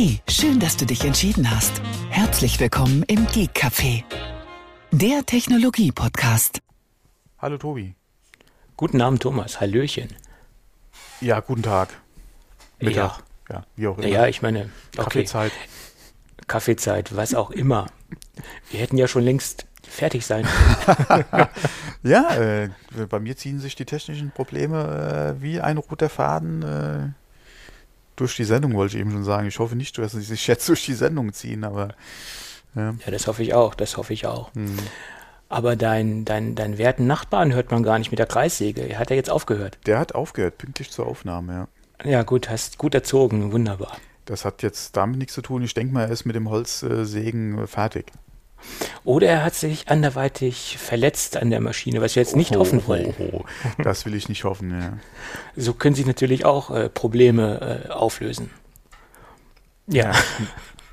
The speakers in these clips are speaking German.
Hey, schön, dass du dich entschieden hast. Herzlich willkommen im Geek Café, der Technologie-Podcast. Hallo Tobi. Guten Abend, Thomas. Hallöchen. Ja, guten Tag. Mittag. Ja, Ja, wie auch immer. ja ich meine, okay. Kaffeezeit. Kaffeezeit, was auch immer. Wir hätten ja schon längst fertig sein Ja, äh, bei mir ziehen sich die technischen Probleme äh, wie ein roter Faden äh, durch die Sendung, wollte ich eben schon sagen. Ich hoffe nicht, dass sie sich jetzt durch die Sendung ziehen, aber ja. Ja, das hoffe ich auch, das hoffe ich auch. Hm. Aber dein, dein, dein werten Nachbarn hört man gar nicht mit der Kreissäge. Er hat ja jetzt aufgehört. Der hat aufgehört, pünktlich zur Aufnahme, ja. Ja, gut, hast gut erzogen, wunderbar. Das hat jetzt damit nichts zu tun. Ich denke mal, er ist mit dem Holzsägen fertig. Oder er hat sich anderweitig verletzt an der Maschine, was wir jetzt nicht hoffen wollen. Oh, oh. Das will ich nicht hoffen, ja. So können sich natürlich auch äh, Probleme äh, auflösen. Ja,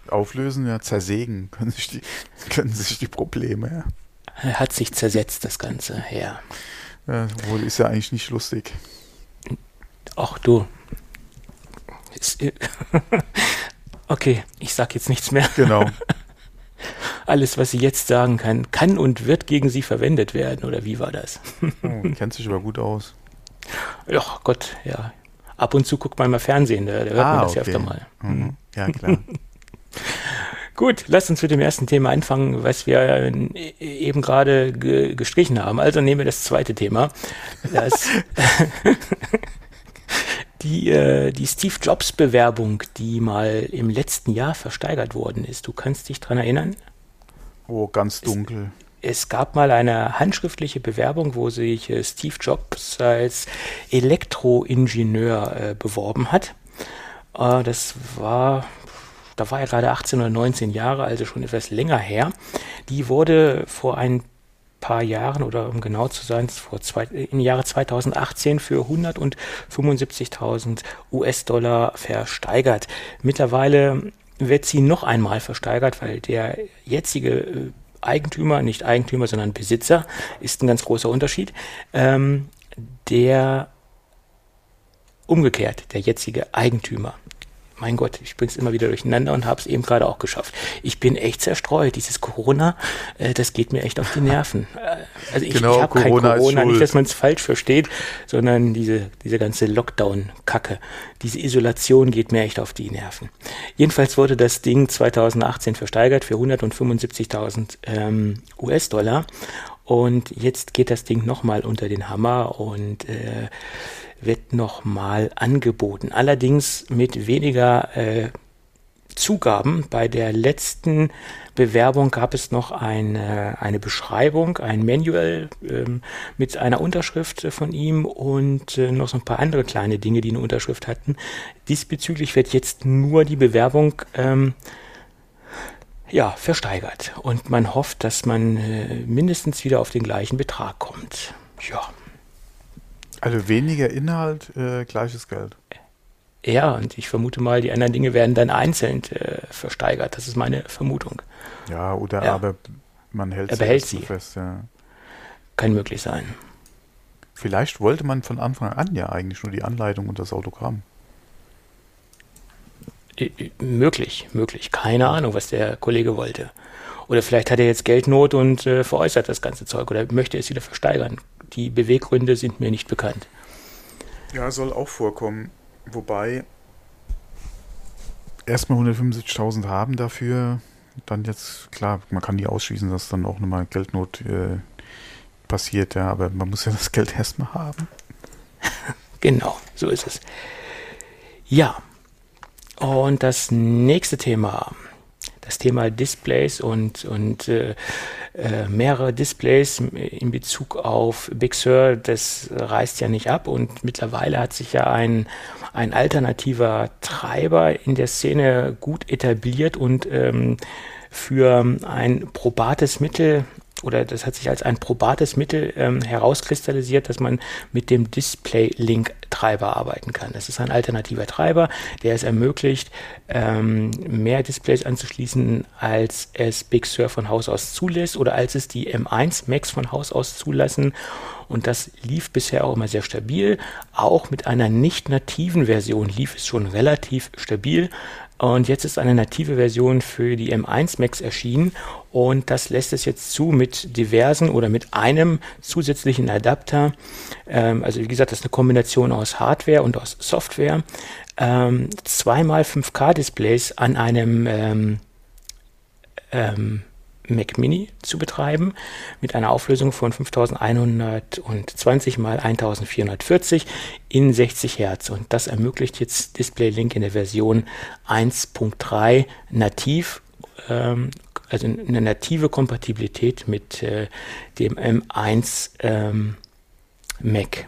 Auflösen, ja, zersägen können sich die, können sich die Probleme, ja. hat sich zersetzt, das Ganze. Ja. ja. Wohl ist ja eigentlich nicht lustig. Ach du. Ist, okay, ich sag jetzt nichts mehr. Genau. Alles, was sie jetzt sagen kann, kann und wird gegen sie verwendet werden. Oder wie war das? Oh, kennt sich aber gut aus. Ja, Gott, ja. Ab und zu guckt man mal Fernsehen, da, da hört man das ja öfter mal. Mhm. Ja, klar. Gut, lasst uns mit dem ersten Thema anfangen, was wir äh, eben gerade ge gestrichen haben. Also nehmen wir das zweite Thema. Das die, äh, die Steve Jobs Bewerbung, die mal im letzten Jahr versteigert worden ist. Du kannst dich dran erinnern? Oh, ganz dunkel. Es gab mal eine handschriftliche Bewerbung, wo sich äh, Steve Jobs als Elektroingenieur äh, beworben hat. Äh, das war, da war er gerade 18 oder 19 Jahre, also schon etwas länger her. Die wurde vor ein paar Jahren oder um genau zu sein, vor zwei, im Jahre 2018 für 175.000 US-Dollar versteigert. Mittlerweile wird sie noch einmal versteigert, weil der jetzige äh, Eigentümer, nicht Eigentümer, sondern Besitzer, ist ein ganz großer Unterschied. Ähm, der umgekehrt, der jetzige Eigentümer. Mein Gott, ich bring's immer wieder durcheinander und habe es eben gerade auch geschafft. Ich bin echt zerstreut. Dieses Corona, äh, das geht mir echt auf die Nerven. Also ich, Genau, ich habe kein Corona nicht, dass man es falsch versteht, sondern diese, diese ganze Lockdown-Kacke, diese Isolation geht mir echt auf die Nerven. Jedenfalls wurde das Ding 2018 versteigert für 175.000 ähm, US-Dollar. Und jetzt geht das Ding nochmal unter den Hammer und äh, wird nochmal angeboten. Allerdings mit weniger äh, Zugaben. Bei der letzten Bewerbung gab es noch eine, eine Beschreibung, ein Manual ähm, mit einer Unterschrift äh, von ihm und äh, noch so ein paar andere kleine Dinge, die eine Unterschrift hatten. Diesbezüglich wird jetzt nur die Bewerbung ähm, ja, versteigert. Und man hofft, dass man äh, mindestens wieder auf den gleichen Betrag kommt. Ja. Also weniger Inhalt, äh, gleiches Geld. Ja, und ich vermute mal, die anderen Dinge werden dann einzeln äh, versteigert. Das ist meine Vermutung. Ja, oder Ja. aber man hält Er sie behält sie. fest. Ja. Kann möglich sein. Vielleicht wollte man von Anfang an ja eigentlich nur die Anleitung und das Autogramm. Möglich, möglich. Keine Ahnung, was der Kollege wollte. Oder vielleicht hat er jetzt Geldnot und äh, veräußert das ganze Zeug oder möchte es wieder versteigern. Die Beweggründe sind mir nicht bekannt. Ja, soll auch vorkommen. Wobei erstmal 175.000 haben dafür, dann jetzt, klar, man kann nie ausschließen, dass dann auch nochmal Geldnot äh, passiert, ja, aber man muss ja das Geld erstmal haben. Genau, so ist es. Ja, und das nächste Thema, das Thema Displays und, und äh, äh, mehrere Displays in Bezug auf Big Sur, das reißt ja nicht ab. Und mittlerweile hat sich ja ein, ein alternativer Treiber in der Szene gut etabliert und ähm, für ein probates Mittel oder das hat sich als ein probates Mittel ähm, herauskristallisiert, dass man mit dem Display-Link-Treiber arbeiten kann. Das ist ein alternativer Treiber, der es ermöglicht, ähm, mehr Displays anzuschließen, als es Big Sur von Haus aus zulässt oder als es die M1 Max von Haus aus zulassen. Und das lief bisher auch immer sehr stabil. Auch mit einer nicht nativen Version lief es schon relativ stabil. Und jetzt ist eine native Version für die M1 Macs erschienen und das lässt es jetzt zu mit diversen oder mit einem zusätzlichen Adapter. Ähm, also wie gesagt, das ist eine Kombination aus Hardware und aus Software. Ähm, zweimal 5K-Displays an einem ähm, ähm, Mac Mini zu betreiben mit einer Auflösung von 5120 mal 1440 in 60 Hertz. Und das ermöglicht jetzt Display Link in der Version 1.3 nativ ähm, also eine native Kompatibilität mit äh, dem M1 ähm, Mac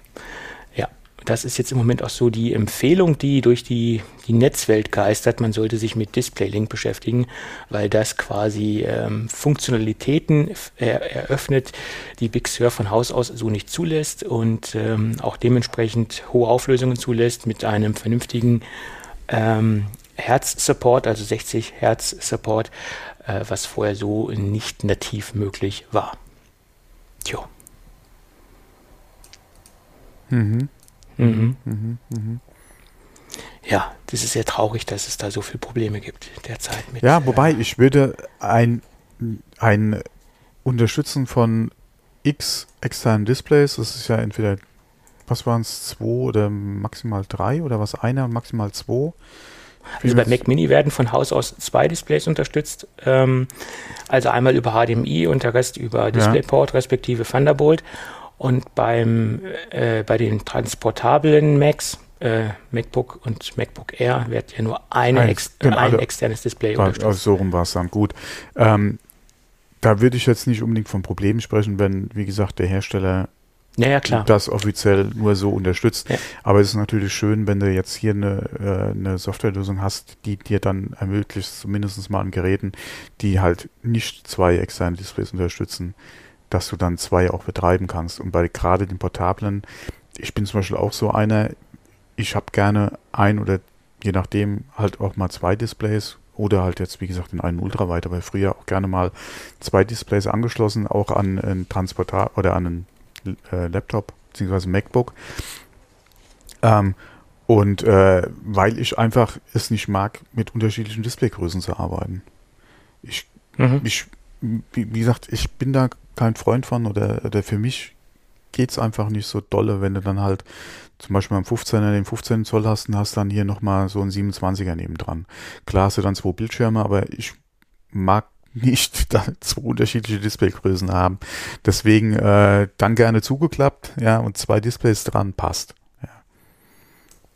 das ist jetzt im Moment auch so die Empfehlung, die durch die, die Netzwelt geistert. Man sollte sich mit DisplayLink beschäftigen, weil das quasi ähm, Funktionalitäten er, eröffnet, die Big Sur von Haus aus so nicht zulässt und ähm, auch dementsprechend hohe Auflösungen zulässt mit einem vernünftigen ähm, Herz-Support, also 60 Hertz-Support, äh, was vorher so nicht nativ möglich war. Tja. Mhm. Mhm. Mhm. Mhm. Ja, das ist sehr traurig, dass es da so viele Probleme gibt derzeit. Mit, ja, wobei äh, ich würde ein, ein Unterstützen von X externen Displays, das ist ja entweder, was waren es, zwei oder maximal drei oder was einer, maximal zwei. Also bei Mac Mini werden von Haus aus zwei Displays unterstützt. Ähm, also einmal über HDMI und der Rest über DisplayPort ja. respektive Thunderbolt. Und beim, äh, bei den transportablen Macs, äh, MacBook und MacBook Air, wird ja nur eine ein, ex genau, ein also externes Display da, unterstützt. Also so rum war es dann gut. Ähm, da würde ich jetzt nicht unbedingt von Problemen sprechen, wenn, wie gesagt, der Hersteller ja, ja, das offiziell nur so unterstützt. Ja. Aber es ist natürlich schön, wenn du jetzt hier eine, äh, eine Softwarelösung hast, die dir dann ermöglicht, zumindest mal an Geräten, die halt nicht zwei externe Displays unterstützen, dass du dann zwei auch betreiben kannst. Und bei gerade den portablen, ich bin zum Beispiel auch so einer, ich habe gerne ein oder je nachdem halt auch mal zwei Displays oder halt jetzt wie gesagt in einen Ultraweit, aber früher auch gerne mal zwei Displays angeschlossen, auch an einen Transporter oder an einen äh, Laptop bzw. MacBook. Ähm, und äh, weil ich einfach es nicht mag, mit unterschiedlichen Displaygrößen zu arbeiten. Ich, mhm. ich wie, wie, gesagt, ich bin da kein Freund von oder, oder für mich geht es einfach nicht so dolle, wenn du dann halt zum Beispiel am 15er den 15 Zoll hast und hast dann hier nochmal so einen 27er nebendran. Klar hast du dann zwei Bildschirme, aber ich mag nicht da zwei unterschiedliche Displaygrößen haben. Deswegen äh, dann gerne zugeklappt, ja, und zwei Displays dran passt. Ja.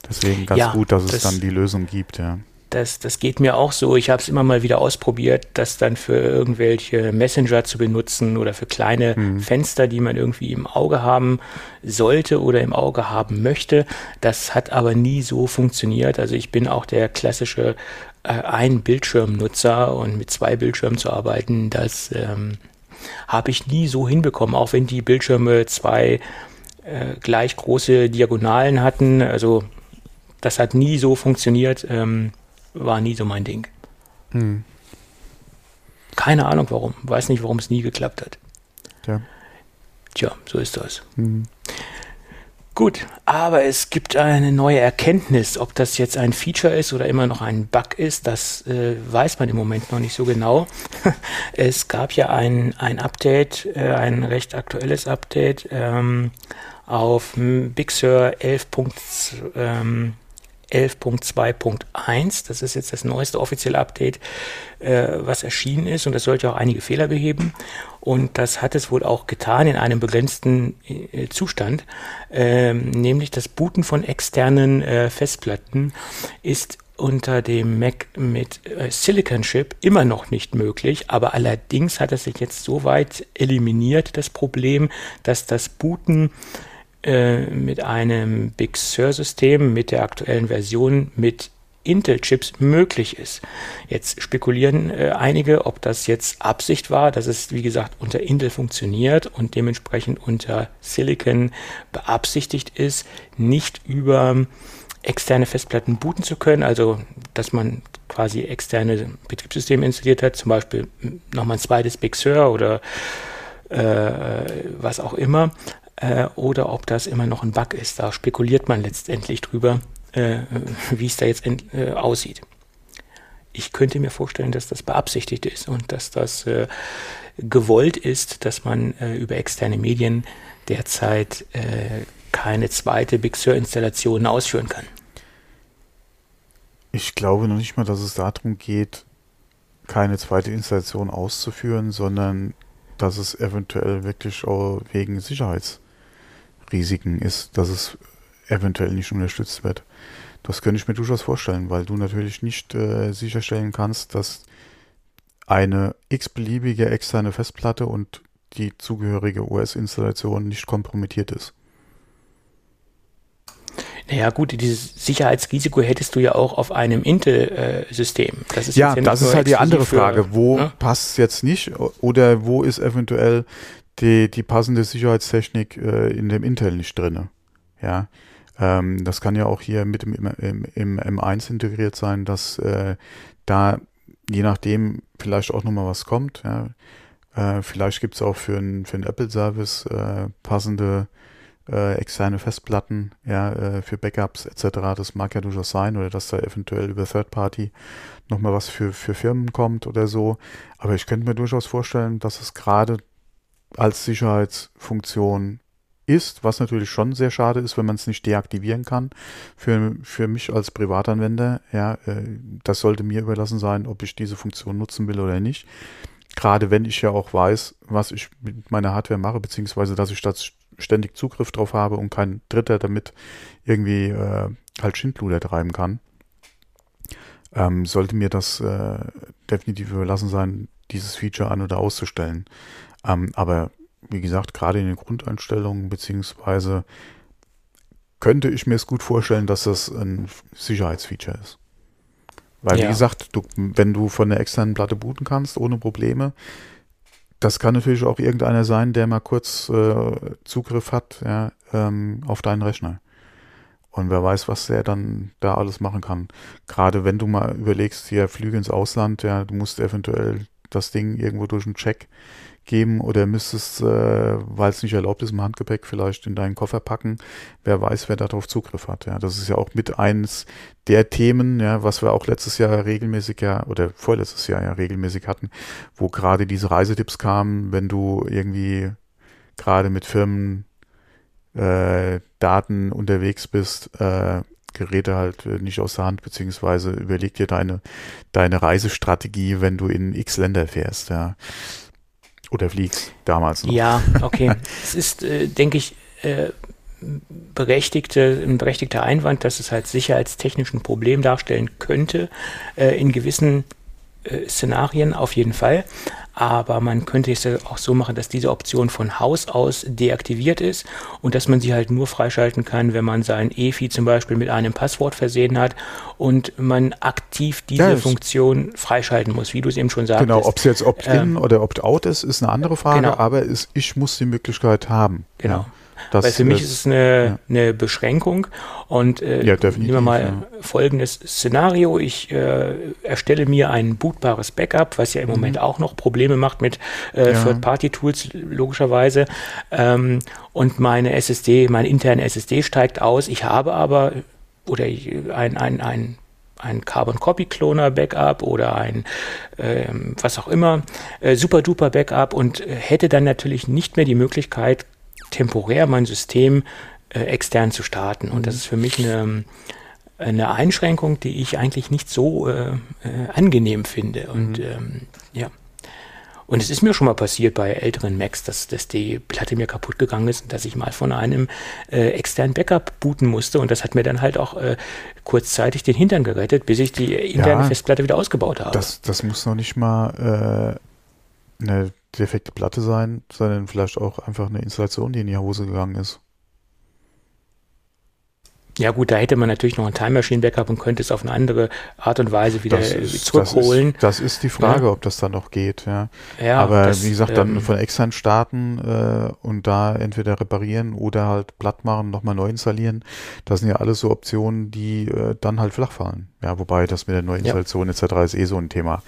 Deswegen ganz ja, gut, dass es dann die Lösung gibt, ja. Das, das geht mir auch so. Ich habe es immer mal wieder ausprobiert, das dann für irgendwelche Messenger zu benutzen oder für kleine mhm. Fenster, die man irgendwie im Auge haben sollte oder im Auge haben möchte. Das hat aber nie so funktioniert. Also ich bin auch der klassische äh, ein Bildschirmnutzer und mit zwei Bildschirmen zu arbeiten, das ähm, habe ich nie so hinbekommen, auch wenn die Bildschirme zwei äh, gleich große Diagonalen hatten. Also das hat nie so funktioniert. Ähm, war nie so mein Ding. Hm. Keine Ahnung warum. Weiß nicht, warum es nie geklappt hat. Ja. Tja, so ist das. Hm. Gut, aber es gibt eine neue Erkenntnis. Ob das jetzt ein Feature ist oder immer noch ein Bug ist, das äh, weiß man im Moment noch nicht so genau. es gab ja ein, ein Update, äh, ein recht aktuelles Update ähm, auf Big Sur 11. Ähm, 11.2.1. Das ist jetzt das neueste offizielle Update, äh, was erschienen ist und das sollte auch einige Fehler beheben. Und das hat es wohl auch getan in einem begrenzten äh, Zustand, ähm, nämlich das Booten von externen äh, Festplatten ist unter dem Mac mit äh, Silicon Chip immer noch nicht möglich, aber allerdings hat es sich jetzt so weit eliminiert, das Problem, dass das Booten äh, mit einem Big Sur-System, mit der aktuellen Version, mit Intel-Chips möglich ist. Jetzt spekulieren äh, einige, ob das jetzt Absicht war, dass es, wie gesagt, unter Intel funktioniert und dementsprechend unter Silicon beabsichtigt ist, nicht über externe Festplatten booten zu können, also dass man quasi externe Betriebssysteme installiert hat, zum Beispiel nochmal ein zweites Big Sur oder äh, was auch immer, äh, oder ob das immer noch ein Bug ist. Da spekuliert man letztendlich drüber, äh, wie es da jetzt äh, aussieht. ich könnte mir vorstellen, dass das beabsichtigt ist und dass das äh, gewollt ist, dass man äh, über externe Medien derzeit äh, keine zweite Big Sur-Installation ausführen kann. Ich glaube noch nicht mal, dass es darum geht, keine zweite Installation auszuführen, sondern dass es eventuell wirklich auch wegen Sicherheitsrisiken ist, dass es eventuell nicht unterstützt wird. Das könnte ich mir durchaus vorstellen, weil du natürlich nicht äh, sicherstellen kannst, dass eine x-beliebige externe Festplatte und die zugehörige OS-Installation nicht kompromittiert ist. Naja gut, dieses Sicherheitsrisiko hättest du ja auch auf einem Intel-System. Das ist ja, ja das ist halt die andere Frage. Für, wo ne? passt es jetzt nicht oder wo ist eventuell die, die passende Sicherheitstechnik äh, in dem Intel nicht drin? Ja, ähm, das kann ja auch hier mit im, im, im M1 integriert sein, dass äh, da je nachdem vielleicht auch nochmal was kommt. Ja. Äh, vielleicht gibt es auch für einen für Apple-Service äh, passende äh, externe Festplatten ja, äh, für Backups etc. Das mag ja durchaus sein oder dass da eventuell über Third Party nochmal was für, für Firmen kommt oder so. Aber ich könnte mir durchaus vorstellen, dass es gerade als Sicherheitsfunktion ist, was natürlich schon sehr schade ist, wenn man es nicht deaktivieren kann. Für, für mich als Privatanwender, ja, äh, das sollte mir überlassen sein, ob ich diese Funktion nutzen will oder nicht. Gerade wenn ich ja auch weiß, was ich mit meiner Hardware mache, beziehungsweise dass ich das ständig Zugriff drauf habe und kein Dritter damit irgendwie äh, halt Schindluder treiben kann, ähm, sollte mir das äh, definitiv überlassen sein, dieses Feature an- oder auszustellen. Ähm, aber wie gesagt, gerade in den Grundeinstellungen, beziehungsweise könnte ich mir es gut vorstellen, dass das ein Sicherheitsfeature ist. Weil, ja. wie gesagt, du, wenn du von der externen Platte booten kannst, ohne Probleme, das kann natürlich auch irgendeiner sein, der mal kurz äh, Zugriff hat ja, ähm, auf deinen Rechner. Und wer weiß, was der dann da alles machen kann. Gerade wenn du mal überlegst, hier Flüge ins Ausland, ja, du musst eventuell das Ding irgendwo durch einen Check geben oder müsstest, äh, weil es nicht erlaubt ist, im Handgepäck vielleicht in deinen Koffer packen. Wer weiß, wer darauf Zugriff hat. Ja, das ist ja auch mit eins der Themen, ja, was wir auch letztes Jahr regelmäßig ja oder vorletztes Jahr ja regelmäßig hatten, wo gerade diese Reisetipps kamen, wenn du irgendwie gerade mit Firmen äh, Daten unterwegs bist, äh, Geräte halt äh, nicht aus der Hand, beziehungsweise überleg dir deine, deine Reisestrategie, wenn du in x Länder fährst, ja. Oder fliegst damals noch. Ja, okay. es ist, äh, denke ich, äh, berechtigte, ein berechtigter Einwand, dass es halt sicherheitstechnisch ein Problem darstellen könnte, äh, in gewissen äh, Szenarien auf jeden Fall. Aber man könnte es ja auch so machen, dass diese Option von Haus aus deaktiviert ist und dass man sie halt nur freischalten kann, wenn man sein EFI zum Beispiel mit einem Passwort versehen hat und man aktiv diese ja, Funktion freischalten muss, wie du es eben schon sagst. Genau, ob es jetzt Opt-in ähm, oder Opt-out ist, ist eine andere Frage, genau. aber es, ich muss die Möglichkeit haben. Genau. Ja. Das Weil für mich ist es eine, ja. eine Beschränkung. Und äh, ja, nehmen wir mal ja. folgendes Szenario. Ich äh, erstelle mir ein bootbares Backup, was ja im mhm. Moment auch noch Probleme macht mit äh. Third-Party-Tools, logischerweise. Ähm, und meine SSD, meine interne SSD steigt aus. Ich habe aber oder ein, ein, ein ein Carbon Copy Cloner Backup oder ein ähm, was auch immer, äh, super duper Backup und hätte dann natürlich nicht mehr die Möglichkeit, temporär mein System äh, extern zu starten. Und das ist für mich eine, eine Einschränkung, die ich eigentlich nicht so äh, äh, angenehm finde. Und mhm. ähm, ja. Und es ist mir schon mal passiert bei älteren Macs, dass, dass die Platte mir kaputt gegangen ist und dass ich mal von einem äh, externen Backup booten musste. Und das hat mir dann halt auch äh, kurzzeitig den Hintern gerettet, bis ich die interne ja, Festplatte wieder ausgebaut habe. Das, das muss noch nicht mal äh, eine defekte Platte sein, sondern vielleicht auch einfach eine Installation, die in die Hose gegangen ist. Ja gut, da hätte man natürlich noch ein Time Machine Backup und könnte es auf eine andere Art und Weise wieder ist, zurückholen. Das ist, das ist, die Frage, ja. ob das dann noch geht. Ja. ja Aber das, wie gesagt, dann ähm, von extern starten äh, und da entweder reparieren oder halt platt machen, nochmal neu installieren. Das sind ja alles so Optionen, die äh, dann halt flach fallen. Ja, wobei das mit der Neuinstallation ja. etc. ist eh so ein Thema.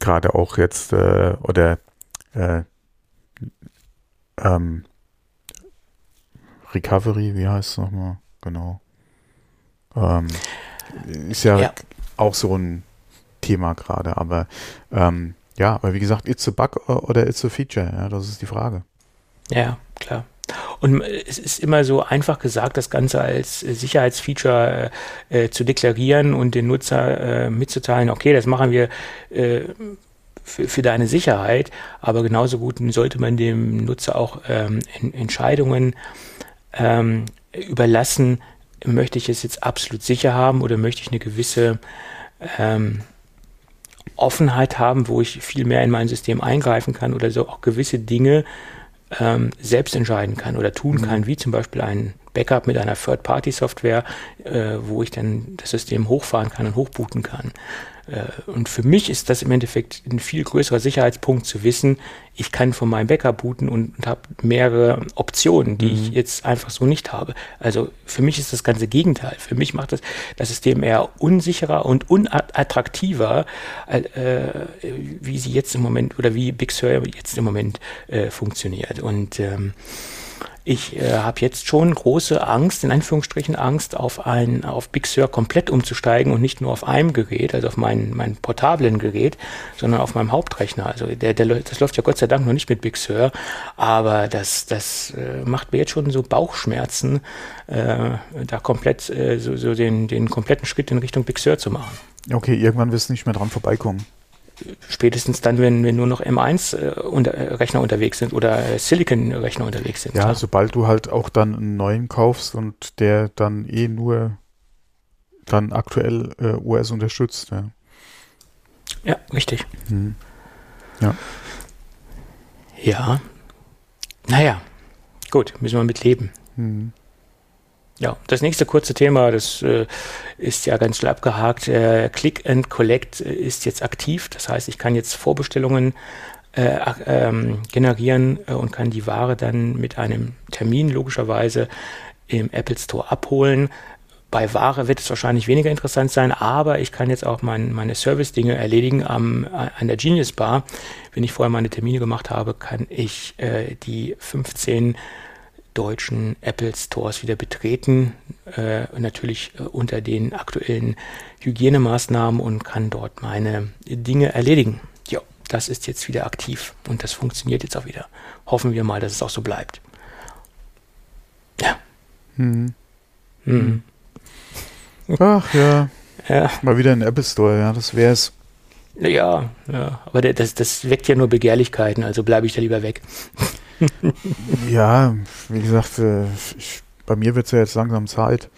Gerade auch jetzt äh, oder äh, ähm, Recovery, wie heißt es nochmal? Genau. Ähm, ist ja, ja, auch so ein Thema gerade. Aber ähm, ja, aber wie gesagt, it's a bug oder it's a feature, ja, das ist die Frage. Ja, klar. Und es ist immer so einfach gesagt, das Ganze als Sicherheitsfeature äh, zu deklarieren und den Nutzer äh, mitzuteilen, okay, das machen wir äh, für, für, deine Sicherheit, aber genauso gut sollte man dem Nutzer auch ähm, Entscheidungen ähm, überlassen, möchte ich es jetzt absolut sicher haben oder möchte ich eine gewisse ähm, Offenheit haben, wo ich viel mehr in mein System eingreifen kann oder so auch gewisse Dinge ähm, selbst entscheiden kann oder tun mhm. kann, wie zum Beispiel ein Backup mit einer Third-Party-Software, äh, wo ich dann das System hochfahren kann und hochbooten kann. Äh, und für mich ist das im Endeffekt ein viel größerer Sicherheitspunkt zu wissen, ich kann von meinem Backup booten und, und habe mehrere Optionen, die mhm. ich jetzt einfach so nicht habe. Also für mich ist das ganze Gegenteil. Für mich macht das das System eher unsicherer und unattraktiver, äh, wie sie jetzt im Moment oder wie Big Sur jetzt im Moment äh, funktioniert. Und ähm, ich äh, habe jetzt schon große Angst, in Anführungsstrichen Angst, auf ein auf Big Sur komplett umzusteigen und nicht nur auf einem Gerät, also auf meinem mein portablen Gerät, sondern auf meinem Hauptrechner. Also der, der, das läuft ja Gott sei Dank noch nicht mit Big Sur, aber das, das äh, macht mir jetzt schon so Bauchschmerzen, äh, da komplett äh, so, so den, den kompletten Schritt in Richtung Big Sur zu machen. Okay, irgendwann wirst du nicht mehr dran vorbeikommen spätestens dann, wenn wir nur noch M1-Rechner äh, unterwegs sind oder Silicon-Rechner unterwegs sind. Ja, klar. sobald du halt auch dann einen neuen kaufst und der dann eh nur dann aktuell äh, OS unterstützt. Ja, ja richtig. Hm. Ja. Ja. Naja, gut, müssen wir mit leben. Hm. Ja, das nächste kurze Thema, das äh, ist ja ganz schnell abgehakt. Äh, Click and Collect ist jetzt aktiv. Das heißt, ich kann jetzt Vorbestellungen äh, ähm, generieren äh, und kann die Ware dann mit einem Termin logischerweise im Apple Store abholen. Bei Ware wird es wahrscheinlich weniger interessant sein, aber ich kann jetzt auch mein, meine Service-Dinge erledigen am, an der Genius Bar. Wenn ich vorher meine Termine gemacht habe, kann ich äh, die 15 deutschen Apple Stores wieder betreten, äh, natürlich äh, unter den aktuellen Hygienemaßnahmen und kann dort meine Dinge erledigen. Ja, das ist jetzt wieder aktiv und das funktioniert jetzt auch wieder. Hoffen wir mal, dass es auch so bleibt. Ja. Hm. Hm. Ach ja. ja. Mal wieder ein Apple Store, ja, das wäre es. Ja, ja, aber das, das weckt ja nur Begehrlichkeiten, also bleibe ich da lieber weg. Ja, wie gesagt, ich, bei mir wird es ja jetzt langsam Zeit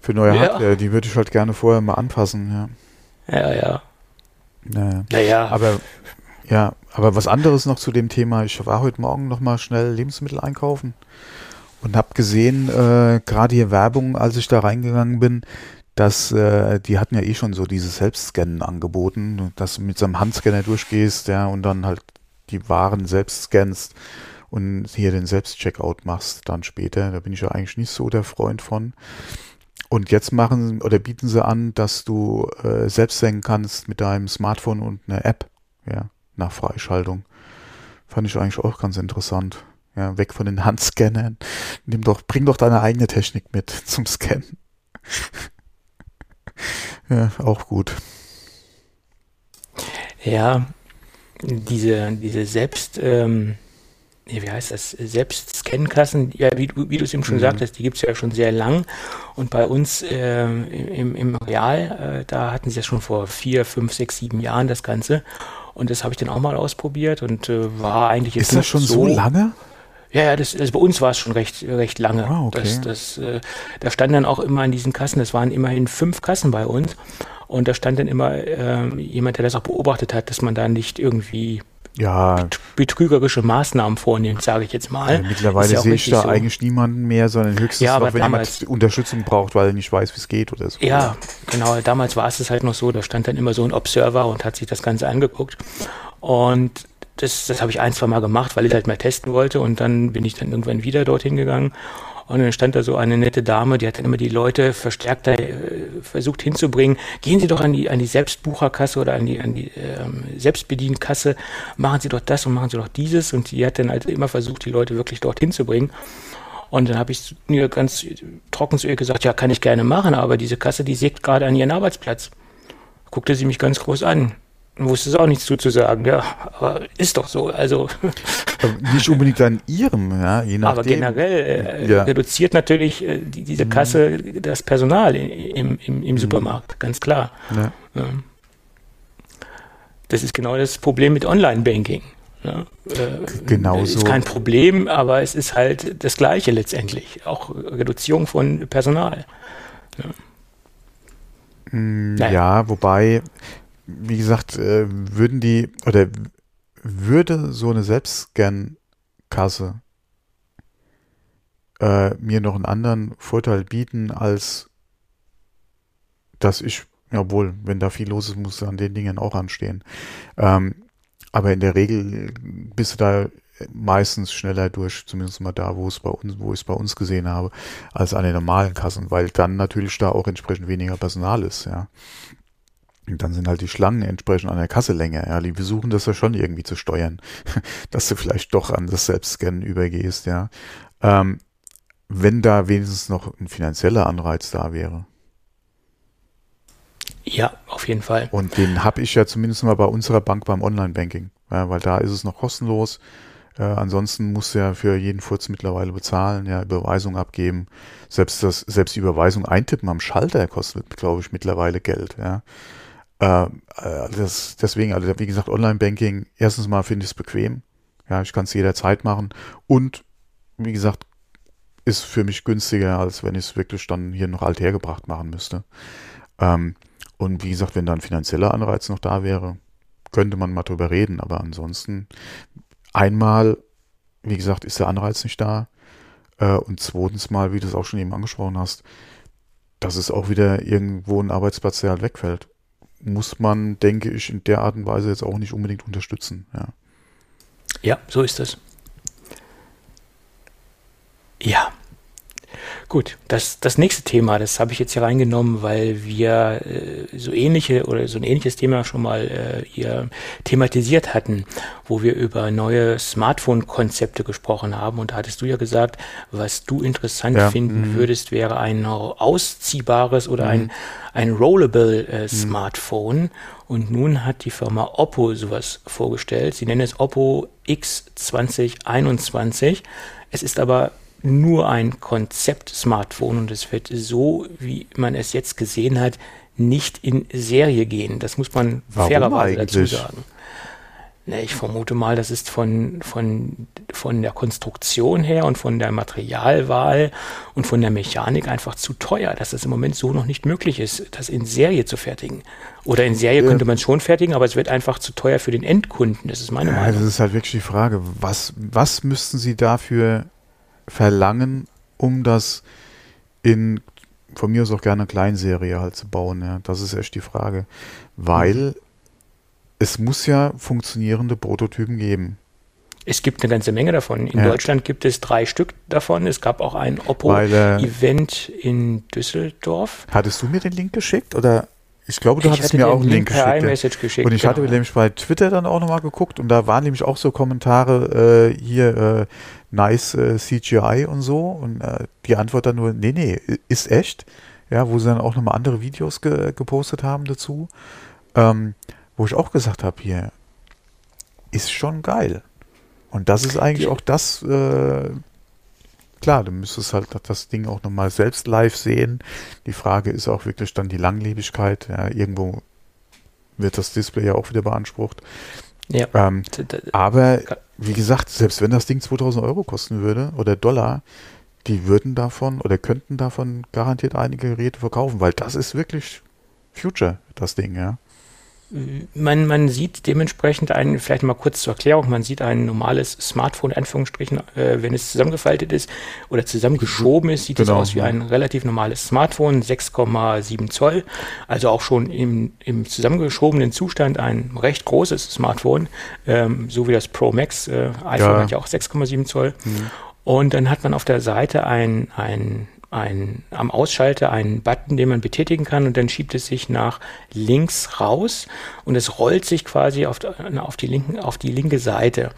für neue ja. Hardware. Die würde ich halt gerne vorher mal anpassen, ja. Ja, ja. Naja. naja. Aber ja, aber was anderes noch zu dem Thema. Ich war heute Morgen noch mal schnell Lebensmittel einkaufen und habe gesehen, äh, gerade hier Werbung, als ich da reingegangen bin, dass äh, die hatten ja eh schon so dieses Selbstscannen angeboten, dass du mit so einem Handscanner durchgehst, ja, und dann halt die Waren selbst scannst und hier den Selbstcheckout machst dann später. Da bin ich ja eigentlich nicht so der Freund von. Und jetzt machen oder bieten sie an, dass du äh, selbst senken kannst mit deinem Smartphone und einer App, ja, nach Freischaltung. Fand ich eigentlich auch ganz interessant. Ja, weg von den Handscannern. Nimm doch, bring doch deine eigene Technik mit zum Scannen. ja, auch gut. Ja, diese, diese Selbst, ähm, wie heißt das, selbst Scankassen, ja, wie, wie du es eben schon mhm. sagtest, die gibt es ja schon sehr lang. Und bei uns äh, im, im Real, äh, da hatten sie das schon vor vier, fünf, sechs, sieben Jahren das Ganze. Und das habe ich dann auch mal ausprobiert und äh, war eigentlich jetzt. Ist das schon so, so lange? Ja, ja, das, also bei uns war es schon recht, recht lange. Ah, okay. das, das, äh, da stand dann auch immer in diesen Kassen, das waren immerhin fünf Kassen bei uns. Und da stand dann immer äh, jemand, der das auch beobachtet hat, dass man da nicht irgendwie ja. betrügerische Maßnahmen vornimmt, sage ich jetzt mal. Ja, mittlerweile ja sehe ich da so. eigentlich niemanden mehr, sondern höchstens ja, noch, wenn damals, jemand Unterstützung braucht, weil er nicht weiß, wie es geht oder so. Ja, genau. Damals war es halt noch so, da stand dann immer so ein Observer und hat sich das Ganze angeguckt. Und das, das habe ich ein, zwei Mal gemacht, weil ich halt mal testen wollte und dann bin ich dann irgendwann wieder dorthin gegangen und dann stand da so eine nette Dame, die hat dann immer die Leute verstärkt da, äh, versucht hinzubringen. Gehen Sie doch an die, an die Selbstbucherkasse oder an die, an die ähm, Selbstbedienkasse, machen Sie doch das und machen Sie doch dieses. Und die hat dann halt immer versucht, die Leute wirklich dorthin zu bringen. Und dann habe ich mir ganz trocken zu ihr gesagt, ja, kann ich gerne machen, aber diese Kasse, die sägt gerade an ihren Arbeitsplatz. Guckte sie mich ganz groß an wusste es auch nichts zuzusagen, ja, aber ist doch so, also. Nicht unbedingt an ihrem, ja, je nachdem. Aber generell äh, ja. reduziert natürlich äh, die, diese mhm. Kasse das Personal im, im, im mhm. Supermarkt, ganz klar. Ja. Das ist genau das Problem mit Online-Banking. Ja, äh, genau Ist kein Problem, aber es ist halt das Gleiche letztendlich. Auch Reduzierung von Personal. Ja, mm, ja wobei wie gesagt, äh, würden die oder würde so eine Selbstscan-Kasse äh, mir noch einen anderen Vorteil bieten, als dass ich, jawohl, wenn da viel los ist, muss an den Dingen auch anstehen. Ähm, aber in der Regel bist du da meistens schneller durch, zumindest mal da, wo es bei uns, wo ich es bei uns gesehen habe, als an den normalen Kassen, weil dann natürlich da auch entsprechend weniger Personal ist, ja. Und dann sind halt die Schlangen entsprechend an der Kasse länger. Ja, die versuchen das ja schon irgendwie zu steuern, dass du vielleicht doch an das Selbstscannen übergehst, ja. Ähm, wenn da wenigstens noch ein finanzieller Anreiz da wäre. Ja, auf jeden Fall. Und den habe ich ja zumindest mal bei unserer Bank beim Online-Banking, ja, weil da ist es noch kostenlos. Äh, ansonsten musst du ja für jeden Furz mittlerweile bezahlen, ja, Überweisung abgeben. Selbst das, selbst die Überweisung eintippen am Schalter kostet, glaube ich, mittlerweile Geld, ja. Äh, äh, das, deswegen, also wie gesagt, Online-Banking, erstens mal finde ich es bequem. Ja, ich kann es jederzeit machen. Und wie gesagt, ist für mich günstiger, als wenn ich es wirklich dann hier noch althergebracht machen müsste. Ähm, und wie gesagt, wenn da ein finanzieller Anreiz noch da wäre, könnte man mal drüber reden. Aber ansonsten, einmal, wie gesagt, ist der Anreiz nicht da. Äh, und zweitens mal, wie du es auch schon eben angesprochen hast, dass es auch wieder irgendwo ein Arbeitsplatz, der halt wegfällt muss man, denke ich, in der Art und Weise jetzt auch nicht unbedingt unterstützen. Ja, ja so ist es. Ja. Gut, das, das nächste Thema, das habe ich jetzt hier reingenommen, weil wir äh, so ähnliche oder so ein ähnliches Thema schon mal äh, hier thematisiert hatten, wo wir über neue Smartphone-Konzepte gesprochen haben. Und da hattest du ja gesagt, was du interessant ja. finden mhm. würdest, wäre ein ausziehbares oder mhm. ein, ein rollable äh, mhm. Smartphone. Und nun hat die Firma Oppo sowas vorgestellt. Sie nennen es Oppo X2021. Es ist aber nur ein Konzept-Smartphone und es wird so, wie man es jetzt gesehen hat, nicht in Serie gehen. Das muss man Warum fairerweise eigentlich? dazu sagen. Ne, ich vermute mal, das ist von, von, von der Konstruktion her und von der Materialwahl und von der Mechanik einfach zu teuer, dass das im Moment so noch nicht möglich ist, das in Serie zu fertigen. Oder in Serie könnte man es schon fertigen, aber es wird einfach zu teuer für den Endkunden. Das ist meine ja, Meinung. Das ist halt wirklich die Frage. Was, was müssten Sie dafür verlangen, um das in, von mir aus auch gerne Kleinserie halt zu bauen. Ja. Das ist echt die Frage. Weil es muss ja funktionierende Prototypen geben. Es gibt eine ganze Menge davon. In ja. Deutschland gibt es drei Stück davon. Es gab auch ein Oppo-Event äh, in Düsseldorf. Hattest du mir den Link geschickt oder? Ich glaube, du ich hattest mir auch einen Link, Link geschickt. geschickt. Und ich genau. hatte nämlich bei Twitter dann auch nochmal geguckt und da waren nämlich auch so Kommentare äh, hier, äh, nice äh, CGI und so. Und äh, die Antwort dann nur, nee, nee, ist echt. Ja, wo sie dann auch nochmal andere Videos ge gepostet haben dazu. Ähm, wo ich auch gesagt habe, hier, ist schon geil. Und das ist eigentlich ja. auch das, äh, klar, du müsstest halt das Ding auch nochmal selbst live sehen. Die Frage ist auch wirklich dann die Langlebigkeit. Ja, irgendwo wird das Display ja auch wieder beansprucht. Ja. Ähm, aber wie gesagt, selbst wenn das Ding 2000 Euro kosten würde oder Dollar, die würden davon oder könnten davon garantiert einige Geräte verkaufen, weil das ist wirklich Future, das Ding, ja man, man sieht dementsprechend ein, vielleicht mal kurz zur Erklärung, man sieht ein normales Smartphone, in Anführungsstrichen, äh, wenn es zusammengefaltet ist oder zusammengeschoben ist, sieht genau, es aus wie ein relativ normales Smartphone, 6,7 Zoll, also auch schon im, im zusammengeschobenen Zustand ein recht großes Smartphone, ähm, so wie das Pro Max, äh, iPhone ja. hat ja auch 6,7 Zoll. Mhm. Und dann hat man auf der Seite ein, ein ein, am Ausschalter einen Button, den man betätigen kann und dann schiebt es sich nach links raus und es rollt sich quasi auf, auf, die, linken, auf die linke Seite.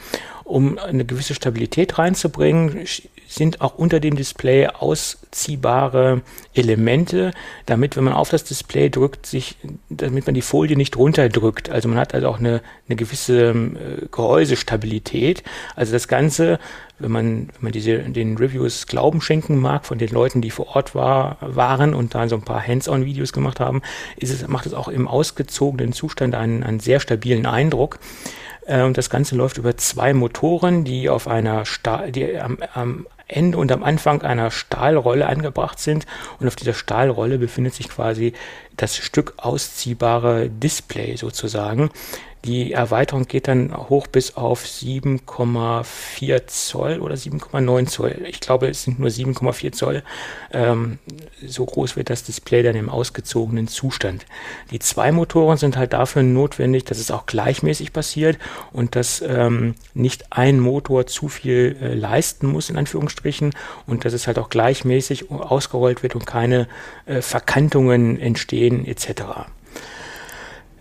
Um eine gewisse Stabilität reinzubringen, sind auch unter dem Display ausziehbare Elemente, damit, wenn man auf das Display drückt, sich, damit man die Folie nicht runterdrückt. Also man hat also auch eine, eine gewisse äh, Gehäusestabilität. Also das Ganze, wenn man, wenn man diese, den Reviews Glauben schenken mag von den Leuten, die vor Ort war, waren und da so ein paar Hands-on-Videos gemacht haben, ist es, macht es auch im ausgezogenen Zustand einen, einen sehr stabilen Eindruck. Äh, und das Ganze läuft über zwei Motoren, die auf einer Stahl, die am, am Ende und am Anfang einer Stahlrolle angebracht sind. Und auf dieser Stahlrolle befindet sich quasi das Stück ausziehbare Display sozusagen. Die Erweiterung geht dann hoch bis auf 7,4 Zoll oder 7,9 Zoll. Ich glaube, es sind nur 7,4 Zoll. Ähm, so groß wird das Display dann im ausgezogenen Zustand. Die zwei Motoren sind halt dafür notwendig, dass es auch gleichmäßig passiert und dass ähm, nicht ein Motor zu viel äh, leisten muss, in Anführungsstrichen, und dass es halt auch gleichmäßig ausgerollt wird und keine äh, Verkantungen entstehen etc.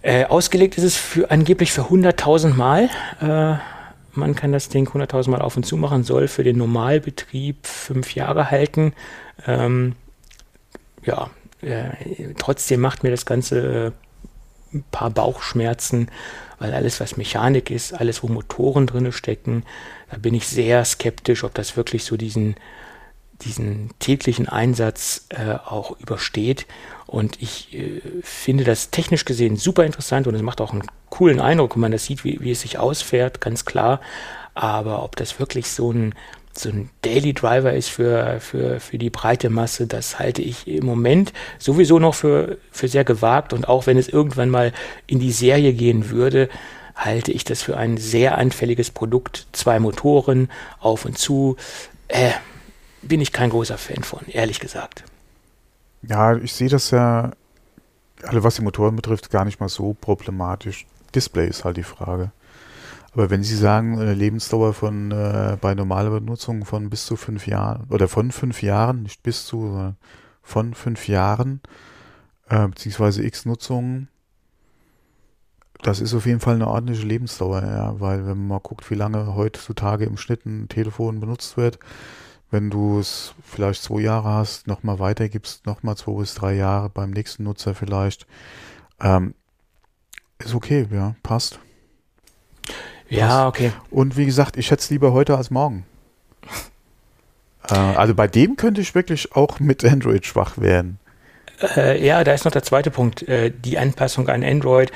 Äh, ausgelegt ist es für, angeblich für 100.000 Mal. Äh, man kann das Ding 100.000 Mal auf und zu machen, soll für den Normalbetrieb fünf Jahre halten. Ähm, ja, äh, trotzdem macht mir das Ganze äh, ein paar Bauchschmerzen, weil alles, was Mechanik ist, alles, wo Motoren drin stecken, da bin ich sehr skeptisch, ob das wirklich so diesen, diesen täglichen Einsatz äh, auch übersteht. Und ich äh, finde das technisch gesehen super interessant und es macht auch einen coolen Eindruck, wenn man das sieht, wie, wie es sich ausfährt, ganz klar. Aber ob das wirklich so ein, so ein Daily Driver ist für, für, für die breite Masse, das halte ich im Moment sowieso noch für, für sehr gewagt. Und auch wenn es irgendwann mal in die Serie gehen würde, halte ich das für ein sehr anfälliges Produkt. Zwei Motoren auf und zu. Äh, bin ich kein großer Fan von, ehrlich gesagt. Ja, ich sehe das ja, also was die Motoren betrifft, gar nicht mal so problematisch. Display ist halt die Frage. Aber wenn Sie sagen, eine Lebensdauer von äh, bei normaler Benutzung von bis zu fünf Jahren oder von fünf Jahren, nicht bis zu, sondern von fünf Jahren, äh, beziehungsweise X Nutzungen, das ist auf jeden Fall eine ordentliche Lebensdauer, ja, weil wenn man mal guckt, wie lange heutzutage im Schnitt ein Telefon benutzt wird, wenn du es vielleicht zwei Jahre hast, nochmal weitergibst, nochmal zwei bis drei Jahre beim nächsten Nutzer vielleicht, ähm, ist okay, ja, passt. Ja, okay. Und wie gesagt, ich es lieber heute als morgen. äh, also bei dem könnte ich wirklich auch mit Android schwach werden. Äh, ja, da ist noch der zweite Punkt, äh, die Anpassung an Android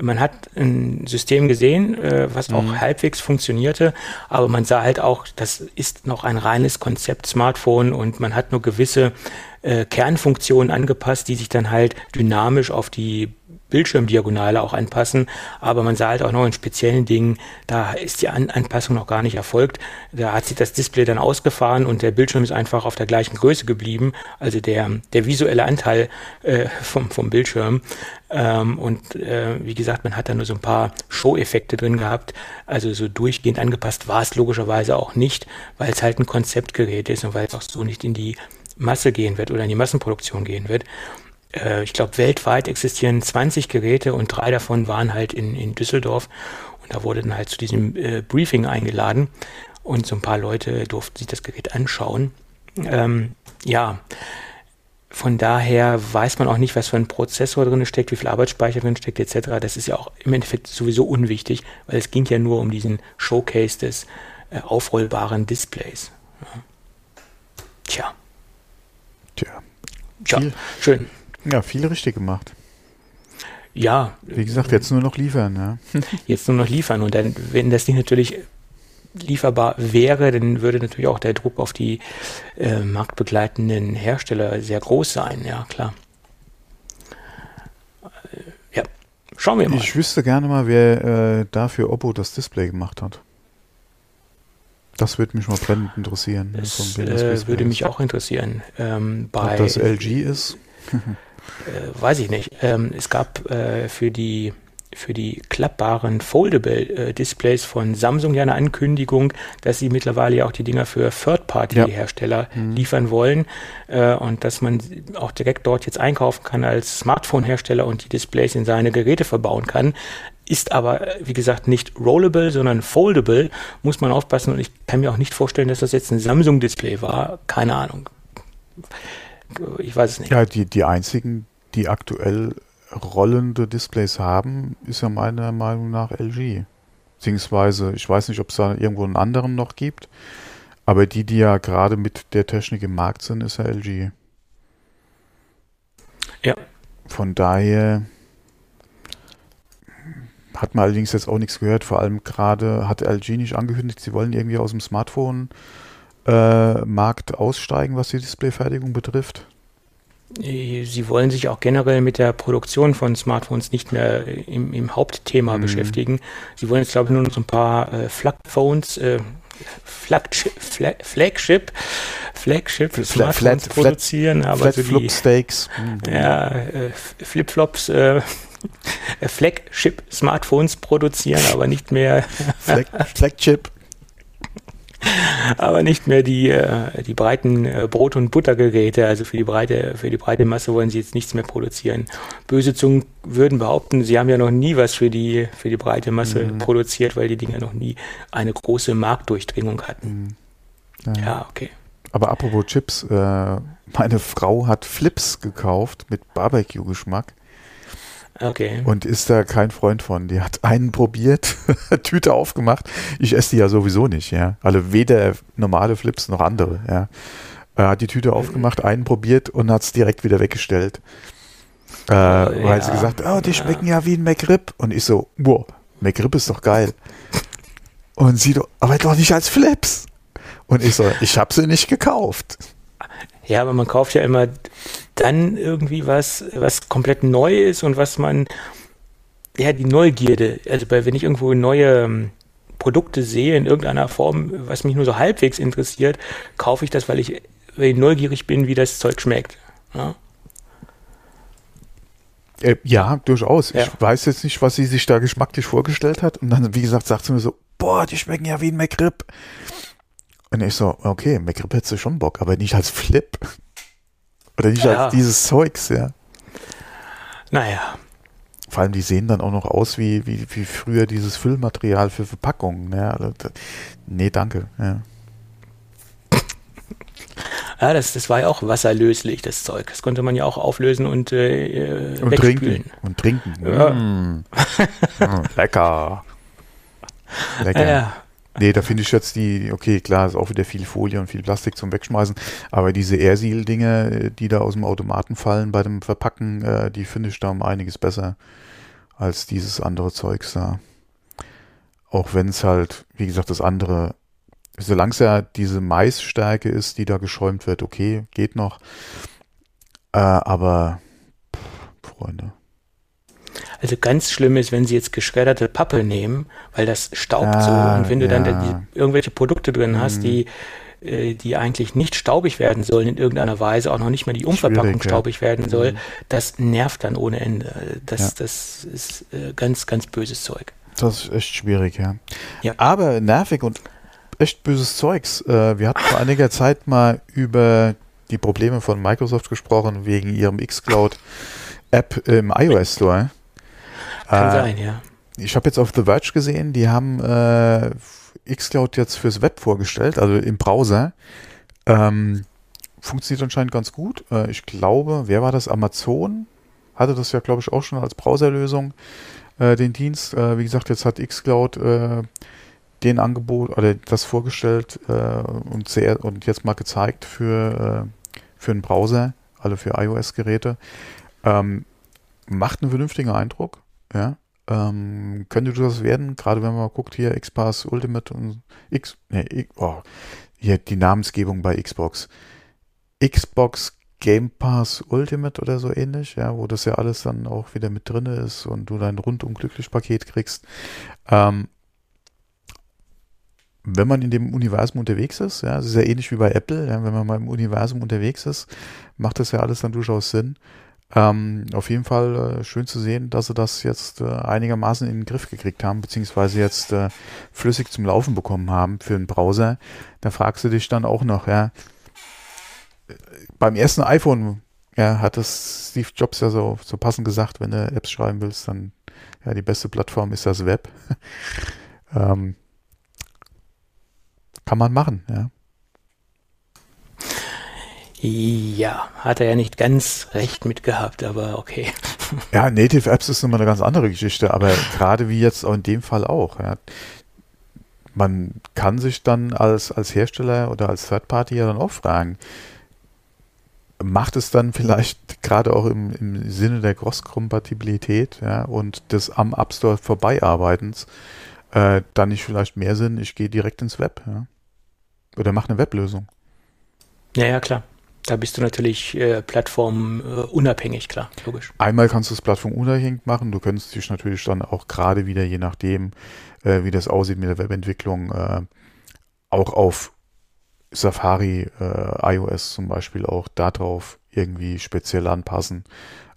man hat ein System gesehen, äh, was mhm. auch halbwegs funktionierte, aber man sah halt auch, das ist noch ein reines Konzept Smartphone und man hat nur gewisse äh, Kernfunktionen angepasst, die sich dann halt dynamisch auf die Bildschirmdiagonale auch anpassen, aber man sah halt auch noch in speziellen Dingen, da ist die An Anpassung noch gar nicht erfolgt. Da hat sich das Display dann ausgefahren und der Bildschirm ist einfach auf der gleichen Größe geblieben, also der, der visuelle Anteil äh, vom, vom Bildschirm. Ähm, und äh, wie gesagt, man hat da nur so ein paar Show-Effekte drin gehabt, also so durchgehend angepasst war es logischerweise auch nicht, weil es halt ein Konzeptgerät ist und weil es auch so nicht in die Masse gehen wird oder in die Massenproduktion gehen wird äh, ich glaube, weltweit existieren 20 Geräte und drei davon waren halt in, in Düsseldorf. Und da wurde dann halt zu diesem äh, Briefing eingeladen und so ein paar Leute durften sich das Gerät anschauen. Ähm, ja, von daher weiß man auch nicht, was für ein Prozessor drin steckt, wie viel Arbeitsspeicher drin steckt, etc. Das ist ja auch im Endeffekt sowieso unwichtig, weil es ging ja nur um diesen Showcase des äh, aufrollbaren Displays. Ja. Tja. Tja. Tja, schön. Ja, viel richtig gemacht. Ja. Wie gesagt, jetzt nur noch liefern, ja. Jetzt nur noch liefern. Und dann, wenn das Ding natürlich lieferbar wäre, dann würde natürlich auch der Druck auf die äh, marktbegleitenden Hersteller sehr groß sein, ja, klar. Äh, ja, schauen wir mal. Ich wüsste gerne mal, wer äh, dafür Oppo das Display gemacht hat. Das würde mich mal brennend interessieren. Das, äh, würde mich auch interessieren. Ähm, bei, Ob das LG ist? äh, weiß ich nicht. Ähm, es gab äh, für die für die klappbaren Foldable äh, Displays von Samsung ja eine Ankündigung, dass sie mittlerweile ja auch die Dinger für Third-Party-Hersteller ja. mhm. liefern wollen äh, und dass man auch direkt dort jetzt einkaufen kann als Smartphone-Hersteller und die Displays in seine Geräte verbauen kann ist aber, wie gesagt, nicht rollable, sondern foldable, muss man aufpassen und ich kann mir auch nicht vorstellen, dass das jetzt ein Samsung-Display war. Keine Ahnung. Ich weiß es nicht. Ja, die, die einzigen, die aktuell rollende Displays haben, ist ja meiner Meinung nach LG. Beziehungsweise, ich weiß nicht, ob es da irgendwo einen anderen noch gibt, aber die, die ja gerade mit der Technik im Markt sind, ist ja LG. Ja. Von daher hat man allerdings jetzt auch nichts gehört. Vor allem gerade hat LG nicht angekündigt, sie wollen irgendwie aus dem Smartphone-Markt äh, aussteigen, was die Displayfertigung betrifft. Sie wollen sich auch generell mit der Produktion von Smartphones nicht mehr im, im Hauptthema mhm. beschäftigen. Sie wollen jetzt, glaube ich, nur noch so ein paar äh, Flagphones, äh, Flagship, Flag, Flagship, Flagship Smartphones flat, produzieren, flat, aber flat so die, Steaks. Mhm. Ja, äh, Flipflops, äh, Flagship-Smartphones produzieren, aber nicht mehr Flag, Flagship. Aber nicht mehr die, äh, die breiten äh, Brot- und Buttergeräte. Also für die breite, für die breite Masse wollen sie jetzt nichts mehr produzieren. Böse Zungen würden behaupten, sie haben ja noch nie was für die, für die breite Masse mhm. produziert, weil die Dinger noch nie eine große Marktdurchdringung hatten. Mhm. Ja. ja, okay. Aber apropos Chips, äh, meine Frau hat Flips gekauft mit Barbecue-Geschmack. Okay. Und ist da kein Freund von. Die hat einen probiert, Tüte aufgemacht. Ich esse die ja sowieso nicht, ja. Also weder normale Flips noch andere, ja. Er hat die Tüte aufgemacht, einen probiert und hat es direkt wieder weggestellt. Äh, oh, weil ja. sie gesagt, oh, die schmecken ja, ja wie ein McRib. Und ich so, wow, McRib ist doch geil. Und sie, aber doch nicht als Flips. Und ich so, ich habe sie nicht gekauft. Ja, aber man kauft ja immer dann irgendwie was, was komplett neu ist und was man, ja, die Neugierde, also bei, wenn ich irgendwo neue ähm, Produkte sehe in irgendeiner Form, was mich nur so halbwegs interessiert, kaufe ich das, weil ich, weil ich neugierig bin, wie das Zeug schmeckt. Ja, äh, ja durchaus. Ja. Ich weiß jetzt nicht, was sie sich da geschmacklich vorgestellt hat. Und dann, wie gesagt, sagt sie mir so, boah, die schmecken ja wie ein McRib. Und ich so, okay, McRib hättest du schon Bock, aber nicht als Flip. Oder nicht ja. als dieses Zeugs, ja. Naja. Vor allem, die sehen dann auch noch aus wie, wie, wie früher dieses Füllmaterial für Verpackungen. Ja. Also, nee, danke. Ja. Ja, das, das war ja auch wasserlöslich, das Zeug. Das konnte man ja auch auflösen und, äh, und trinken. Und trinken. Ja. Mm. mm. Lecker. Lecker. Ja. Nee, da finde ich jetzt die, okay, klar, ist auch wieder viel Folie und viel Plastik zum Wegschmeißen, aber diese Airseal-Dinge, die da aus dem Automaten fallen bei dem Verpacken, äh, die finde ich da um einiges besser als dieses andere Zeugs da. Auch wenn es halt, wie gesagt, das andere, solange es ja diese Maisstärke ist, die da geschäumt wird, okay, geht noch. Äh, aber, pff, Freunde. Also ganz schlimm ist, wenn sie jetzt geschredderte Pappe nehmen, weil das staubt ah, so. Und wenn du ja. dann die, irgendwelche Produkte drin hast, mhm. die äh, die eigentlich nicht staubig werden sollen in irgendeiner Weise, auch noch nicht mal die Umverpackung Schwierig, staubig ja. werden soll, mhm. das nervt dann ohne Ende. Das, ja. das ist äh, ganz, ganz böses Zeug. Das ist echt schwierig, ja. ja. Aber nervig und echt böses Zeugs. Äh, wir hatten vor einiger Zeit mal über die Probleme von Microsoft gesprochen, wegen ihrem xCloud-App im iOS Store. Kann äh, sein, ja. Ich habe jetzt auf The Verge gesehen, die haben äh, xCloud jetzt fürs Web vorgestellt, also im Browser. Ähm, funktioniert anscheinend ganz gut. Äh, ich glaube, wer war das? Amazon hatte das ja, glaube ich, auch schon als Browserlösung, äh, den Dienst. Äh, wie gesagt, jetzt hat xCloud äh, den Angebot oder das vorgestellt und, sehr, und jetzt mal gezeigt für, für einen Browser, also für iOS-Geräte. Ähm, macht einen vernünftigen Eindruck. Ja. Ähm, könnte das werden, gerade wenn man guckt hier Xpass Ultimate und X, nee, oh, hier die Namensgebung bei Xbox. Xbox Game Pass Ultimate oder so ähnlich, ja, wo das ja alles dann auch wieder mit drin ist und du dein rundum glücklich Paket kriegst. Ähm, wenn man in dem Universum unterwegs ist, ja, es ist ja ähnlich wie bei Apple, ja, wenn man mal im Universum unterwegs ist, macht das ja alles dann durchaus Sinn. Ähm, auf jeden Fall äh, schön zu sehen, dass sie das jetzt äh, einigermaßen in den Griff gekriegt haben, beziehungsweise jetzt äh, flüssig zum Laufen bekommen haben für den Browser. Da fragst du dich dann auch noch, ja, beim ersten iPhone, ja, hat das Steve Jobs ja so, so passend gesagt, wenn du Apps schreiben willst, dann Ja, die beste Plattform ist das Web. ähm, kann man machen, ja. Ja, hat er ja nicht ganz recht mitgehabt, aber okay. Ja, Native Apps ist immer eine ganz andere Geschichte, aber gerade wie jetzt auch in dem Fall auch. Ja. Man kann sich dann als, als Hersteller oder als Third Party ja dann auch fragen, macht es dann vielleicht gerade auch im, im Sinne der Cross-Kompatibilität ja, und des am App Store vorbeiarbeitens äh, dann nicht vielleicht mehr Sinn, ich gehe direkt ins Web ja? oder mache eine Weblösung. Ja, ja, klar. Da bist du natürlich äh, plattformunabhängig, klar, logisch. Einmal kannst du es plattformunabhängig machen. Du könntest dich natürlich dann auch gerade wieder, je nachdem, äh, wie das aussieht mit der Webentwicklung, äh, auch auf Safari, äh, iOS zum Beispiel auch darauf irgendwie speziell anpassen.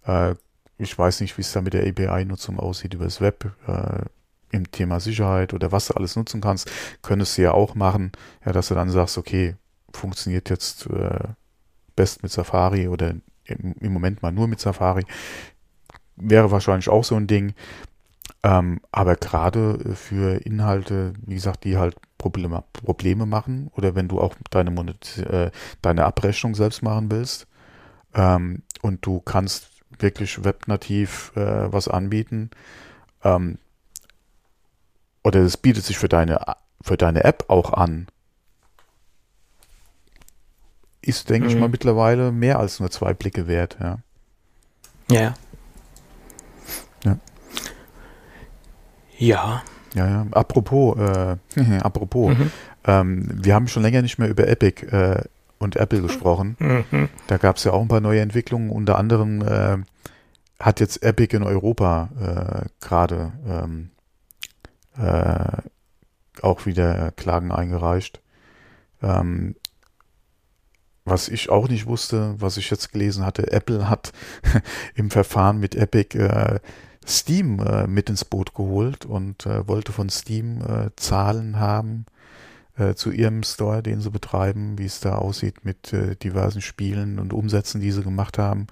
Äh, ich weiß nicht, wie es da mit der API-Nutzung aussieht über das Web. Äh, im Thema Sicherheit oder was du alles nutzen kannst, könntest du ja auch machen, ja, dass du dann sagst, okay, funktioniert jetzt äh, best mit Safari oder im, Moment mal nur mit Safari. Wäre wahrscheinlich auch so ein Ding. Ähm, aber gerade für Inhalte, wie gesagt, die halt Probleme, Probleme machen oder wenn du auch deine, Monet, äh, deine Abrechnung selbst machen willst ähm, und du kannst wirklich webnativ äh, was anbieten ähm, oder es bietet sich für deine, für deine App auch an, ist, denke mhm. ich mal, mittlerweile mehr als nur zwei Blicke wert. Ja. Ja. Ja. Ja. Ja, ja. Apropos, äh, apropos, mhm. ähm, wir haben schon länger nicht mehr über Epic äh, und Apple gesprochen. Mhm. Da gab es ja auch ein paar neue Entwicklungen. Unter anderem äh, hat jetzt Epic in Europa äh, gerade ähm, äh, auch wieder Klagen eingereicht. Ähm, was ich auch nicht wusste, was ich jetzt gelesen hatte, Apple hat im Verfahren mit Epic äh, Steam äh, mit ins Boot geholt und äh, wollte von Steam äh, Zahlen haben äh, zu ihrem Store, den sie betreiben, wie es da aussieht mit äh, diversen Spielen und Umsätzen, die sie gemacht haben,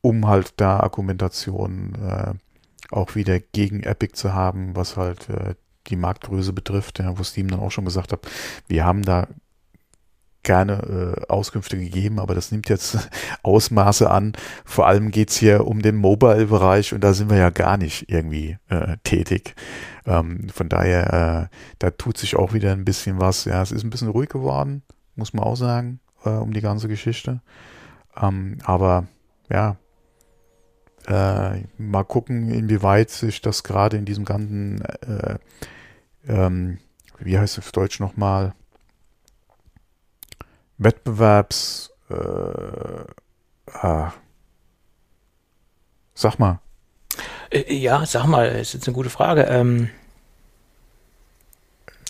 um halt da Argumentation äh, auch wieder gegen Epic zu haben, was halt die Marktgröße betrifft, ja, wo Steam dann auch schon gesagt hat, wir haben da gerne äh, Auskünfte gegeben, aber das nimmt jetzt Ausmaße an. Vor allem geht's hier um den Mobile-Bereich und da sind wir ja gar nicht irgendwie äh, tätig. Ähm, von daher, äh, da tut sich auch wieder ein bisschen was. Ja, es ist ein bisschen ruhig geworden, muss man auch sagen, äh, um die ganze Geschichte. Ähm, aber ja, äh, mal gucken, inwieweit sich das gerade in diesem ganzen, äh, ähm, wie heißt es auf Deutsch nochmal, Wettbewerbs. Äh, ah. Sag mal. Äh, ja, sag mal, ist jetzt eine gute Frage. Ähm,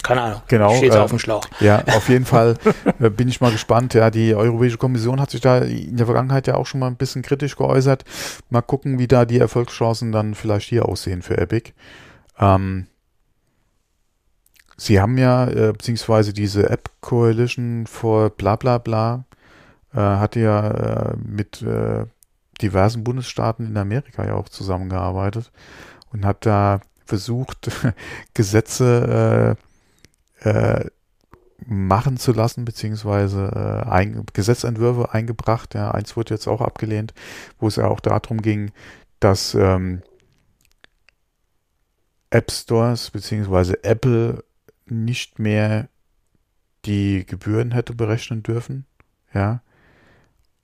keine Ahnung. Genau. Steht äh, auf dem Schlauch. Ja, auf jeden Fall äh, bin ich mal gespannt. Ja, die Europäische Kommission hat sich da in der Vergangenheit ja auch schon mal ein bisschen kritisch geäußert. Mal gucken, wie da die Erfolgschancen dann vielleicht hier aussehen für Epic. Ähm, Sie haben ja, äh, beziehungsweise diese App Coalition for bla bla bla, äh, hatte ja äh, mit äh, diversen Bundesstaaten in Amerika ja auch zusammengearbeitet und hat da versucht, Gesetze äh, äh, machen zu lassen, beziehungsweise äh, ein, Gesetzentwürfe eingebracht. Ja, eins wurde jetzt auch abgelehnt, wo es ja auch darum ging, dass ähm, App Stores beziehungsweise Apple nicht mehr die Gebühren hätte berechnen dürfen, ja,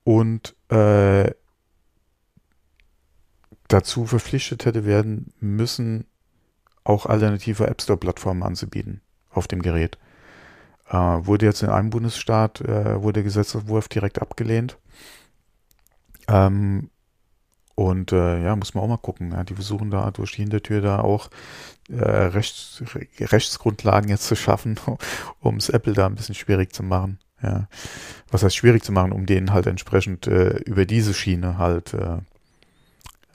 und äh, dazu verpflichtet hätte werden müssen, auch alternative App Store Plattformen anzubieten auf dem Gerät. Äh, wurde jetzt in einem Bundesstaat, äh, wurde der Gesetzentwurf direkt abgelehnt. Ähm, und äh, ja, muss man auch mal gucken. Ja. Die versuchen da durch die Hintertür da auch äh, Rechts, Rechtsgrundlagen jetzt zu schaffen, um es Apple da ein bisschen schwierig zu machen. Ja. Was heißt schwierig zu machen, um denen halt entsprechend äh, über diese Schiene halt äh,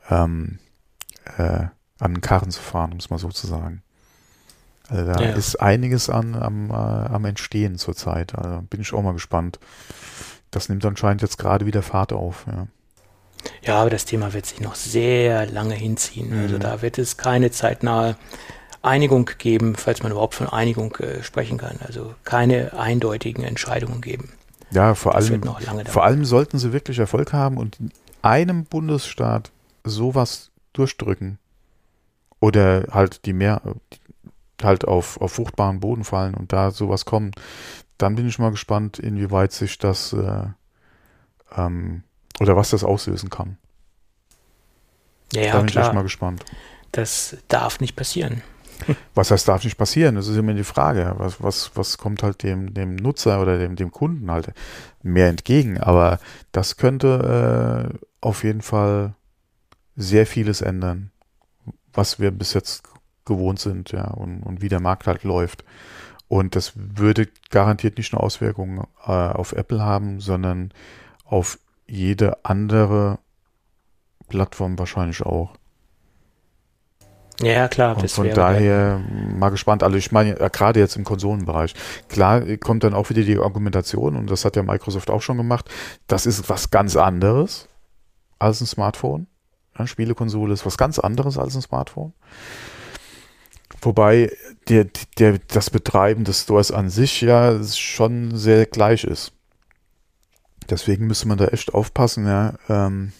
ähm, äh, an den Karren zu fahren, um es mal so zu sagen. Also da ja. ist einiges an, am, äh, am Entstehen zurzeit. Also bin ich auch mal gespannt. Das nimmt anscheinend jetzt gerade wieder Fahrt auf. Ja. Ja, aber das Thema wird sich noch sehr lange hinziehen. Also Mhm. da wird es keine zeitnahe Einigung geben, falls man überhaupt von Einigung äh, sprechen kann. Also keine eindeutigen Entscheidungen geben. Ja, vor Das allem, vor allem sollten sie wirklich Erfolg haben und in einem Bundesstaat sowas durchdrücken oder halt die mehr halt auf, auf fruchtbaren Boden fallen und da sowas kommt, dann bin ich mal gespannt, inwieweit sich das äh, ähm, oder was das auslösen kann. Ja, da ja bin ich echt mal klar. gespannt. Das darf nicht passieren. Was heißt, darf nicht passieren? Das ist immer die Frage. Was, was, was kommt halt dem, dem Nutzer oder dem, dem Kunden halt mehr entgegen? Aber das könnte äh, auf jeden Fall sehr vieles ändern, was wir bis jetzt gewohnt sind, ja, und, und wie der Markt halt läuft. Und das würde garantiert nicht nur Auswirkungen äh, auf Apple haben, sondern auf jede andere Plattform wahrscheinlich auch. Ja, klar. Und von daher mal gespannt. Also ich meine, gerade jetzt im Konsolenbereich. Klar kommt dann auch wieder die Argumentation, und das hat ja Microsoft auch schon gemacht, das ist was ganz anderes als ein Smartphone. Ja, Spielekonsole ist was ganz anderes als ein Smartphone. Wobei der, der, das Betreiben des Stores an sich ja schon sehr gleich ist. Deswegen müsste man da echt aufpassen, ja. Ähm,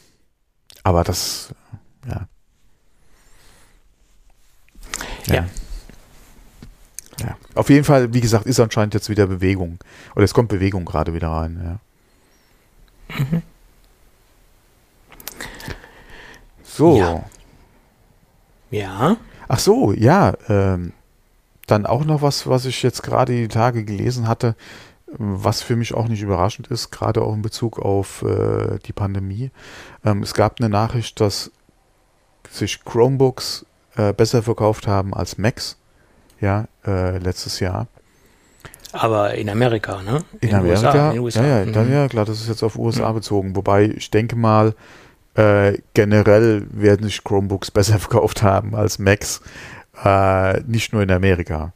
aber das, ja. Ja. Ja. Auf jeden Fall, wie gesagt, ist anscheinend jetzt wieder Bewegung. Oder es kommt Bewegung gerade wieder rein, ja. So. Ja. Ja. Ach so, ja. Ähm, dann auch noch was, was ich jetzt gerade die Tage gelesen hatte, was für mich auch nicht überraschend ist, gerade auch in Bezug auf äh, die Pandemie. Ähm, es gab eine Nachricht, dass sich Chromebooks äh, besser verkauft haben als Macs, ja, äh, letztes Jahr. Aber in Amerika, ne? In, den Amerika? USA, in den USA. Ja, ja, dann, Mhm. ja, klar, das ist jetzt auf USA bezogen. Wobei ich denke mal, äh, generell werden sich Chromebooks besser verkauft haben als Macs, äh, nicht nur in Amerika.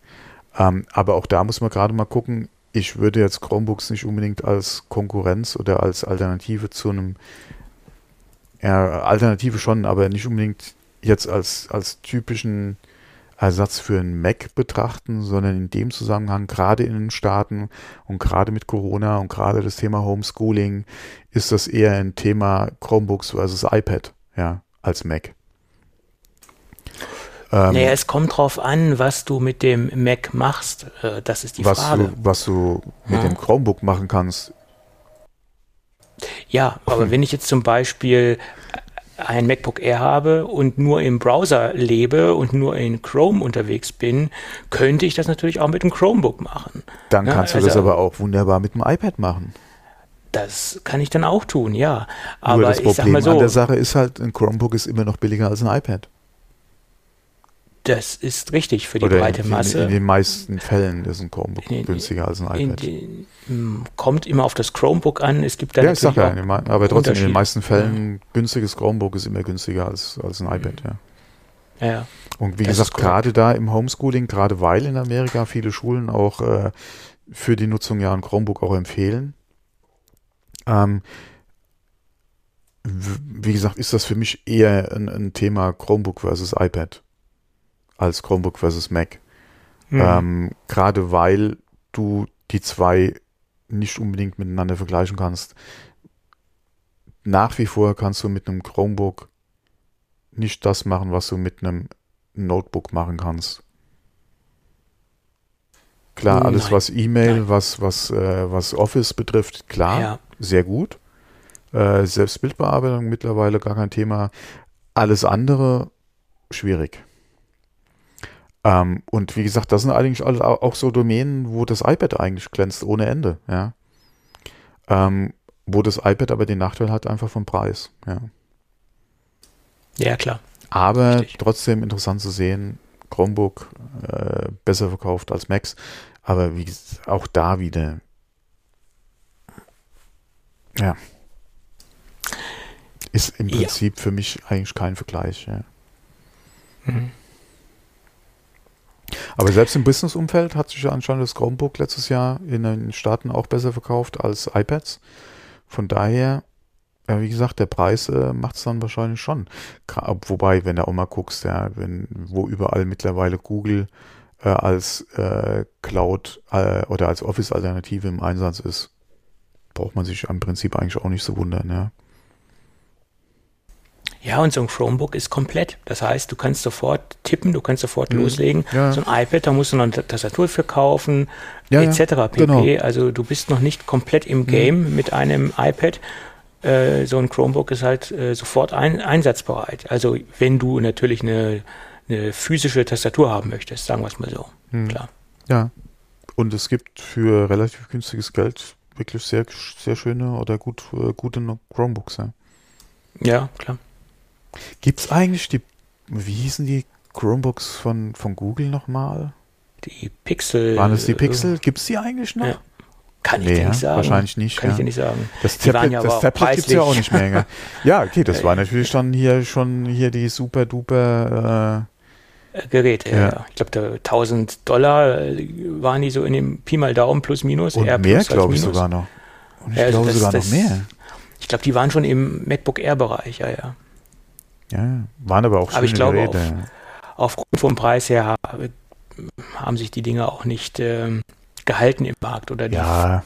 Ähm, aber auch da muss man gerade mal gucken. Ich würde jetzt Chromebooks nicht unbedingt als Konkurrenz oder als Alternative zu einem, ja, Alternative schon, aber nicht unbedingt jetzt als, als typischen Ersatz für einen Mac betrachten, sondern in dem Zusammenhang, gerade in den Staaten und gerade mit Corona und gerade das Thema Homeschooling, ist das eher ein Thema Chromebooks versus iPad, ja, als Mac. Ähm, Naja, es kommt drauf an, was du mit dem Mac machst. Äh, Das ist die was, Frage. du, was du mit Ja. dem Chromebook machen kannst, Ja, aber wenn ich jetzt zum Beispiel ein MacBook Air habe und nur im Browser lebe und nur in Chrome unterwegs bin, könnte ich das natürlich auch mit dem Chromebook machen. dann Ja, kannst du also- das aber auch wunderbar mit dem iPad machen. Das kann ich dann auch tun, ja. Aber Nur das Problem mal an so, der Sache ist halt, ein Chromebook ist immer noch billiger als ein iPad. Das ist richtig für die Oder breite in, Masse. In, in den meisten Fällen ist ein Chromebook In- günstiger als ein In iPad. den, kommt immer auf das Chromebook an. Es gibt da Ja, ich sag ja, aber trotzdem in den meisten Fällen günstiges Chromebook ist immer günstiger als, als ein iPad, ja. ja, ja. Und wie Das gesagt, gerade da im Homeschooling, gerade weil in Amerika viele Schulen auch äh, für die Nutzung ja ein Chromebook auch empfehlen. Ähm, wie gesagt, ist das für mich eher ein, ein Thema Chromebook versus iPad als Chromebook versus Mac. Hm. Ähm, gerade weil du die zwei nicht unbedingt miteinander vergleichen kannst. Nach wie vor kannst du mit einem Chromebook nicht das machen, was du mit einem Notebook machen kannst. Klar, alles Nein. was E-Mail, was, was, äh, was Office betrifft, klar, ja. sehr gut. Äh, selbst Bildbearbeitung mittlerweile gar kein Thema. Alles andere schwierig. Ähm, und wie gesagt, das sind eigentlich alle au- auch so Domänen, wo das iPad eigentlich glänzt ohne Ende, ja. Ähm, wo das iPad aber den Nachteil hat einfach vom Preis, ja. ja, klar. Aber Richtig. trotzdem interessant zu sehen, Chromebook äh, besser verkauft als Macs, aber wie auch da wieder, ja, ist im Ja. Prinzip für mich eigentlich kein Vergleich. Ja. Mhm. Aber selbst im Business-Umfeld hat sich ja anscheinend das Chromebook letztes Jahr in den Staaten auch besser verkauft als iPads. Von daher Ja, wie gesagt, der Preis äh, macht es dann wahrscheinlich schon. Wobei, wenn du auch mal guckst, ja, wenn, wo überall mittlerweile Google äh, als äh, Cloud äh, oder als Office-Alternative im Einsatz ist, braucht man sich im Prinzip eigentlich auch nicht so wundern, ja. Ja, und so ein Chromebook ist komplett. Das heißt, du kannst sofort tippen, du kannst sofort mhm. loslegen. Ja. So ein iPad, da musst du noch eine Tastatur für kaufen, ja, etc. Pp. Genau. Also du bist noch nicht komplett im Game mhm. mit einem iPad. Äh, so ein Chromebook ist halt äh, sofort ein, einsatzbereit. Also wenn du natürlich eine, eine physische Tastatur haben möchtest, sagen wir es mal so. Mhm. Klar. Ja. Und es gibt für relativ günstiges Geld wirklich sehr, sehr schöne oder gut, äh, gute Chromebooks. Ja, ja klar. Gibt es eigentlich die, wie hießen die Chromebooks von, von Google nochmal? Die Pixel. Waren es die Pixel? Gibt es die eigentlich noch? Ja. Kann ich nee, dir nicht sagen. Wahrscheinlich nicht. Kann ja. ich dir nicht sagen. Das Tablet, ja das Tablet gibt es ja auch nicht mehr. ja, okay, das war natürlich dann hier schon hier die super duper äh, Geräte. Ja. Ich glaube, 1000 Dollar äh, waren die so in dem Pi mal Daumen plus minus. Und mehr, glaube ich sogar noch. Und ich also glaube das, sogar das, noch mehr. Ich glaube, die waren schon im MacBook Air Bereich, ja, ja. Ja, waren aber auch schöne aber ich glaube, Geräte. Auf, aufgrund vom Preis her haben sich die Dinge auch nicht ähm, gehalten im Markt oder Ja,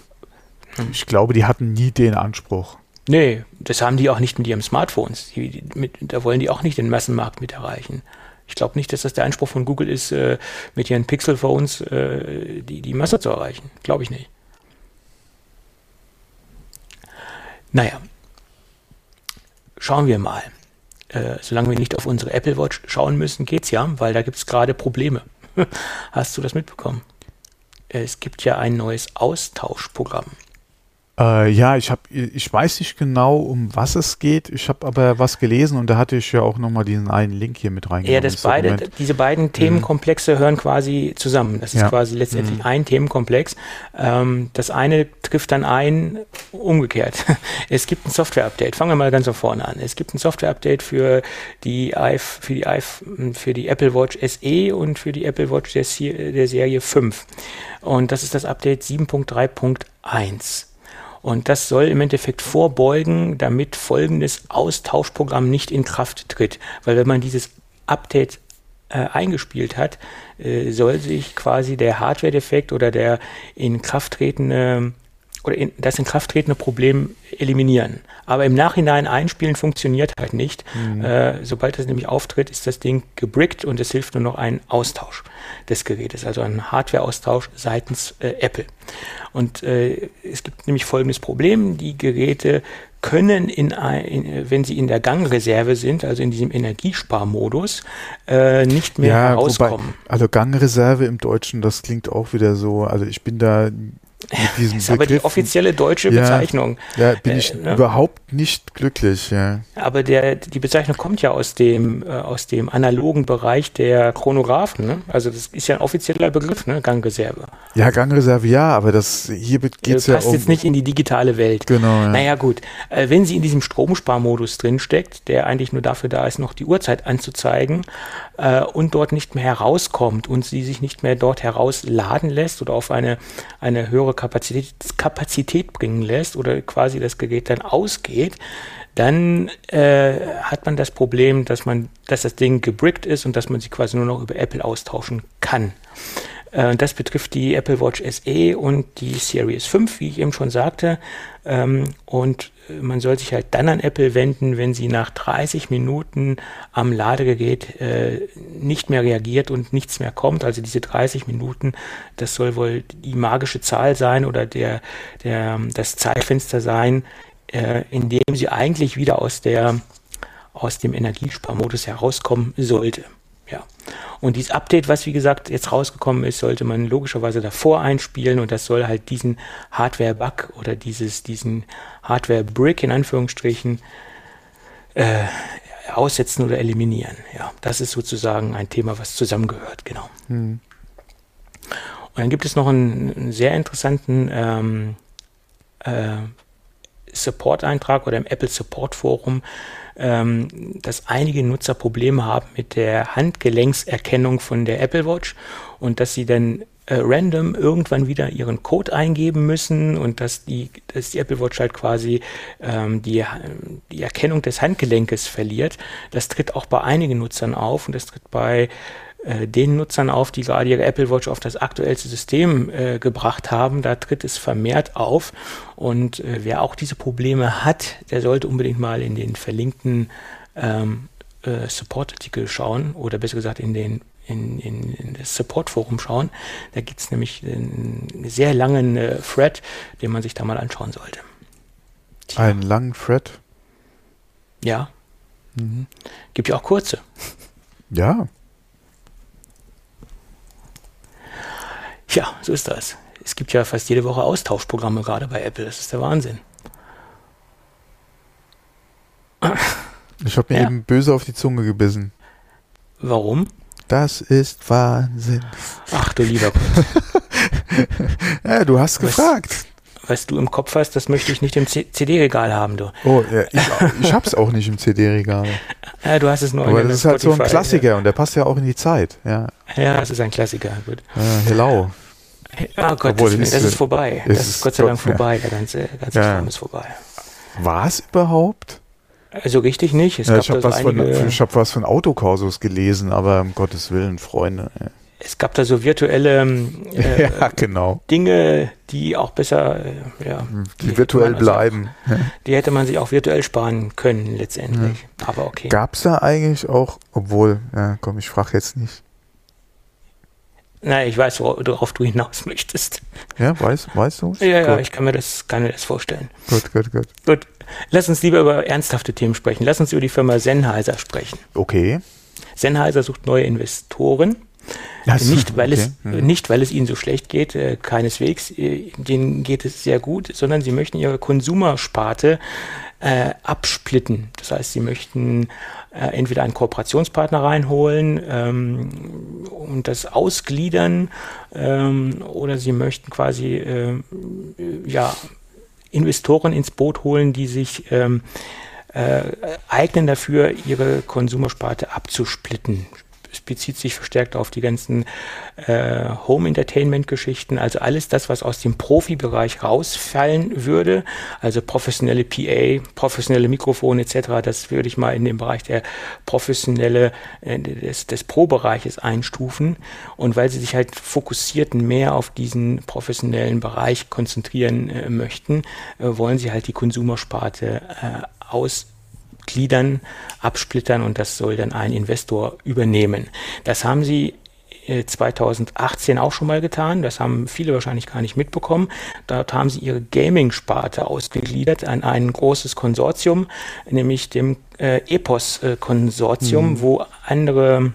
hm. ich glaube, die hatten nie den Anspruch. Nee, das haben die auch nicht mit ihren Smartphones. Die, mit, da wollen die auch nicht den Massenmarkt mit erreichen. Ich glaube nicht, dass das der Anspruch von Google ist, äh, mit ihren Pixel-Phones äh, die, die Masse zu erreichen. Glaube ich nicht. Naja, schauen wir mal äh, solange wir nicht auf unsere Apple Watch schauen müssen, geht's ja, weil da gibt es gerade Probleme. Hast du das mitbekommen? Es gibt ja ein neues Austauschprogramm. Äh, ja, ich habe, ich weiß nicht genau, um was es geht. Ich habe aber was gelesen und da hatte ich ja auch nochmal diesen einen Link hier mit reingenommen. Ja, das beide, diese beiden mhm. Themenkomplexe mhm. hören quasi zusammen. Das ist ja. quasi letztendlich mhm. ein Themenkomplex. Ähm, das eine trifft dann ein, umgekehrt. Es gibt ein Software-Update. Fangen wir mal ganz von vorne an. Es gibt ein Software-Update für die für die für die Apple Watch SE und für die Apple Watch der, der Serie 5. Und das ist das Update 7.3.1. Und das soll im Endeffekt vorbeugen, damit folgendes Austauschprogramm nicht in Kraft tritt. Weil wenn man dieses Update äh, eingespielt hat, äh, soll sich quasi der Hardware-Defekt oder der in Kraft tretende oder in, das in Kraft tretende Problem eliminieren. Aber im Nachhinein einspielen funktioniert halt nicht. Mhm. Äh, sobald das nämlich auftritt, ist das Ding gebrickt und es hilft nur noch ein Austausch des Gerätes, also ein Hardware-Austausch seitens äh, Apple. Und äh, es gibt nämlich folgendes Problem. Die Geräte können, in, in, wenn sie in der Gangreserve sind, also in diesem Energiesparmodus, äh, nicht mehr ja, herauskommen. Wobei, also Gangreserve im Deutschen, das klingt auch wieder so, also ich bin da mit diesem ist Begriff, aber die offizielle deutsche ja, Bezeichnung. Ja, bin ich äh, ne? überhaupt nicht glücklich. Ja. Aber der, die Bezeichnung kommt ja aus dem, äh, aus dem analogen Bereich der Chronographen. Ne? Also das ist ja ein offizieller Begriff, ne? Gangreserve. Ja, Gangreserve ja, aber das hier geht es ja passt jetzt nicht in die digitale Welt. Genau. Ja. Naja gut, äh, wenn sie in diesem Stromsparmodus drinsteckt, der eigentlich nur dafür da ist, noch die Uhrzeit anzuzeigen äh, und dort nicht mehr herauskommt und sie sich nicht mehr dort herausladen lässt oder auf eine, eine höhere Kapazität, Kapazität bringen lässt oder quasi das Gerät dann ausgeht, dann äh, hat man das Problem, dass man, dass das Ding gebrickt ist und dass man sich quasi nur noch über Apple austauschen kann. Äh, das betrifft die Apple Watch SE und die Series 5, wie ich eben schon sagte. Ähm, und man soll sich halt dann an Apple wenden, wenn sie nach 30 Minuten am Ladegerät äh, nicht mehr reagiert und nichts mehr kommt. Also diese 30 Minuten, das soll wohl die magische Zahl sein oder der, der, das Zeitfenster sein, äh, in dem sie eigentlich wieder aus der aus dem Energiesparmodus herauskommen sollte. Ja. Und dieses Update, was wie gesagt jetzt rausgekommen ist, sollte man logischerweise davor einspielen und das soll halt diesen Hardware-Bug oder dieses, diesen Hardware-Brick in Anführungsstrichen äh, aussetzen oder eliminieren. Ja, das ist sozusagen ein Thema, was zusammengehört, genau. Hm. Und dann gibt es noch einen, einen sehr interessanten ähm, äh, Support-Eintrag oder im Apple Support Forum ähm, dass einige Nutzer Probleme haben mit der Handgelenkserkennung von der Apple Watch und dass sie dann äh, random irgendwann wieder ihren Code eingeben müssen und dass die, dass die Apple Watch halt quasi ähm, die, die Erkennung des Handgelenkes verliert. Das tritt auch bei einigen Nutzern auf und das tritt bei äh, den Nutzern auf, die gerade ihre Apple Watch auf das aktuellste System äh, gebracht haben. Da tritt es vermehrt auf. Und äh, wer auch diese Probleme hat, der sollte unbedingt mal in den verlinkten ähm, äh, Support-Artikel schauen oder besser gesagt in den in, in, in das Support-Forum schauen. Da gibt es nämlich einen sehr langen äh, Thread, den man sich da mal anschauen sollte. Tja. Einen langen Thread? Ja. Mhm. Gibt ja auch kurze. Ja. Ja, so ist das. Es gibt ja fast jede Woche Austauschprogramme gerade bei Apple. Das ist der Wahnsinn. Ich habe mir ja. eben böse auf die Zunge gebissen. Warum? Das ist Wahnsinn. Ach du lieber Gott. ja, du hast was, gefragt. Was du im Kopf hast, das möchte ich nicht im CD-Regal haben, du. Oh, ja, ich, ich hab's auch nicht im CD-Regal. Ja, du hast es nur Aber das ist halt so ein Klassiker ja. und der passt ja auch in die Zeit. Ja, ja das ist ein Klassiker. Gut. Äh, hello. Oh Gott, Obwohl, das, ist, das ist vorbei. Ist das ist Gott sei Dank vorbei. Der ganze, ganze ja. Kram ist vorbei. War es überhaupt? Also richtig nicht. Ja, ich habe was, hab was von Autokorsos gelesen, aber um Gottes Willen, Freunde. Es gab da so virtuelle äh, ja, genau. Dinge, die auch besser, äh, ja, die, virtuell also bleiben. Auch, die hätte man sich auch virtuell sparen können letztendlich. Ja. Aber okay. Gab es da eigentlich auch, obwohl, ja, komm, ich frage jetzt nicht. Nein, ich weiß, worauf du hinaus möchtest. Ja, weißt, weißt du? Ja, ja, ich kann mir das, kann mir das vorstellen. Gut, gut, gut. Gut. Lass uns lieber über ernsthafte Themen sprechen. Lass uns über die Firma Sennheiser sprechen. Okay. Sennheiser sucht neue Investoren. Also, nicht, weil okay. es, mhm. nicht, weil es ihnen so schlecht geht, äh, keineswegs, äh, denen geht es sehr gut, sondern sie möchten ihre Konsumersparte äh, absplitten. Das heißt, sie möchten äh, entweder einen Kooperationspartner reinholen ähm, und das ausgliedern ähm, oder sie möchten quasi äh, ja, Investoren ins Boot holen, die sich ähm, äh, eignen dafür, ihre Konsumersparte abzusplitten es bezieht sich verstärkt auf die ganzen äh, Home-Entertainment-Geschichten, also alles das, was aus dem Profibereich rausfallen würde, also professionelle PA, professionelle Mikrofone etc., das würde ich mal in den Bereich der professionelle, äh, des, des Pro-Bereiches einstufen. Und weil sie sich halt fokussiert mehr auf diesen professionellen Bereich konzentrieren äh, möchten, äh, wollen sie halt die Konsumersparte äh, aus gliedern, absplittern und das soll dann ein Investor übernehmen. Das haben sie 2018 äh, auch schon mal getan. Das haben viele wahrscheinlich gar nicht mitbekommen. Dort haben sie ihre Gaming-Sparte ausgegliedert an ein großes Konsortium, nämlich dem äh, EPOS-Konsortium, mhm. wo andere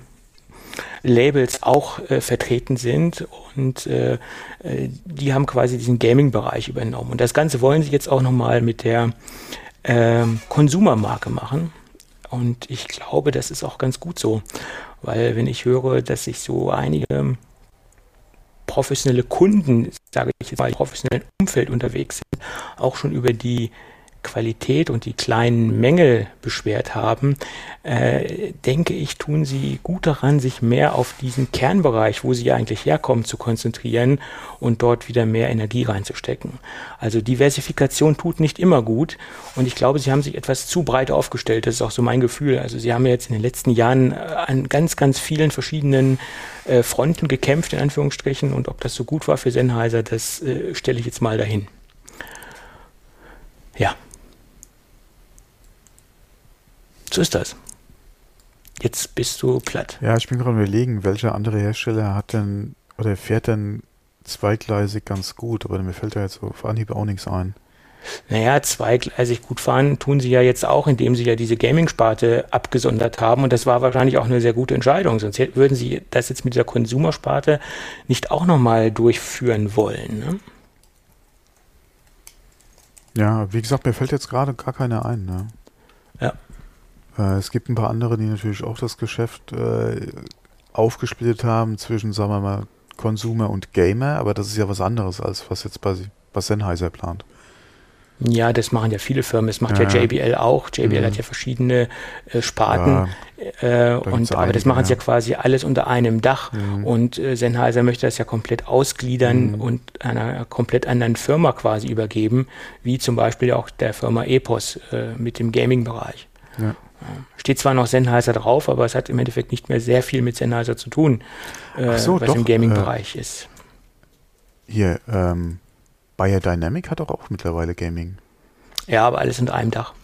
Labels auch äh, vertreten sind und äh, äh die haben quasi diesen Gaming-Bereich übernommen. Und das Ganze wollen sie jetzt auch nochmal mit der ähm, Konsumermarke machen. Und ich glaube, das ist auch ganz gut so, weil wenn ich höre, dass sich so einige professionelle Kunden, sage ich jetzt mal, im professionellen Umfeld unterwegs sind, auch schon über die Qualität und die kleinen Mängel beschwert haben, äh, denke ich, tun sie gut daran, sich mehr auf diesen Kernbereich, wo sie eigentlich herkommen, zu konzentrieren und dort wieder mehr Energie reinzustecken. Also Diversifikation tut nicht immer gut und ich glaube, sie haben sich etwas zu breit aufgestellt. Das ist auch so mein Gefühl. Also sie haben jetzt in den letzten Jahren an ganz, ganz vielen verschiedenen äh, Fronten gekämpft, in Anführungsstrichen. Und ob das so gut war für Sennheiser, das äh, stelle ich jetzt mal dahin. Ja. So ist das. Jetzt bist du platt. Ja, ich bin gerade überlegen, welcher andere Hersteller hat denn oder fährt denn zweigleisig ganz gut, aber mir fällt da jetzt so auf Anhieb auch nichts ein. Naja, zweigleisig gut fahren tun sie ja jetzt auch, indem sie ja diese Gaming-Sparte abgesondert haben. Und das war wahrscheinlich auch eine sehr gute Entscheidung. Sonst würden sie das jetzt mit dieser Konsumersparte nicht auch nochmal durchführen wollen. Ne? Ja, wie gesagt, mir fällt jetzt gerade gar keiner ein. Ne? Äh, es gibt ein paar andere, die natürlich auch das Geschäft äh, aufgesplittet haben zwischen, sagen wir mal, Consumer und Gamer, aber das ist ja was anderes, als was jetzt bei was Sennheiser plant. Ja, das machen ja viele Firmen. Das macht ja, ja JBL auch. JBL mhm. hat ja verschiedene äh, Sparten. Ja, äh, und, aber das machen sie ja. quasi alles unter einem Dach. Mhm. Und äh, Sennheiser möchte das ja komplett ausgliedern mhm. und einer komplett anderen Firma quasi übergeben, wie zum Beispiel auch der Firma Epos äh, mit dem Gaming-Bereich. Ja. Steht zwar noch Sennheiser drauf, aber es hat im Endeffekt nicht mehr sehr viel mit Sennheiser zu tun, äh, so, was doch, im Gaming-Bereich äh, ist. Hier, ähm, Biodynamic hat doch auch mittlerweile Gaming. Ja, aber alles unter einem Dach.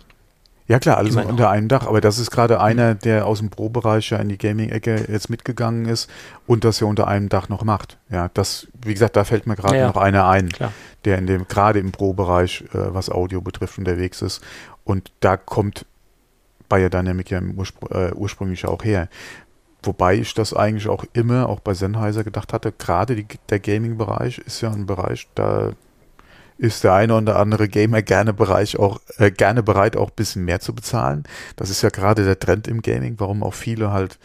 Ja klar, alles Immer unter noch. einem Dach, aber das ist gerade einer, der aus dem Pro-Bereich ja in die Gaming-Ecke jetzt mitgegangen ist und das ja unter einem Dach noch macht. Ja, das, wie gesagt, da fällt mir gerade ja, noch einer ein, klar. der in dem, gerade im Pro-Bereich, äh, was Audio betrifft, unterwegs ist. Und da kommt Biodynamic ja Urspr äh, ursprünglich auch her. Wobei ich das eigentlich auch immer, auch bei Sennheiser gedacht hatte, gerade die, der Gaming-Bereich ist ja ein Bereich, da ist der eine oder andere Gamer gerne Bereich auch äh, gerne bereit, auch ein bisschen mehr zu bezahlen. Das ist ja gerade der Trend im Gaming, warum auch viele halt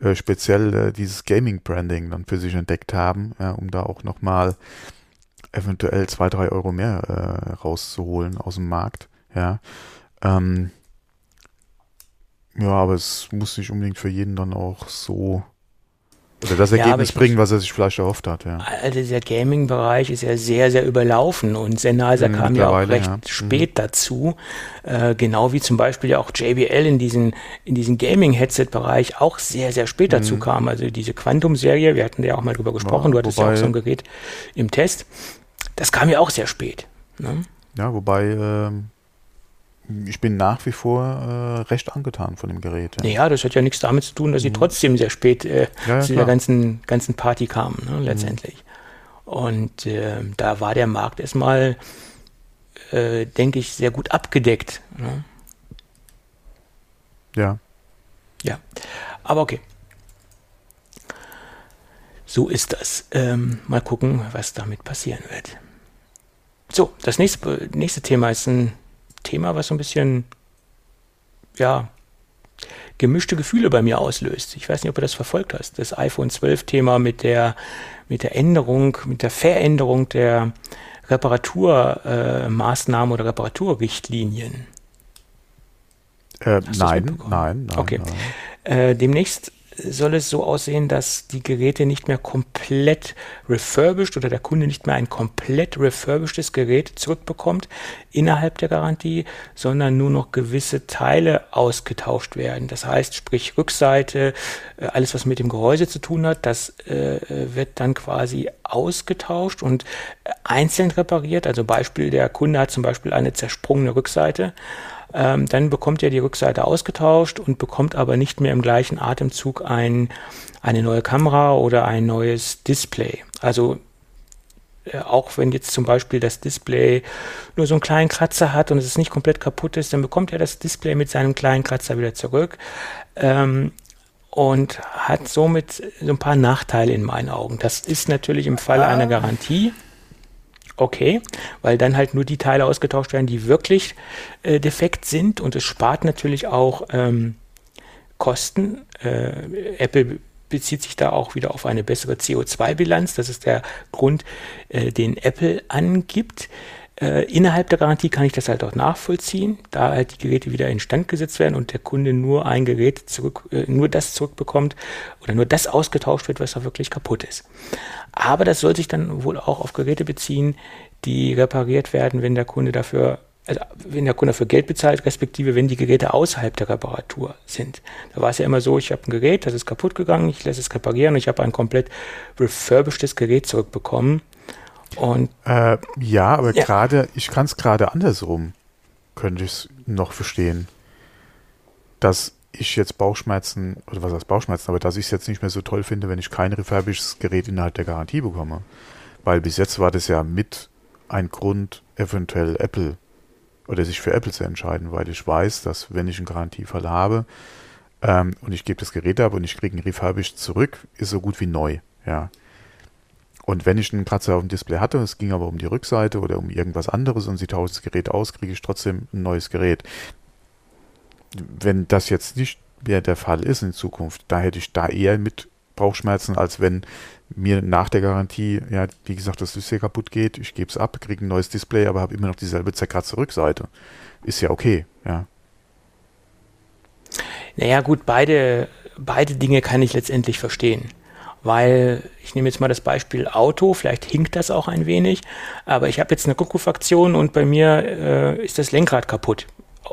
äh, speziell äh, dieses Gaming-Branding dann für sich entdeckt haben, ja, um da auch nochmal eventuell zwei, drei Euro mehr äh, rauszuholen aus dem Markt. Ja. Ähm, ja, aber es muss nicht unbedingt für jeden dann auch so oder das Ergebnis ja, bringen, was er sich vielleicht erhofft hat, ja. Also dieser Gaming-Bereich ist ja sehr, sehr überlaufen und Sennheiser mhm, kam ja auch recht ja. spät mhm. dazu. Äh, genau wie zum Beispiel ja auch JBL in diesen, in diesen Gaming-Headset-Bereich auch sehr, sehr spät dazu mhm. kam. Also diese Quantum-Serie, wir hatten ja auch mal drüber gesprochen, du hattest wobei, ja auch so ein Gerät im Test. Das kam ja auch sehr spät. Ne? Ja, wobei ähm, ich bin nach wie vor äh, recht angetan von dem Gerät. Ja. ja. das hat ja nichts damit zu tun, dass sie mhm. trotzdem sehr spät äh, ja, zu der ganzen, ganzen Party kamen, ne, letztendlich. Mhm. Und äh, da war der Markt erstmal, äh, denke ich, sehr gut abgedeckt. Ne? Ja. Ja, aber okay. So ist das. Ähm, mal gucken, was damit passieren wird. So, das nächste, nächste Thema ist ein Thema, was so ein bisschen, ja, gemischte Gefühle bei mir auslöst. Ich weiß nicht, ob du das verfolgt hast. Das iPhone 12 Thema mit der, mit der Änderung, mit der Veränderung der Reparaturmaßnahmen äh, oder Reparaturrichtlinien. Äh, nein, nein, nein, Okay. Nein. Äh, demnächst soll es so aussehen, dass die Geräte nicht mehr komplett refurbished oder der Kunde nicht mehr ein komplett refurbishedes Gerät zurückbekommt innerhalb der Garantie, sondern nur noch gewisse Teile ausgetauscht werden. Das heißt, sprich Rückseite, äh, alles was mit dem Gehäuse zu tun hat, das äh, wird dann quasi ausgetauscht und einzeln repariert. Also Beispiel, der Kunde hat zum Beispiel eine zersprungene Rückseite ähm, dann bekommt er die Rückseite ausgetauscht und bekommt aber nicht mehr im gleichen Atemzug ein, eine neue Kamera oder ein neues Display. Also äh, auch wenn jetzt zum Beispiel das Display nur so einen kleinen Kratzer hat und es ist nicht komplett kaputt ist, dann bekommt er das Display mit seinem kleinen Kratzer wieder zurück. Ähm, und hat somit so ein paar Nachteile in meinen Augen. Das ist natürlich im Falle einer Garantie okay, weil dann halt nur die Teile ausgetauscht werden, die wirklich äh, defekt sind und es spart natürlich auch ähm, Kosten. Äh, Apple bezieht sich da auch wieder auf eine bessere CO2-Bilanz. Das ist der Grund, äh, den Apple angibt. Äh, innerhalb der Garantie kann ich das halt auch nachvollziehen, da halt die Geräte wieder instand gesetzt werden und der Kunde nur ein Gerät zurück, äh, nur das zurückbekommt oder nur das ausgetauscht wird, was da wirklich kaputt ist. Aber das soll sich dann wohl auch auf Geräte beziehen, die repariert werden, wenn der Kunde dafür also wenn der Kunde dafür Geld bezahlt, respektive wenn die Geräte außerhalb der Reparatur sind. Da war es ja immer so, ich habe ein Gerät, das ist kaputt gegangen, ich lasse es reparieren und ich habe ein komplett refurbishedes Gerät zurückbekommen. Und äh, ja, aber ja. gerade, ich kann es gerade andersrum, könnte ich es noch verstehen, dass ich jetzt Bauchschmerzen, oder was heißt Bauchschmerzen, aber dass ich es jetzt nicht mehr so toll finde, wenn ich kein refurbishedes Gerät innerhalb der Garantie bekomme. Weil bis jetzt war das ja mit ein Grund, eventuell Apple oder sich für Apple zu entscheiden, weil ich weiß, dass wenn ich einen Garantiefall habe ähm, und ich gebe das Gerät ab und ich kriege ein refurbished zurück, ist so gut wie neu. Ja. Und wenn ich einen Kratzer auf dem Display hatte, es ging aber um die Rückseite oder um irgendwas anderes und sie tauscht das Gerät aus, kriege ich trotzdem ein neues Gerät. Wenn das jetzt nicht mehr der Fall ist in Zukunft, da hätte ich da eher mit Bauchschmerzen, als wenn mir nach der Garantie, ja, wie gesagt, das Display kaputt geht, ich gebe es ab, kriege ein neues Display, aber habe immer noch dieselbe zerkratzte Rückseite. Ist ja okay, ja. Naja, gut, beide, beide Dinge kann ich letztendlich verstehen. Weil, ich nehme jetzt mal das Beispiel Auto, vielleicht hinkt das auch ein wenig, aber ich habe jetzt eine Rückrufaktion und bei mir äh, ist das Lenkrad kaputt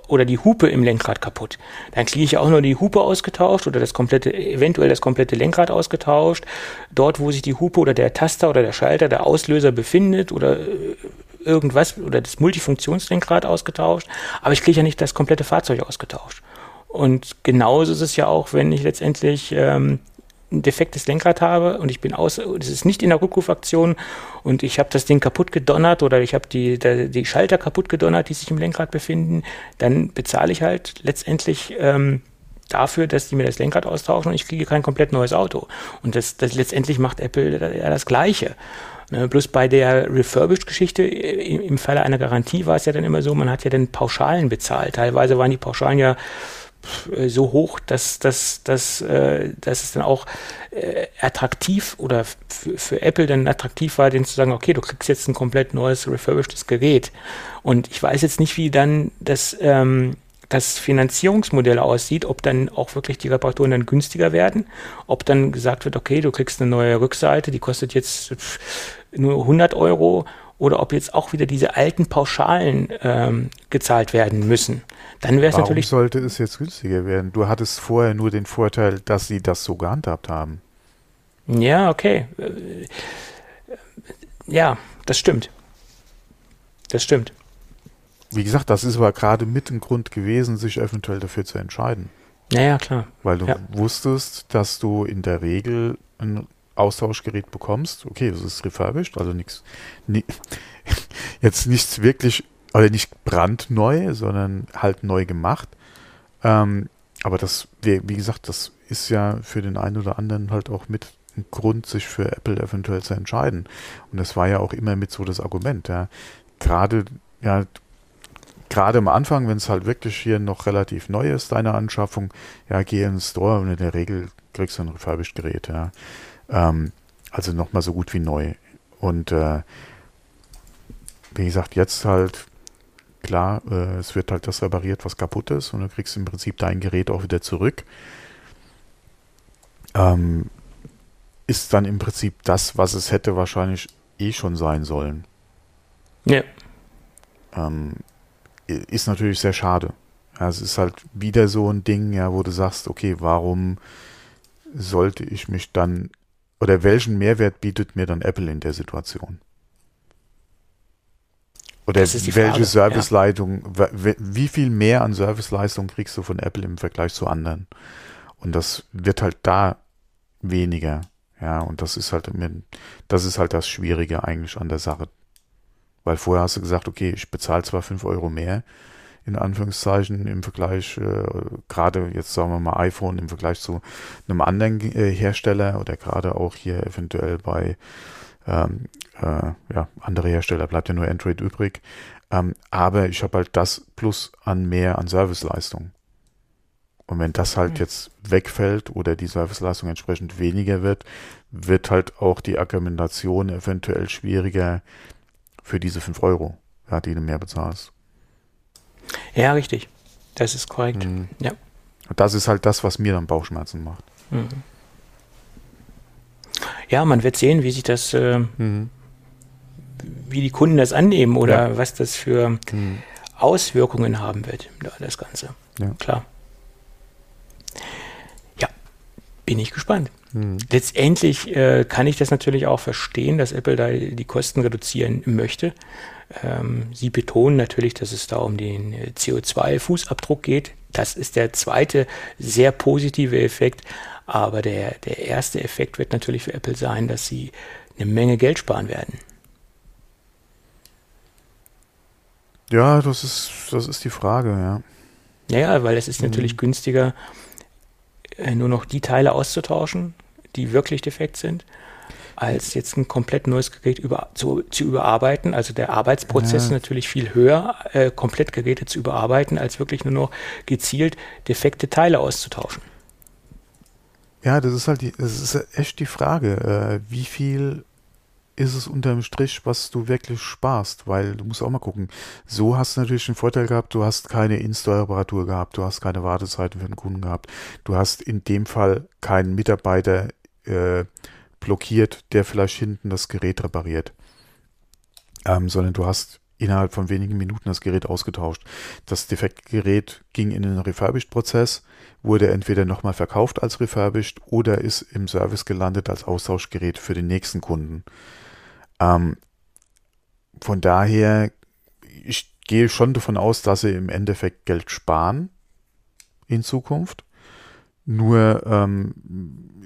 oder die Hupe im Lenkrad kaputt. Dann kriege ich auch nur die Hupe ausgetauscht oder das komplette, eventuell das komplette Lenkrad ausgetauscht. Dort, wo sich die Hupe oder der Taster oder der Schalter, der Auslöser befindet oder äh, irgendwas oder das Multifunktionslenkrad ausgetauscht. Aber ich kriege ja nicht das komplette Fahrzeug ausgetauscht. Und genauso ist es ja auch, wenn ich letztendlich ähm, ein defektes Lenkrad habe und ich bin aus, es ist nicht in der Rückrufaktion und ich habe das Ding kaputt gedonnert oder ich habe die, die, Schalter kaputt gedonnert, die sich im Lenkrad befinden, dann bezahle ich halt letztendlich ähm, dafür, dass die mir das Lenkrad austauschen und ich kriege kein komplett neues Auto. Und das, das letztendlich macht Apple ja das Gleiche. Ne, bloß bei der Refurbished-Geschichte im, im Falle einer Garantie war es ja dann immer so, man hat ja dann Pauschalen bezahlt. Teilweise waren die Pauschalen ja äh, so hoch, dass, dass, dass, äh, dass es dann auch äh, attraktiv oder für, Apple dann attraktiv war, denen zu sagen, okay, du kriegst jetzt ein komplett neues refurbishedes Gerät. Und ich weiß jetzt nicht, wie dann das, ähm, das Finanzierungsmodell aussieht, ob dann auch wirklich die Reparaturen dann günstiger werden, ob dann gesagt wird, okay, du kriegst eine neue Rückseite, die kostet jetzt nur 100 Euro oder ob jetzt auch wieder diese alten Pauschalen ähm, gezahlt werden müssen. Dann wäre es natürlich. sollte es jetzt günstiger werden? Du hattest vorher nur den Vorteil, dass sie das so gehandhabt haben. Ja, okay. Ja, das stimmt. Das stimmt. Wie gesagt, das ist aber gerade mit ein Grund gewesen, sich eventuell dafür zu entscheiden. Ja, ja, klar. Weil du ja. wusstest, dass du in der Regel ein Austauschgerät bekommst. Okay, das ist refurbished, also nichts, ni jetzt nichts wirklich, oder nicht brandneu, sondern halt neu gemacht. Ähm, aber das, wie, wie, gesagt, das ist ja für den einen oder anderen halt auch mit ein Grund, sich für Apple eventuell zu entscheiden. Und das war ja auch immer mit so das Argument, ja. Gerade, ja, gerade am Anfang, wenn es halt wirklich hier noch relativ neu ist, deine Anschaffung, ja, geh in den Store und in der Regel kriegst du ein refurbished Gerät, ja. Ähm, also nochmal so gut wie neu. Und äh, wie gesagt, jetzt halt, klar, äh, es wird halt das repariert, was kaputt ist und du kriegst im Prinzip dein Gerät auch wieder zurück. Ähm, ist dann im Prinzip das, was es hätte wahrscheinlich eh schon sein sollen. Ja. Ähm, ist natürlich sehr schade. Ja, es ist halt wieder so ein Ding, ja, wo du sagst, okay, warum sollte ich mich dann oder welchen Mehrwert bietet mir dann Apple in der Situation? Oder welche Frage, Serviceleitung, ja. wie viel mehr an Serviceleistung kriegst du von Apple im Vergleich zu anderen? Und das wird halt da weniger. Ja, und das ist halt, das ist halt das Schwierige eigentlich an der Sache. Weil vorher hast du gesagt, okay, ich bezahle zwar fünf Euro mehr, in Anführungszeichen im Vergleich, äh, gerade jetzt sagen wir mal iPhone im Vergleich zu einem anderen äh, Hersteller oder gerade auch hier eventuell bei ähm, äh, ja, andere Hersteller bleibt ja nur Android übrig. Ähm, aber ich habe halt das plus an mehr an Serviceleistung. Und wenn das halt mhm. jetzt wegfällt oder die Serviceleistung entsprechend weniger wird, wird halt auch die Argumentation eventuell schwieriger für diese 5 Euro, ja, die du mehr bezahlst. Ja, richtig. Das ist korrekt. Mhm. Ja. Und das ist halt das, was mir dann Bauchschmerzen macht. Mhm. Ja, man wird sehen, wie sich das, äh, mhm. wie die Kunden das annehmen oder ja. was das für mhm. Auswirkungen haben wird, das Ganze. Ja. Klar. Ja, bin ich gespannt. Mhm. Letztendlich äh, kann ich das natürlich auch verstehen, dass Apple da die Kosten reduzieren möchte. Ähm, sie betonen natürlich, dass es da um den äh, CO2-Fußabdruck geht. Das ist der zweite sehr positive Effekt. Aber der, der erste Effekt wird natürlich für Apple sein, dass sie eine Menge Geld sparen werden. Ja, das ist, das ist die Frage, ja. Naja, weil es ist mhm. natürlich günstiger, äh, nur noch die Teile auszutauschen, die wirklich defekt sind als jetzt ein komplett neues Gerät über, zu, zu überarbeiten. Also der Arbeitsprozess ja. ist natürlich viel höher, äh, komplett Geräte zu überarbeiten, als wirklich nur noch gezielt defekte Teile auszutauschen. Ja, das ist halt die, das ist echt die Frage, äh, wie viel ist es unterm Strich, was du wirklich sparst, weil du musst auch mal gucken. So hast du natürlich den Vorteil gehabt, du hast keine In-Store-Reparatur gehabt, du hast keine Wartezeiten für den Kunden gehabt, du hast in dem Fall keinen Mitarbeiter äh, blockiert, der vielleicht hinten das Gerät repariert, ähm, sondern du hast innerhalb von wenigen Minuten das Gerät ausgetauscht. Das defekte Gerät ging in den Refurbished-Prozess, wurde entweder nochmal verkauft als Refurbished oder ist im Service gelandet als Austauschgerät für den nächsten Kunden. Ähm, von daher, ich gehe schon davon aus, dass sie im Endeffekt Geld sparen in Zukunft. Nur ähm,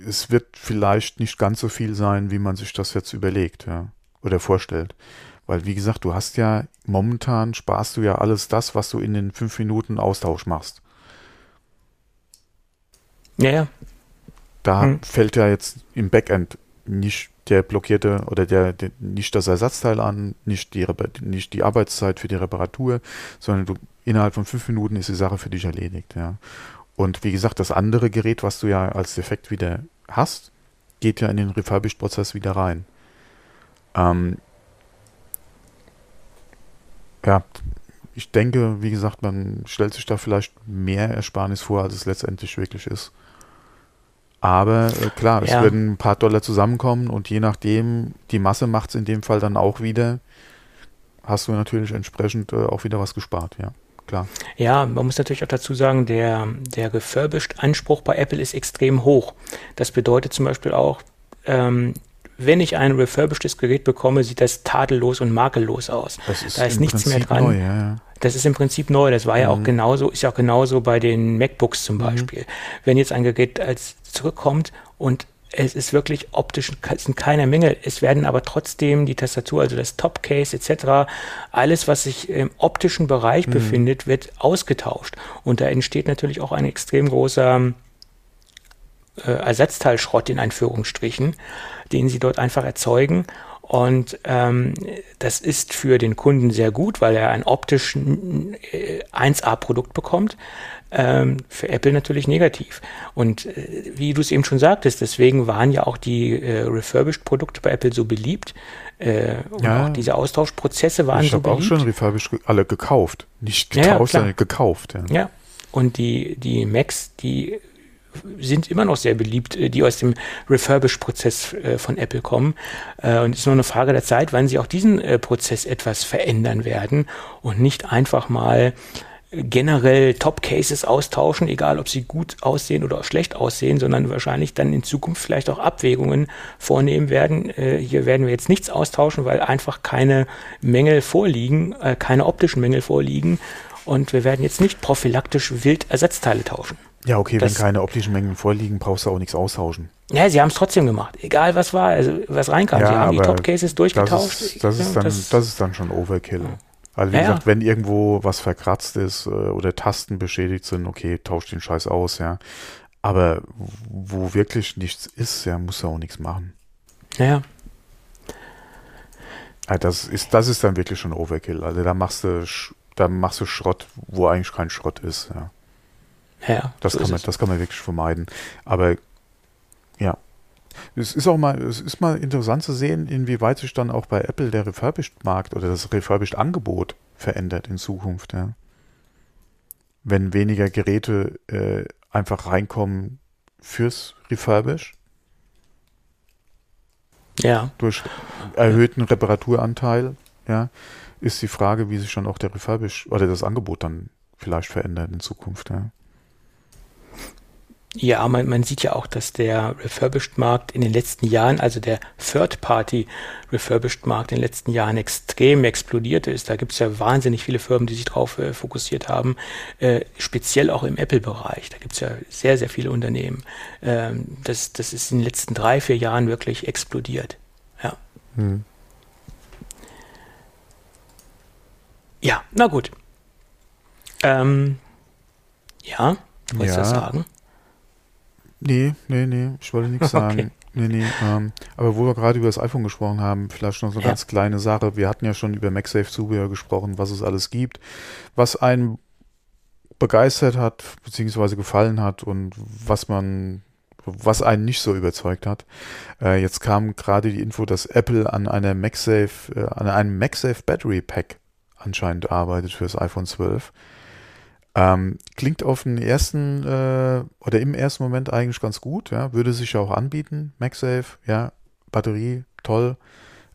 es wird vielleicht nicht ganz so viel sein, wie man sich das jetzt überlegt ja, oder vorstellt. Weil, wie gesagt, du hast ja momentan sparst du ja alles das, was du in den fünf Minuten Austausch machst. Ja, ja. Da hm. fällt ja jetzt im Backend nicht der blockierte oder der, der, nicht das Ersatzteil an, nicht die, nicht die Arbeitszeit für die Reparatur, sondern du innerhalb von fünf Minuten ist die Sache für dich erledigt, ja. Und wie gesagt, das andere Gerät, was du ja als Defekt wieder hast, geht ja in den Refurbished-Prozess wieder rein. Ähm, ja, ich denke, wie gesagt, man stellt sich da vielleicht mehr Ersparnis vor, als es letztendlich wirklich ist. Aber äh, klar, ja. es werden ein paar Dollar zusammenkommen und je nachdem, die Masse macht es in dem Fall dann auch wieder, hast du natürlich entsprechend äh, auch wieder was gespart, ja. Klar. Ja, man muss natürlich auch dazu sagen, der, der Refurbished-Anspruch bei Apple ist extrem hoch. Das bedeutet zum Beispiel auch, ähm, wenn ich ein refurbishedes Gerät bekomme, sieht das tadellos und makellos aus. Ist da ist nichts Prinzip mehr dran. Neu, ja, ja. Das ist im Prinzip neu. Das war mhm. ja auch mhm. genauso, ist ja auch genauso bei den MacBooks zum mhm. Beispiel. Mhm. Wenn jetzt ein Gerät als zurückkommt und es ist wirklich optisch sind keine Mängel. Es werden aber trotzdem die Tastatur, also das Topcase etc., alles, was sich im optischen Bereich mhm. befindet, wird ausgetauscht. Und da entsteht natürlich auch ein extrem großer äh, Ersatzteilschrott in Einführungsstrichen, den sie dort einfach erzeugen. Und ähm, das ist für den Kunden sehr gut, weil er ein optisch äh, 1A-Produkt bekommt. Ähm, für Apple natürlich negativ. Und äh, wie du es eben schon sagtest, deswegen waren ja auch die äh, Refurbished-Produkte bei Apple so beliebt. Äh, und ja, auch diese Austauschprozesse waren so beliebt. Ich habe auch schon Refurbished alle gekauft. Nicht getauscht, ja, sondern gekauft. Ja. ja. Und die, die Macs, die sind immer noch sehr beliebt, äh, die aus dem Refurbish-Prozess äh, von Apple kommen. Äh, und es ist nur eine Frage der Zeit, wann sie auch diesen Prozess etwas verändern werden und nicht einfach mal generell Top-Cases austauschen, egal ob sie gut aussehen oder schlecht aussehen, sondern wahrscheinlich dann in Zukunft vielleicht auch Abwägungen vornehmen werden. hier werden wir jetzt nichts austauschen, weil einfach keine Mängel vorliegen, keine optischen Mängel vorliegen. Und wir werden jetzt nicht prophylaktisch wild Ersatzteile tauschen. Ja, okay, das, wenn keine optischen Mengen vorliegen, brauchst du auch nichts austauschen. Ja, sie haben es trotzdem gemacht. Egal was war, also was reinkam. Ja, sie haben die Top-Cases durchgetauscht. Das ist, das, ist dann, das, das, ist dann schon Overkill. Ja. Also wie gesagt, wenn irgendwo was verkratzt ist äh, oder Tasten beschädigt sind, okay, tauscht den Scheiß aus, ja. Aber wo wirklich nichts ist, ja, muss er auch nichts machen. Ja. ja. Das ist, das ist dann wirklich schon Overkill. Also da machst du, da machst du Schrott, wo eigentlich kein Schrott ist, ja. Ja, das, so kann man, das kann man wirklich vermeiden. Aber ja, es ist auch mal, es ist mal interessant zu sehen, inwieweit sich dann auch bei Apple der Refurbished-Markt oder das Refurbished-Angebot verändert in Zukunft. Ja. Wenn weniger Geräte äh, einfach reinkommen fürs Refurbish. Ja. Durch erhöhten Reparaturanteil, ja, ist die Frage, wie sich dann auch der Refurbish oder das Angebot dann vielleicht verändert in Zukunft. Ja. Ja, man, man sieht ja auch, dass der Refurbished-Markt in den letzten Jahren, also der Third-Party-Refurbished-Markt in den letzten Jahren extrem explodiert ist. Da gibt es ja wahnsinnig viele Firmen, die sich darauf äh, fokussiert haben, äh, speziell auch im Apple-Bereich. Da gibt es ja sehr, sehr viele Unternehmen. Ähm, das, das ist in den letzten drei, vier Jahren wirklich explodiert. Ja. Hm. Ja, na gut. Ähm, ja, wolltest ja. du sagen? Nee, nee, nee, ich wollte nichts sagen. Okay. Nee, nee. Ähm, aber wo wir gerade über das iPhone gesprochen haben, vielleicht noch so eine ja. ganz kleine Sache. Wir hatten ja schon über MagSafe-Zubehör gesprochen, was es alles gibt, was einen begeistert hat, beziehungsweise gefallen hat und was man was einen nicht so überzeugt hat. Äh, jetzt kam gerade die Info, dass Apple an einer MagSafe, äh, an einem MagSafe Battery Pack anscheinend arbeitet für das iPhone 12. Ähm, klingt auf den ersten äh, oder im ersten Moment eigentlich ganz gut, ja, würde sich auch anbieten. MagSafe, ja, Batterie, toll,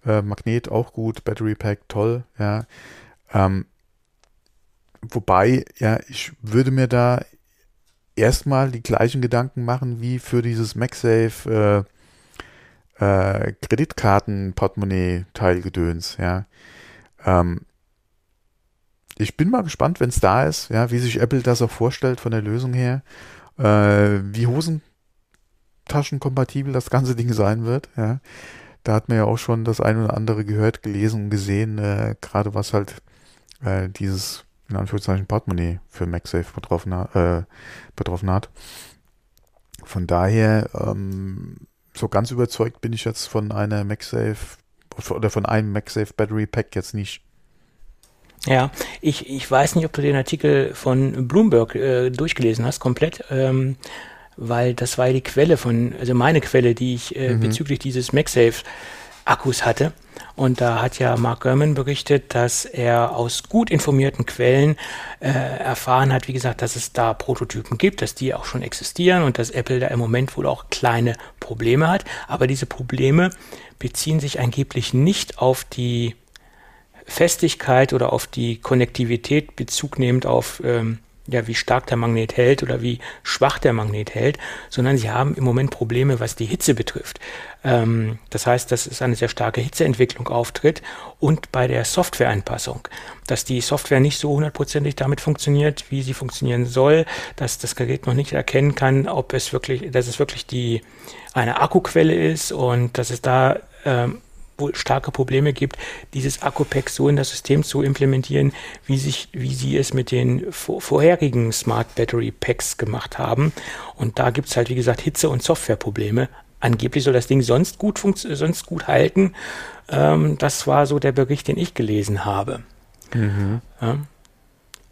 äh, Magnet auch gut, Battery Pack, toll, ja. Ähm, wobei, ja, ich würde mir da erstmal die gleichen Gedanken machen wie für dieses MagSafe äh, äh, Kreditkarten-Portemonnaie-Teilgedöns, ja. Ähm, ich bin mal gespannt, wenn es da ist, ja, wie sich Apple das auch vorstellt von der Lösung her, äh, wie hosentaschenkompatibel das ganze Ding sein wird, ja. Da hat man ja auch schon das ein oder andere gehört, gelesen gesehen, äh, gerade was halt äh, dieses, in Anführungszeichen, Portemonnaie für MagSafe betroffen, äh, betroffen hat. Von daher, ähm, so ganz überzeugt bin ich jetzt von einer MagSafe oder von einem MagSafe Battery Pack jetzt nicht. Ja, ich, ich weiß nicht, ob du den Artikel von Bloomberg äh, durchgelesen hast, komplett, ähm, weil das war die Quelle von, also meine Quelle, die ich äh, mhm. bezüglich dieses MagSafe Akkus hatte. Und da hat ja Mark Gurman berichtet, dass er aus gut informierten Quellen äh, erfahren hat, wie gesagt, dass es da Prototypen gibt, dass die auch schon existieren und dass Apple da im Moment wohl auch kleine Probleme hat. Aber diese Probleme beziehen sich angeblich nicht auf die Festigkeit oder auf die Konnektivität Bezug nehmend auf ähm, ja, wie stark der Magnet hält oder wie schwach der Magnet hält, sondern sie haben im Moment Probleme, was die Hitze betrifft. Ähm, das heißt, dass es eine sehr starke Hitzeentwicklung auftritt und bei der Softwareanpassung, dass die Software nicht so hundertprozentig damit funktioniert, wie sie funktionieren soll, dass das Gerät noch nicht erkennen kann, ob es wirklich, dass es wirklich die eine Akkuquelle ist und dass es da ähm, starke Probleme gibt, dieses Akku-Pack so in das System zu implementieren, wie, sich, wie sie es mit den vorherigen Smart Battery Packs gemacht haben. Und da gibt es halt, wie gesagt, Hitze- und Softwareprobleme. Angeblich soll das Ding sonst gut, sonst gut halten. Ähm, das war so der Bericht, den ich gelesen habe. Mhm. Ja.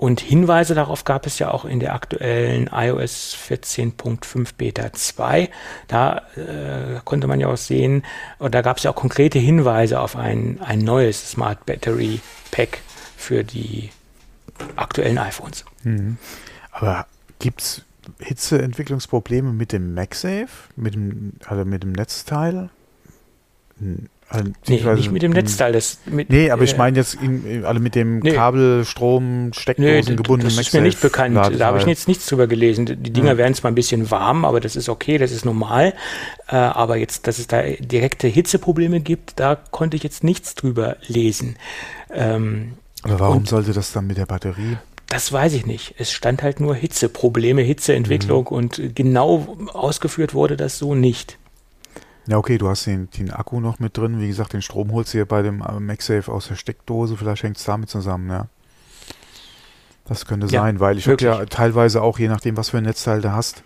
Und Hinweise darauf gab es ja auch in der aktuellen iOS 14.5 Beta 2. Da äh, konnte man ja auch sehen, und da gab es ja auch konkrete Hinweise auf ein, ein neues Smart Battery Pack für die aktuellen iPhones. Mhm. Aber gibt es Hitzeentwicklungsprobleme mit dem MagSafe, mit dem, also mit dem Netzteil? Also, nee, nicht mit dem Netzteil. Das mit, nee, aber ich äh, meine jetzt alle mit dem nee. Kabel, Strom, Steckdosen nee, gebundenen Das ist mir nicht bekannt. Da habe ich jetzt nichts drüber gelesen. Die Dinger ja. werden zwar ein bisschen warm, aber das ist okay, das ist normal. Äh, aber jetzt, dass es da direkte Hitzeprobleme gibt, da konnte ich jetzt nichts drüber lesen. Ähm, aber warum sollte das dann mit der Batterie? Das weiß ich nicht. Es stand halt nur Hitzeprobleme, Hitzeentwicklung mhm. und genau ausgeführt wurde das so nicht. Ja, okay, du hast den, den Akku noch mit drin. Wie gesagt, den Strom holst du ja bei dem äh, MagSafe aus der Steckdose. Vielleicht hängt es damit zusammen, ja. Das könnte ja, sein, weil ich habe ja teilweise auch, je nachdem, was für ein Netzteil du hast,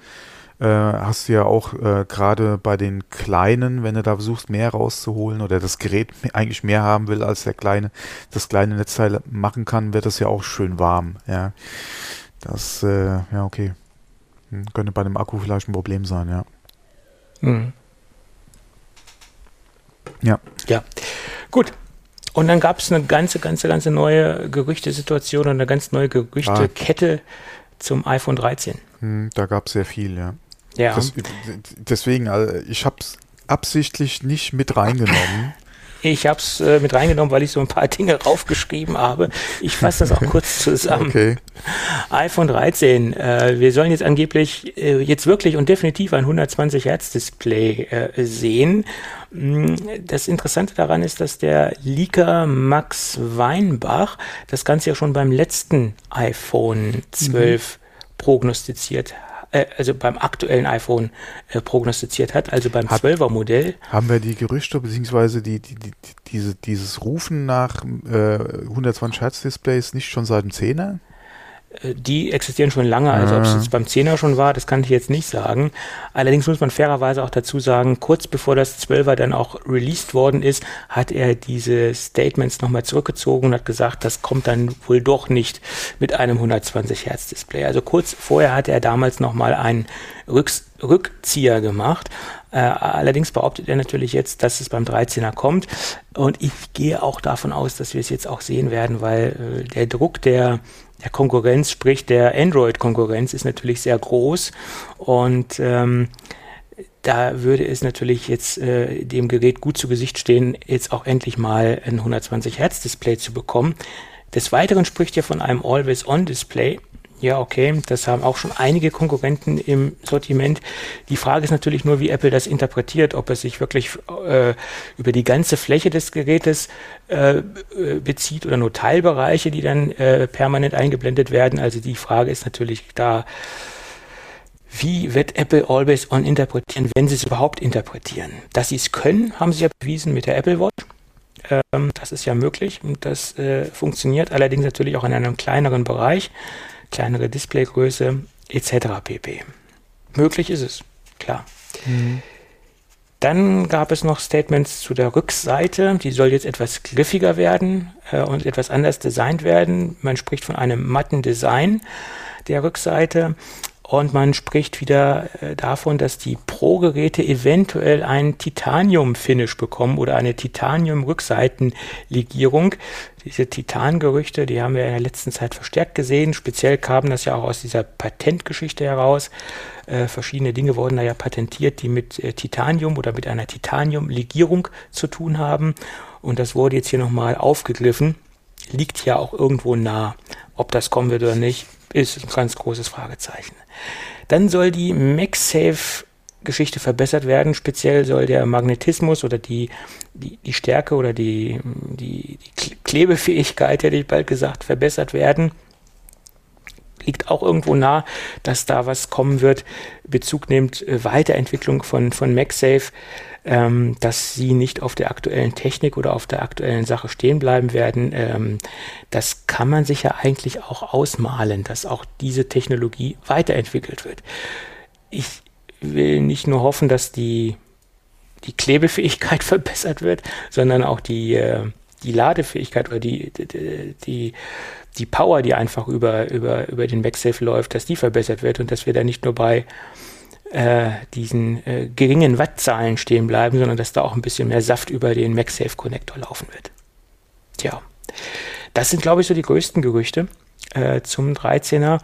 äh, hast du ja auch äh, gerade bei den kleinen, wenn du da versuchst, mehr rauszuholen oder das Gerät eigentlich mehr haben will, als der kleine, das kleine Netzteil machen kann, wird das ja auch schön warm, ja. Das, äh, ja, okay. Hm, könnte bei dem Akku vielleicht ein Problem sein, ja. Mhm. Ja. Ja. Gut. Und dann gab es eine ganze, ganze, ganze neue Gerüchtesituation und eine ganz neue Gerüchtekette ah. zum iPhone 13. Hm, da gab es sehr viel, ja. Ja. Das, deswegen, also ich habe es absichtlich nicht mit reingenommen. Ich habe es äh, mit reingenommen, weil ich so ein paar Dinge raufgeschrieben habe. Ich fasse das auch kurz zusammen. Okay. iPhone 13. Äh, wir sollen jetzt angeblich äh, jetzt wirklich und definitiv ein 120 Hertz Display äh, sehen. Mm, das Interessante daran ist, dass der Leaker Max Weinbach das Ganze ja schon beim letzten iPhone 12 mhm. prognostiziert äh, also beim aktuellen iPhone äh, prognostiziert hat, also beim hat, 12er Modell. Haben wir die Gerüchte bzw. Die, die, die, diese, dieses Rufen nach äh, 120 Hertz Displays nicht schon seit dem 10er? Äh, die existieren schon lange, also ob es jetzt beim 10er schon war, das kann ich jetzt nicht sagen. Allerdings muss man fairerweise auch dazu sagen, kurz bevor das 12er dann auch released worden ist, hat er diese Statements nochmal zurückgezogen und hat gesagt, das kommt dann wohl doch nicht mit einem 120 Hertz Display. Also kurz vorher hatte er damals nochmal einen Rücks Rückzieher gemacht. Äh, allerdings behauptet er natürlich jetzt, dass es beim 13er kommt. Und ich gehe auch davon aus, dass wir es jetzt auch sehen werden, weil äh, der Druck der, der Konkurrenz, sprich der Android-Konkurrenz, ist natürlich sehr groß. Und ähm, da würde es natürlich jetzt äh, dem Gerät gut zu Gesicht stehen, jetzt auch endlich mal ein 120 Hertz Display zu bekommen. Des Weiteren spricht er von einem Always-On-Display. Ja, okay, das haben auch schon einige Konkurrenten im Sortiment. Die Frage ist natürlich nur, wie Apple das interpretiert, ob es sich wirklich äh, über die ganze Fläche des Gerätes äh, bezieht oder nur Teilbereiche, die dann äh, permanent eingeblendet werden. Also die Frage ist natürlich da, wie wird Apple Always On interpretieren, wenn sie es überhaupt interpretieren? Dass sie es können, haben sie ja bewiesen mit der Apple Watch. Ähm, das ist ja möglich und das äh, funktioniert allerdings natürlich auch in einem kleineren Bereich, kleinere Displaygröße etc. pp. Möglich ist es, klar. Mhm. Dann gab es noch Statements zu der Rückseite. Die soll jetzt etwas griffiger werden äh, und etwas anders designt werden. Man spricht von einem matten Design der Rückseite. Und man spricht wieder äh, davon, dass die Pro-Geräte eventuell ein Titanium-Finish bekommen oder eine Titanium-Rückseitenlegierung. Diese Titan-Gerüchte, die haben wir in der letzten Zeit verstärkt gesehen. Speziell kam das ja auch aus dieser Patentgeschichte heraus. Äh, verschiedene Dinge wurden da ja patentiert, die mit äh, Titanium oder mit einer Titanium-Legierung zu tun haben. Und das wurde jetzt hier nochmal aufgegriffen. Liegt ja auch irgendwo nah. Ob das kommen wird oder nicht, ist ein ganz großes Fragezeichen. Dann soll die MagSafe Geschichte verbessert werden. Speziell soll der Magnetismus oder die, die, die Stärke oder die, die, die Klebefähigkeit, hätte ich bald gesagt, verbessert werden. Liegt auch irgendwo nah, dass da was kommen wird. Bezug nimmt äh, Weiterentwicklung von, von MagSafe ähm, dass sie nicht auf der aktuellen Technik oder auf der aktuellen Sache stehen bleiben werden. Ähm, das kann man sich ja eigentlich auch ausmalen, dass auch diese Technologie weiterentwickelt wird. Ich will nicht nur hoffen, dass die, die Klebefähigkeit verbessert wird, sondern auch die, äh, die Ladefähigkeit oder die, die, die, die Power, die einfach über, über, über den MagSafe läuft, dass die verbessert wird und dass wir da nicht nur bei äh, diesen äh, geringen Wattzahlen stehen bleiben, sondern dass da auch ein bisschen mehr Saft über den MagSafe Connector laufen wird. Tja, das sind, glaube ich, so die größten Gerüchte äh, zum 13er.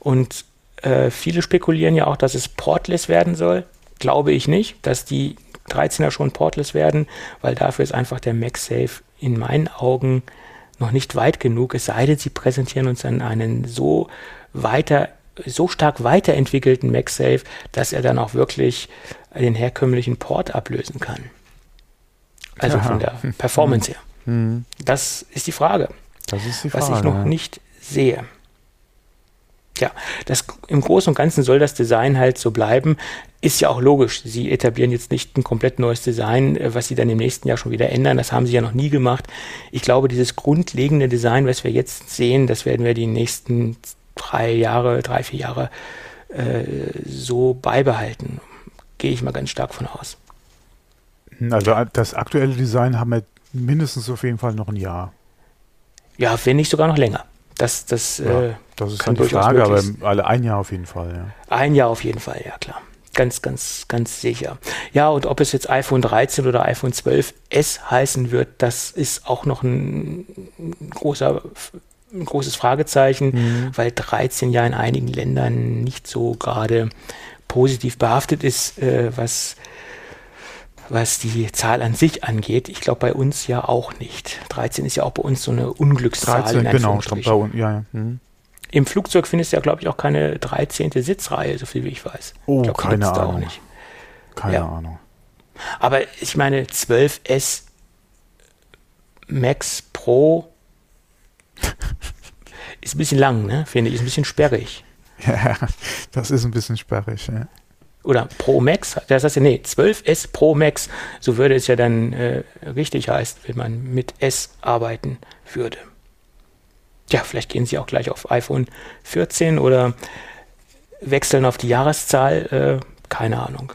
Und äh, viele spekulieren ja auch, dass es portless werden soll. Glaube ich nicht, dass die 13er schon portless werden, weil dafür ist einfach der MagSafe in meinen Augen noch nicht weit genug, es sei denn, sie präsentieren uns dann einen so weiter so stark weiterentwickelten MagSafe, dass er dann auch wirklich den herkömmlichen Port ablösen kann. Also Aha. von der Performance her. Mhm. Das ist die Frage. Das ist die Frage. Was ich noch nicht sehe. Ja, das, im Großen und Ganzen soll das Design halt so bleiben. Ist ja auch logisch. Sie etablieren jetzt nicht ein komplett neues Design, äh, was sie dann im nächsten Jahr schon wieder ändern. Das haben sie ja noch nie gemacht. Ich glaube, dieses grundlegende Design, was wir jetzt sehen, das werden wir die nächsten drei Jahre, drei, vier Jahre äh, so beibehalten. Gehe ich mal ganz stark von aus. Also das aktuelle Design haben wir mindestens auf jeden Fall noch ein Jahr. Ja, wenn nicht sogar noch länger. Das, das, ja, äh, das ist dann die Frage, aber alle ein Jahr auf jeden Fall, ja. Ein Jahr auf jeden Fall, ja klar. Ganz, ganz, ganz sicher. Ja, und ob es jetzt iPhone 13 oder iPhone 12S heißen wird, das ist auch noch ein großer ein großes Fragezeichen, mhm. weil 13 ja in einigen Ländern nicht so gerade positiv behaftet ist, äh, was, was die Zahl an sich angeht. Ich glaube bei uns ja auch nicht. 13 ist ja auch bei uns so eine Unglückszahl. 13, genau, bei uns, ja, ja. Mhm. Im Flugzeug findest du ja, glaube ich, auch keine 13. Sitzreihe, so viel wie ich weiß. Oh, ich glaub, keine Ahnung. Keine ja. Ahnung. Aber ich meine, 12S Max Pro ist ein bisschen lang, ne? Finde ich, ist ein bisschen sperrig. Ja, das ist ein bisschen sperrig, ja. Oder Pro Max, das heißt ja, nee, 12S Pro Max, so würde es ja dann äh, richtig heißen, wenn man mit S arbeiten würde. Ja, vielleicht gehen sie auch gleich auf iPhone 14 oder wechseln auf die Jahreszahl, äh, keine Ahnung.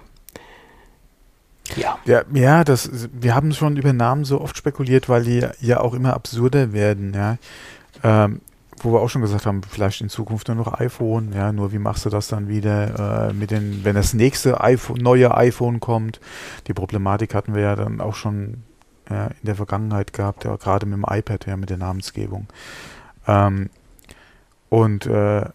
Ja. Ja, ja das, wir haben schon über Namen so oft spekuliert, weil die ja auch immer absurder werden, ja. Ähm, wo wir auch schon gesagt haben, vielleicht in Zukunft nur noch iPhone, ja, nur wie machst du das dann wieder äh, mit den, wenn das nächste iPhone, neue iPhone kommt? Die Problematik hatten wir ja dann auch schon ja, in der Vergangenheit gehabt, ja, gerade mit dem iPad, ja, mit der Namensgebung. Ähm, und äh,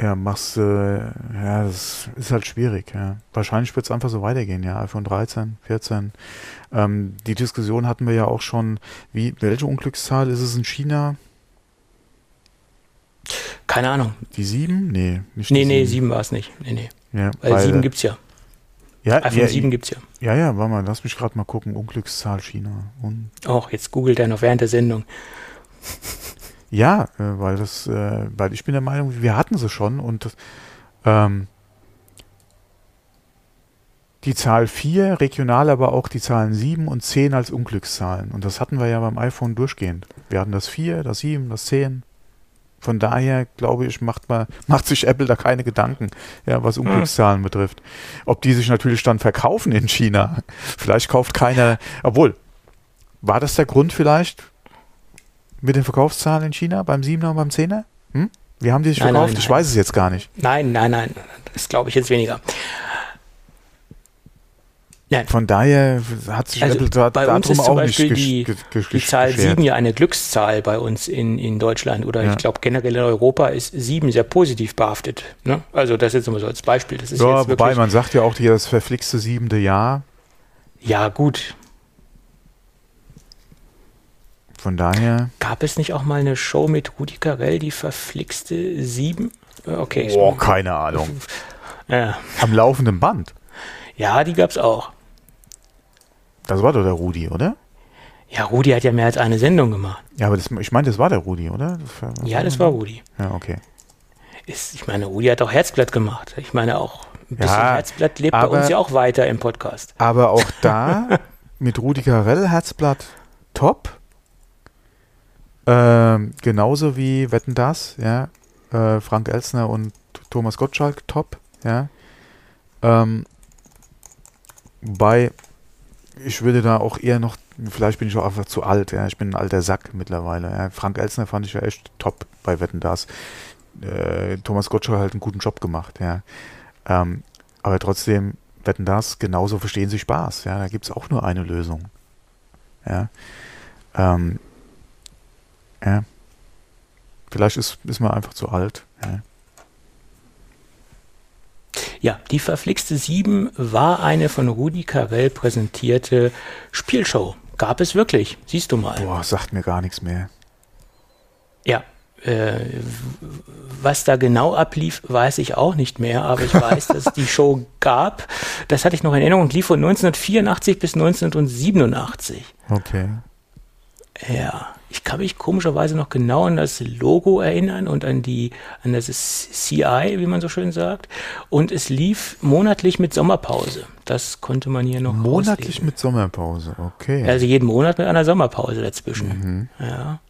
ja, machst äh, ja, das ist halt schwierig, ja. Wahrscheinlich wird es einfach so weitergehen, ja. iPhone 13, 14. Ähm, die Diskussion hatten wir ja auch schon, wie, welche Unglückszahl ist es in China? Keine Ahnung. Die 7? Nee, nicht Nee, nee, 7 war es nicht. Nee, nee. Ja, weil, 7 gibt es ja. Ja, iPhone ja, 7 gibt es ja. Ja, ja, warte mal, lass mich gerade mal gucken. Unglückszahl China. Und Och, jetzt googelt er noch während der Sendung. Ja, äh, weil das, äh, weil ich bin der Meinung, wir hatten sie schon und ähm, die Zahl 4 regional, aber auch die Zahlen 7 und 10 als Unglückszahlen. Und das hatten wir ja beim iPhone durchgehend. Wir hatten das 4, das 7, das 10. Von daher, glaube ich, macht, man, macht sich Apple da keine Gedanken, ja, was Unglückszahlen mhm. betrifft. Ob die sich natürlich dann verkaufen in China. Vielleicht kauft keiner, obwohl, war das der Grund vielleicht, mit den Verkaufszahlen in China beim 7er und beim 10er? Hm? Wie haben die sich nein, verkauft? Nein, nein. Ich weiß es jetzt gar nicht. Nein, nein, nein. Das glaube ich jetzt weniger. Nein. Von daher hat sich also da, bei uns ist zum Beispiel die, die Zahl 7 ja eine Glückszahl bei uns in, in Deutschland oder ja. ich glaube generell in Europa ist 7 sehr positiv behaftet. Ne? Also das jetzt immer so als Beispiel. Das ist ja, jetzt wobei man sagt ja auch hier das verflixte siebente Jahr. Ja, gut. Von daher. Gab es nicht auch mal eine Show mit Rudi Carell, die verflixte sieben? Okay. Boah, keine Ahnung. Ja. Am laufenden Band. Ja, die gab es auch. Das war doch der Rudi, oder? Ja, Rudi hat ja mehr als eine Sendung gemacht. Ja, aber das, ich meine, das war der Rudi, oder? Das war, ja, das war Rudi. Ja, okay. Ist, ich meine, Rudi hat auch Herzblatt gemacht. Ich meine, auch ein bisschen ja, Herzblatt lebt aber, bei uns ja auch weiter im Podcast. Aber auch da mit Rudi Carell Herzblatt top. Ähm, genauso wie Wetten das, ja. Äh, Frank Elsner und Thomas Gottschalk, top, ja. Ähm, wobei, ich würde da auch eher noch, vielleicht bin ich auch einfach zu alt, ja. Ich bin ein alter Sack mittlerweile. Ja. Frank Elsner fand ich ja echt top bei Wetten das. Äh, Thomas Gottschalk hat einen guten Job gemacht, ja. Ähm, aber trotzdem, Wetten das, genauso verstehen sie Spaß, ja. Da gibt es auch nur eine Lösung. Ja. Ähm, ja. Vielleicht ist, ist man einfach zu alt. Ja. Ja, die verflixte 7 war eine von Rudi Carell präsentierte Spielshow. Gab es wirklich, siehst du mal. Boah, sagt mir gar nichts mehr. Ja, äh, was da genau ablief, weiß ich auch nicht mehr, aber ich weiß, dass es die Show gab. Das hatte ich noch in Erinnerung und lief von 1984 bis 1987. Okay. Ja ich kann mich komischerweise noch genau an das Logo erinnern und an die, an das CI, wie man so schön sagt. Und es lief monatlich mit Sommerpause. Das konnte man hier noch Monatlich auslesen. mit Sommerpause, okay. Also jeden Monat mit einer Sommerpause dazwischen. Mhm. Ja.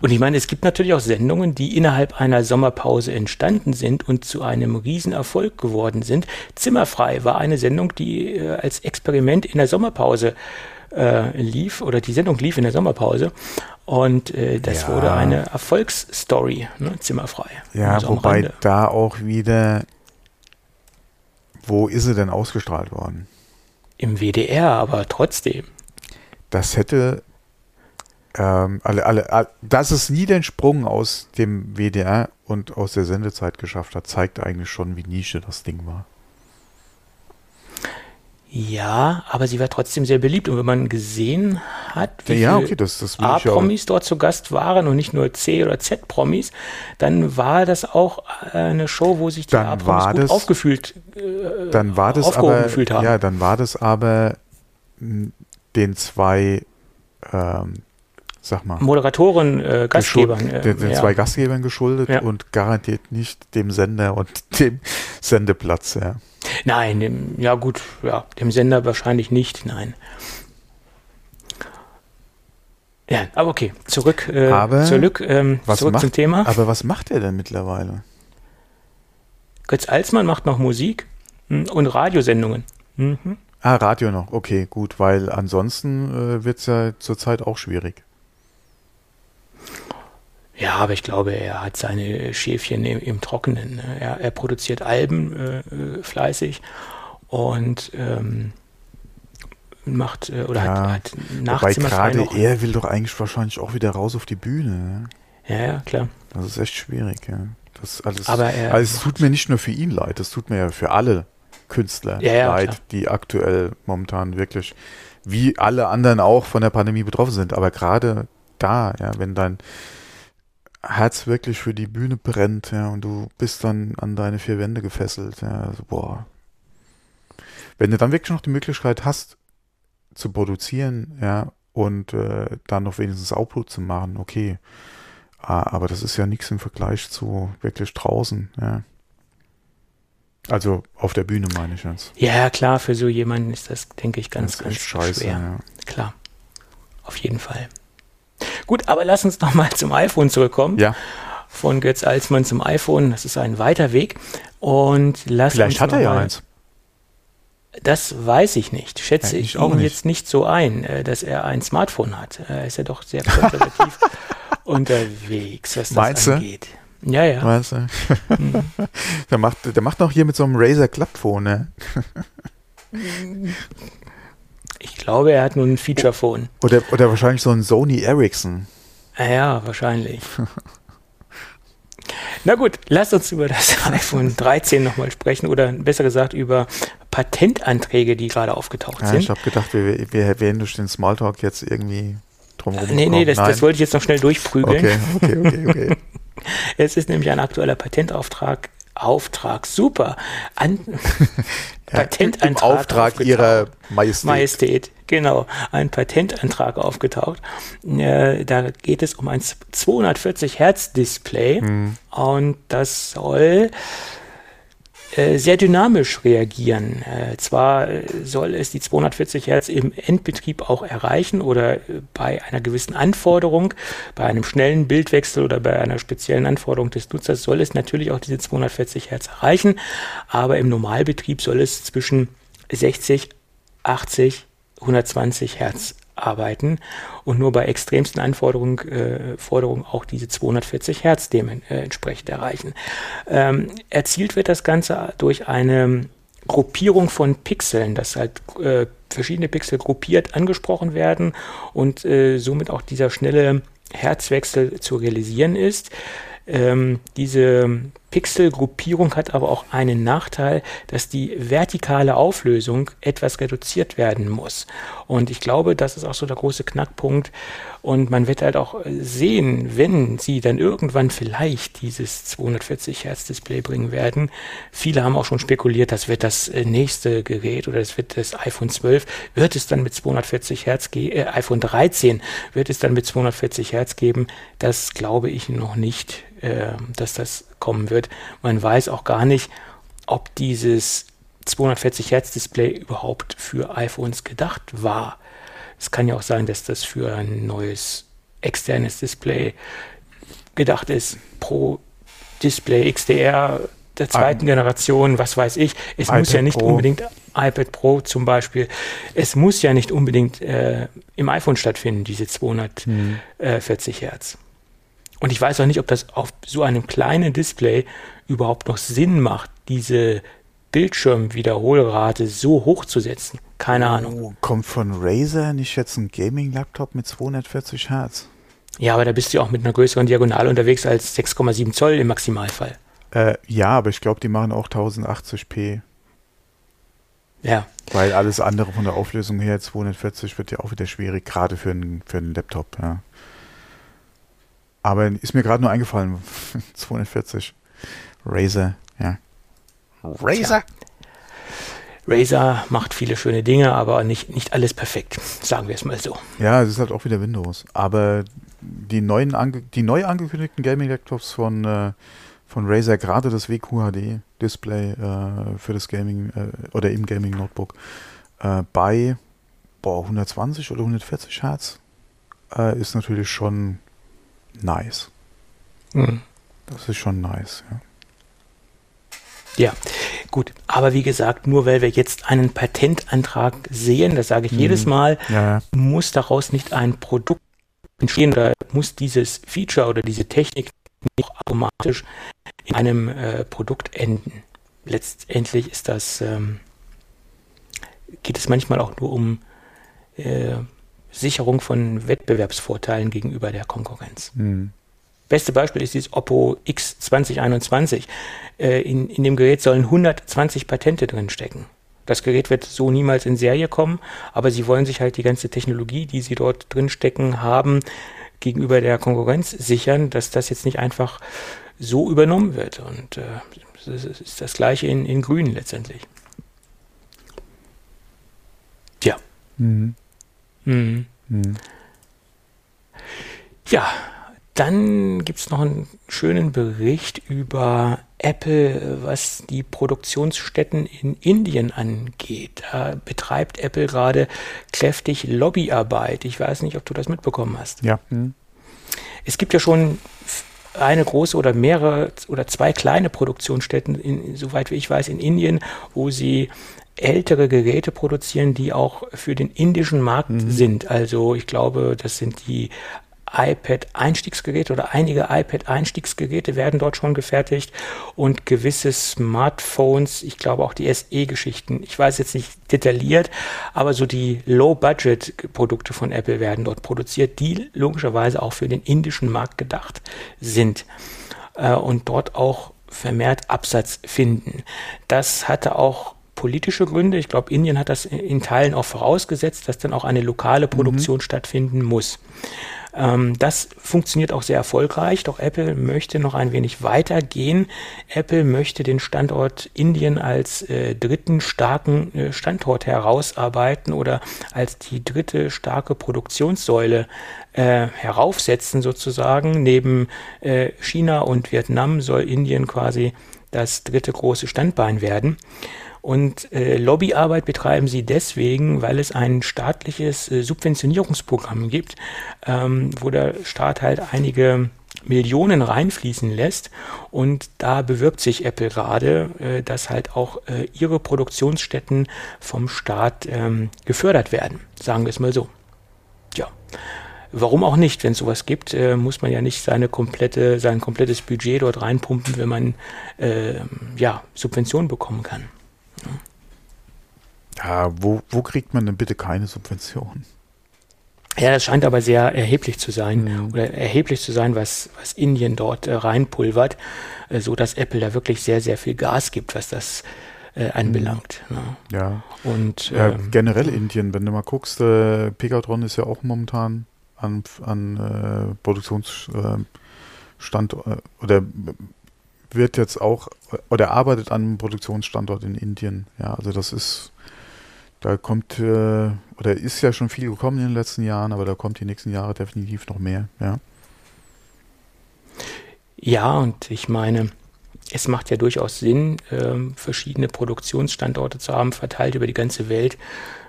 Und ich meine, es gibt natürlich auch Sendungen, die innerhalb einer Sommerpause entstanden sind und zu einem Riesenerfolg geworden sind. Zimmerfrei war eine Sendung, die äh, als Experiment in der Sommerpause äh, lief oder die Sendung lief in der Sommerpause und äh, das ja. wurde eine Erfolgsstory, ne, zimmerfrei. Ja, also wobei da auch wieder, wo ist sie denn ausgestrahlt worden? Im WDR, aber trotzdem. Das hätte ähm, alle, alle, alle, dass es nie den Sprung aus dem WDR und aus der Sendezeit geschafft hat, zeigt eigentlich schon, wie Nische das Ding war. Ja, aber sie war trotzdem sehr beliebt. Und wenn man gesehen hat, wie ja, okay, das, das A-Promis dort zu Gast waren und nicht nur C- oder Z-Promis, dann war das auch eine Show, wo sich die A-Promis gut aufgefühlt, äh, dann war das aber, gefühlt haben. Ja, dann war das aber den zwei, ähm, sag mal, Moderatoren, äh, Gastgebern. Äh, den, den ja. zwei Gastgebern geschuldet ja. und garantiert nicht dem Sender und dem Sendeplatz, ja. Nein, dem, ja gut, ja, dem Sender wahrscheinlich nicht, nein. Ja, aber okay, zurück, äh, aber zurück, ähm, zurück macht, zum Thema. Aber was macht er denn mittlerweile? Götz Alsmann macht noch Musik hm, und Radiosendungen. Mhm. Ah, Radio noch, okay, gut, weil ansonsten äh, wird es ja zurzeit auch schwierig. Ja, aber ich glaube, er hat seine Schäfchen im, im Trockenen. Ne? Er, er, produziert Alben äh, äh, fleißig und ähm, macht äh, oder ja, hat, hat Wobei gerade er will doch eigentlich wahrscheinlich auch wieder raus auf die Bühne. Ne? Ja, ja, klar. Das ist echt schwierig, ja. Das alles, aber er, also es tut mir nicht nur für ihn leid, es tut mir ja für alle Künstler ja, ja, leid, klar. die aktuell momentan wirklich, wie alle anderen auch von der Pandemie betroffen sind. Aber gerade da, ja, wenn dein Herz wirklich für die Bühne brennt, ja, und du bist dann an deine vier Wände gefesselt, ja, also, boah. Wenn du dann wirklich noch die Möglichkeit hast, zu produzieren, ja, und äh, dann noch wenigstens Output zu machen, okay. Ah, aber das ist ja nichts im Vergleich zu wirklich draußen, ja. Also auf der Bühne meine ich jetzt. Ja, klar, für so jemanden ist das, denke ich, ganz, ganz scheiße, schwer. Ja. Klar. Auf jeden Fall. Gut, aber lass uns noch mal zum iPhone zurückkommen. Ja. Von Götz Alsmann zum iPhone. Das ist ein weiter Weg. Und lass Vielleicht uns hat er ja eins. Das weiß ich nicht. Schätze Ja, ich ich ihn nicht. jetzt nicht so ein, äh, dass er ein Smartphone hat. Er ist ja doch sehr konservativ unterwegs, was das Meinst du? angeht. Ja, ja. Weißt du? der, macht, der macht noch hier mit so einem Razer Klappphone, ne? Ich glaube, er hat nun ein Feature-Phone. Oder, oder wahrscheinlich so ein Sony Ericsson. Ja, ja, wahrscheinlich. Na gut, lasst uns über das iPhone 13 nochmal sprechen oder besser gesagt über Patentanträge, die gerade aufgetaucht Ja, ich sind. habe gedacht, wir, wir wären durch den Smalltalk jetzt irgendwie drumherum. Nee, nee, das, das wollte ich jetzt noch schnell durchprügeln. Okay, okay, okay, okay. Es ist nämlich ein aktueller Patentauftrag. Auftrag, super. An Patentantrag Im Auftrag aufgetaucht. ihrer Majestät. Majestät, genau, ein Patentantrag aufgetaucht. Äh, da geht es um ein 240 Hertz Display Hm. und das soll sehr dynamisch reagieren. Äh, zwar äh, soll es die 240 Hertz im Endbetrieb auch erreichen oder äh, bei einer gewissen Anforderung, bei einem schnellen Bildwechsel oder bei einer speziellen Anforderung des Nutzers soll es natürlich auch diese 240 Hertz erreichen, aber im Normalbetrieb soll es zwischen 60, 80, 120 Hertz arbeiten und nur bei extremsten Anforderungen äh, Forderungen auch diese 240 Hertz dementsprechend erreichen. Ähm, erzielt wird das Ganze durch eine Gruppierung von Pixeln, dass halt äh, verschiedene Pixel gruppiert angesprochen werden und äh, somit auch dieser schnelle Herzwechsel zu realisieren ist. Ähm, diese Pixelgruppierung hat aber auch einen Nachteil, dass die vertikale Auflösung etwas reduziert werden muss. Und ich glaube, das ist auch so der große Knackpunkt. Und man wird halt auch sehen, wenn sie dann irgendwann vielleicht dieses 240 Hertz Display bringen werden. Viele haben auch schon spekuliert, das wird das äh, nächste Gerät oder das wird das iPhone 12, wird es dann mit 240 Hertz, äh, iPhone 13 wird es dann mit 240 Hertz geben. Das glaube ich noch nicht, äh, dass das kommen wird. Man weiß auch gar nicht, ob dieses 240 Hertz Display überhaupt für iPhones gedacht war. Es kann ja auch sein, dass das für ein neues externes Display gedacht ist. Pro Display XDR der zweiten Generation, was weiß ich. Es muss iPad ja nicht Pro. unbedingt iPad Pro zum Beispiel. Es muss ja nicht unbedingt äh, im iPhone stattfinden, diese 240 Hertz. Und ich weiß auch nicht, ob das auf so einem kleinen Display überhaupt noch Sinn macht, diese Bildschirmwiederholrate so hoch zu setzen. Keine Ahnung. Oh, kommt von Razer nicht jetzt ein Gaming-Laptop mit 240 Hertz? Ja, aber da bist du auch mit einer größeren Diagonale unterwegs als 6,7 Zoll im Maximalfall. Äh, ja, aber ich glaube, die machen auch 1080p. Ja, Weil alles andere von der Auflösung her, 240 wird ja auch wieder schwierig, gerade für einen, für einen Laptop, ja. Aber ist mir gerade nur eingefallen, 240. Razer, ja. Razer? Razer macht viele schöne Dinge, aber nicht, nicht alles perfekt, sagen wir es mal so. Ja, es ist halt auch wieder Windows. Aber die neuen ange die neu angekündigten Gaming-Laptops von, äh, von Razer, gerade das WQHD-Display äh, für das Gaming äh, oder im Gaming-Notebook, äh, bei boah, 120 oder 140 Hertz äh, ist natürlich schon nice. Hm. Das ist schon nice, ja. Ja, gut. Aber wie gesagt, nur weil wir jetzt einen Patentantrag sehen, das sage ich jedes Mal, ja. muss daraus nicht ein Produkt entstehen oder muss dieses Feature oder diese Technik nicht automatisch in einem äh, Produkt enden. Letztendlich ist das, ähm, geht es manchmal auch nur um äh, Sicherung von Wettbewerbsvorteilen gegenüber der Konkurrenz. Mhm. Beste Beispiel ist dieses Oppo X 2021. Äh, in, in dem Gerät sollen 120 Patente drinstecken. Das Gerät wird so niemals in Serie kommen, aber sie wollen sich halt die ganze Technologie, die sie dort drinstecken haben, gegenüber der Konkurrenz sichern, dass das jetzt nicht einfach so übernommen wird. Und äh, das ist das gleiche in, in Grün letztendlich. Tja. Mhm. Mhm. Mhm. Ja, dann gibt es noch einen schönen Bericht über Apple, was die Produktionsstätten in Indien angeht. Da betreibt Apple gerade kräftig Lobbyarbeit. Ich weiß nicht, ob du das mitbekommen hast. Ja. Mhm. Es gibt ja schon eine große oder mehrere oder zwei kleine Produktionsstätten, in, soweit wie ich weiß, in Indien, wo sie ältere Geräte produzieren, die auch für den indischen Markt mhm. sind. Also ich glaube, das sind die iPad-Einstiegsgeräte oder einige iPad-Einstiegsgeräte werden dort schon gefertigt und gewisse Smartphones, ich glaube auch die SE-Geschichten, ich weiß jetzt nicht detailliert, aber so die Low-Budget-Produkte von Apple werden dort produziert, die logischerweise auch für den indischen Markt gedacht sind äh, und dort auch vermehrt Absatz finden. Das hatte auch politische Gründe. Ich glaube, Indien hat das in Teilen auch vorausgesetzt, dass dann auch eine lokale Produktion mhm. stattfinden muss. Ähm, das funktioniert auch sehr erfolgreich, doch Apple möchte noch ein wenig weiter gehen. Apple möchte den Standort Indien als äh, dritten starken äh, Standort herausarbeiten oder als die dritte starke Produktionssäule äh, heraufsetzen sozusagen. Neben äh, China und Vietnam soll Indien quasi das dritte große Standbein werden. Und äh, Lobbyarbeit betreiben sie deswegen, weil es ein staatliches äh, Subventionierungsprogramm gibt, ähm, wo der Staat halt einige Millionen reinfließen lässt. Und da bewirbt sich Apple gerade, äh, dass halt auch äh, ihre Produktionsstätten vom Staat ähm, gefördert werden. Sagen wir es mal so. Ja. Warum auch nicht? Wenn es sowas gibt, äh, muss man ja nicht seine komplette, sein komplettes Budget dort reinpumpen, wenn man äh, ja, Subventionen bekommen kann. Ja, wo, wo kriegt man denn bitte keine Subventionen? Ja, das scheint aber sehr erheblich zu sein mhm. oder erheblich zu sein, was, was Indien dort äh, reinpulvert, äh, so dass Apple da wirklich sehr, sehr viel Gas gibt, was das äh, anbelangt. Mhm. Ne? Ja. Und ja, ähm, generell Indien, wenn du mal guckst, äh, Pegatron ist ja auch momentan an, an äh, Produktionsstand äh, oder wird jetzt auch oder arbeitet an einem Produktionsstandort in Indien. Ja, also das ist, da kommt äh, oder ist ja schon viel gekommen in den letzten Jahren, aber da kommt die nächsten Jahre definitiv noch mehr. Ja. Ja, und ich meine, es macht ja durchaus Sinn, ähm, verschiedene Produktionsstandorte zu haben, verteilt über die ganze Welt,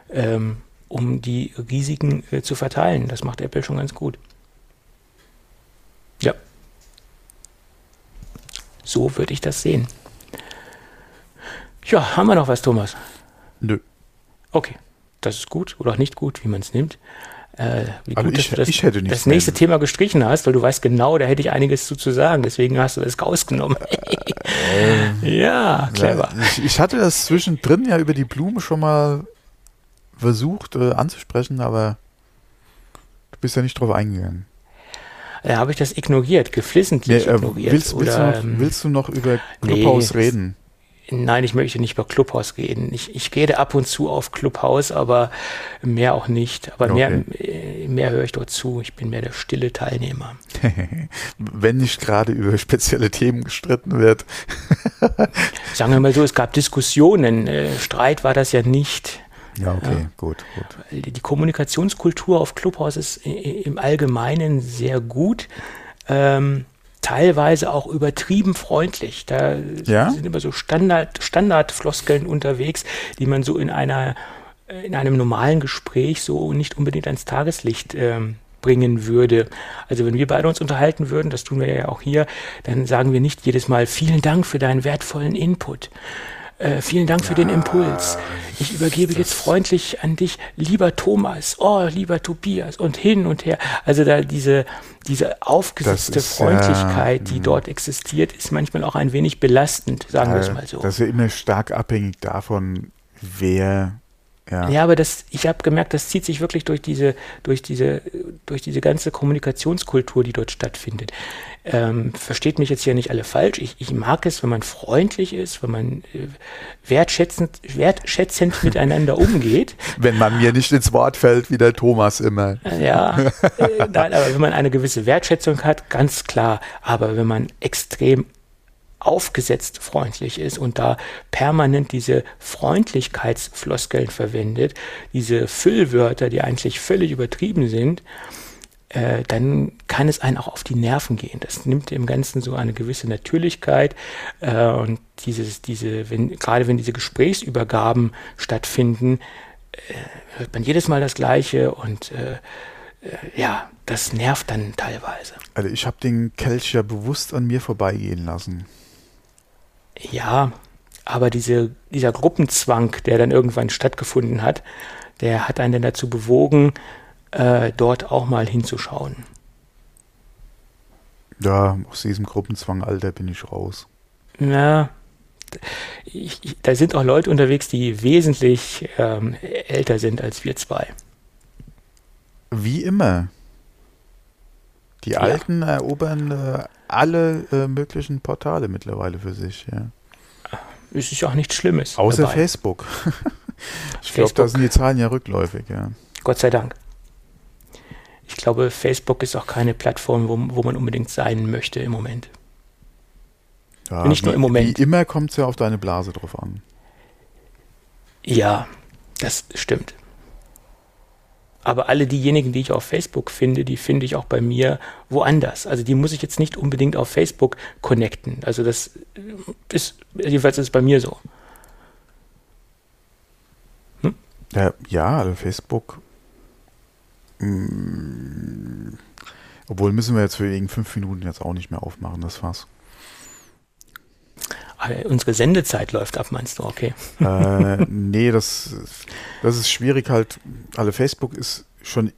ähm, um die Risiken äh, zu verteilen. Das macht Apple schon ganz gut. Ja. So würde ich das sehen. Ja, haben wir noch was, Thomas? Nö. Okay, das ist gut oder auch nicht gut, wie man es nimmt. Äh, wie also gut, ich, dass du das, das nächste Thema gestrichen hast, weil du weißt genau, da hätte ich einiges zu, zu sagen. Deswegen hast du das rausgenommen. äh, ja, clever. Ja, ich, ich, hatte das zwischendrin ja über die Blume schon mal versucht äh, anzusprechen, aber du bist ja nicht drauf eingegangen äh, habe ich das ignoriert, geflissentlich nee, äh, ignoriert. Willst, willst, oder, du noch, ähm, willst, du noch, über Clubhouse nee, reden? Nein, ich möchte nicht über Clubhouse reden. Ich, ich rede ab und zu auf Clubhouse, aber mehr auch nicht. Aber okay. mehr, äh, mehr höre ich dort zu. Ich bin mehr der stille Teilnehmer. Wenn nicht gerade über spezielle Themen gestritten wird. Sagen wir mal so, es gab Diskussionen. Äh, Streit war das ja nicht. Ja, okay, ja. gut, gut. Die Kommunikationskultur auf Clubhouse ist im Allgemeinen sehr gut. Ähm, teilweise auch übertrieben freundlich. Da ja? sind immer so Standard, Standardfloskeln unterwegs, die man so in einer in einem normalen Gespräch so nicht unbedingt ans Tageslicht ähm, bringen würde. Also wenn wir beide uns unterhalten würden, das tun wir ja auch hier, dann sagen wir nicht jedes Mal vielen Dank für deinen wertvollen Input, Äh, vielen Dank für den Impuls. Ich übergebe jetzt freundlich an dich, lieber Thomas, oh, lieber Tobias und hin und her. Also da diese, diese aufgesetzte ist, Freundlichkeit, ja, die dort existiert, ist manchmal auch ein wenig belastend, sagen wir es mal so. Das ist ja immer stark abhängig davon, wer ja. ja, aber das, ich habe gemerkt, das zieht sich wirklich durch diese, durch diese, durch diese ganze Kommunikationskultur, die dort stattfindet. Ähm, versteht mich jetzt hier nicht alle falsch. Ich, ich mag es, wenn man freundlich ist, wenn man äh, wertschätzend, wertschätzend miteinander umgeht. Wenn man mir nicht ins Wort fällt, wie der Thomas immer. Ja, äh, nein, aber wenn man eine gewisse Wertschätzung hat, ganz klar. Aber wenn man extrem aufgesetzt freundlich ist und da permanent diese Freundlichkeitsfloskeln verwendet, diese Füllwörter, die eigentlich völlig übertrieben sind, äh, dann kann es einen auch auf die Nerven gehen. Das nimmt dem Ganzen so eine gewisse Natürlichkeit äh, und dieses, diese, wenn, gerade wenn diese Gesprächsübergaben stattfinden, äh, hört man jedes Mal das Gleiche und äh, äh, ja, das nervt dann teilweise. Also ich habe den Kelch ja bewusst an mir vorbeigehen lassen. Ja, aber diese, dieser Gruppenzwang, der dann irgendwann stattgefunden hat, der hat einen dann dazu bewogen, äh, dort auch mal hinzuschauen. Ja, aus diesem Gruppenzwangalter bin ich raus. Ja, ich, ich, da sind auch Leute unterwegs, die wesentlich ähm, älter sind als wir zwei. Wie immer. Die ja. Alten erobern äh, alle äh, möglichen Portale mittlerweile für sich, ja. Es ist ja auch nichts Schlimmes. Außer dabei. Facebook. ich glaube, da sind die Zahlen ja rückläufig, ja. Gott sei Dank. Ich glaube, Facebook ist auch keine Plattform, wo, wo man unbedingt sein möchte im Moment. Ja, Nicht wie, nur im Moment. Wie immer kommt es ja auf deine Blase drauf an. Ja, das stimmt. Aber alle diejenigen, die ich auf Facebook finde, die finde ich auch bei mir woanders. Also die muss ich jetzt nicht unbedingt auf Facebook connecten. Also das ist, jedenfalls ist es bei mir so. Hm? Ja, ja, also Facebook. Mh, mm, obwohl müssen wir jetzt für wegen fünf Minuten jetzt auch nicht mehr aufmachen, das Fass. Aber unsere Sendezeit läuft ab, meinst du, okay? Äh, nee, das, das ist schwierig halt. Also Facebook ist schon,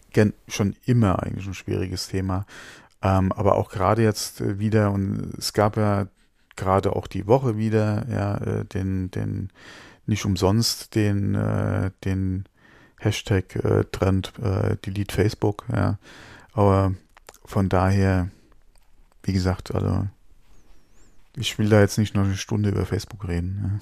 schon immer eigentlich ein schwieriges Thema. Ähm, aber auch gerade jetzt äh, wieder, und es gab ja gerade auch die Woche wieder, ja, äh, den, den, nicht umsonst den, äh, den Hashtag-Trend äh, Delete Facebook, ja. Aber von daher, wie gesagt, also ich will da jetzt nicht noch eine Stunde über Facebook reden.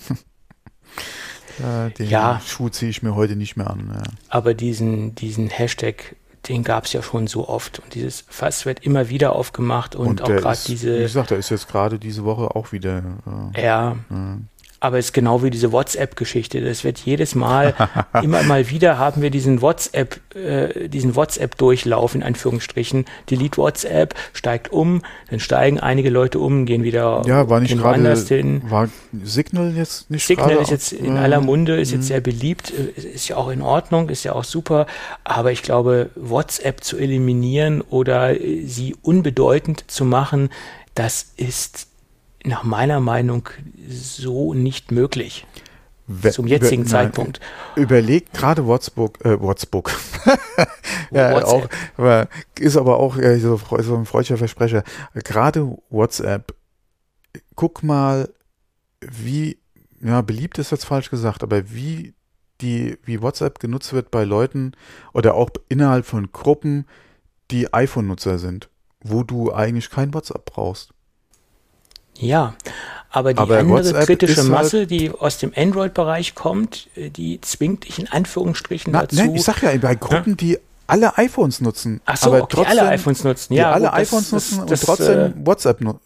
Ja. den ja, Schuh ziehe ich mir heute nicht mehr an. Ja. Aber diesen, diesen Hashtag, den gab es ja schon so oft. Und dieses Fass wird immer wieder aufgemacht und, und auch gerade diese. Wie gesagt, da ist jetzt gerade diese Woche auch wieder. Äh, ja. ja. Aber es ist genau wie diese WhatsApp-Geschichte. Das wird jedes Mal, immer mal wieder haben wir diesen WhatsApp, äh, diesen WhatsApp-Durchlauf in Anführungsstrichen. Delete WhatsApp, steigt um, dann steigen einige Leute um, gehen wieder ja, war nicht gerade, hin. War Signal jetzt nicht Signal ist jetzt in aller Munde, ist jetzt mhm. sehr beliebt, äh, ist ja auch in Ordnung, ist ja auch super. Aber ich glaube, WhatsApp zu eliminieren oder äh, sie unbedeutend zu machen, das ist nach meiner Meinung so nicht möglich. We zum jetzigen über, Zeitpunkt. Nein, überlegt gerade WhatsApp, äh, WhatsApp. ja, auch, aber ist aber auch äh, so, so ein freudscher Versprecher. Gerade WhatsApp, guck mal, wie, ja, beliebt ist jetzt falsch gesagt, aber wie die, wie WhatsApp genutzt wird bei Leuten oder auch innerhalb von Gruppen, die iPhone-Nutzer sind, wo du eigentlich kein WhatsApp brauchst. Ja, aber die aber andere WhatsApp kritische halt Masse, halt die aus dem Android-Bereich kommt, äh, die zwingt dich in Anführungsstrichen Na, dazu. Nein, ich sag ja, bei Gruppen, ja? die alle iPhones nutzen. Ach so, aber okay, trotzdem, alle iPhones nutzen. Ja, alle gut, iPhones das, nutzen das, und trotzdem äh, WhatsApp nutzen.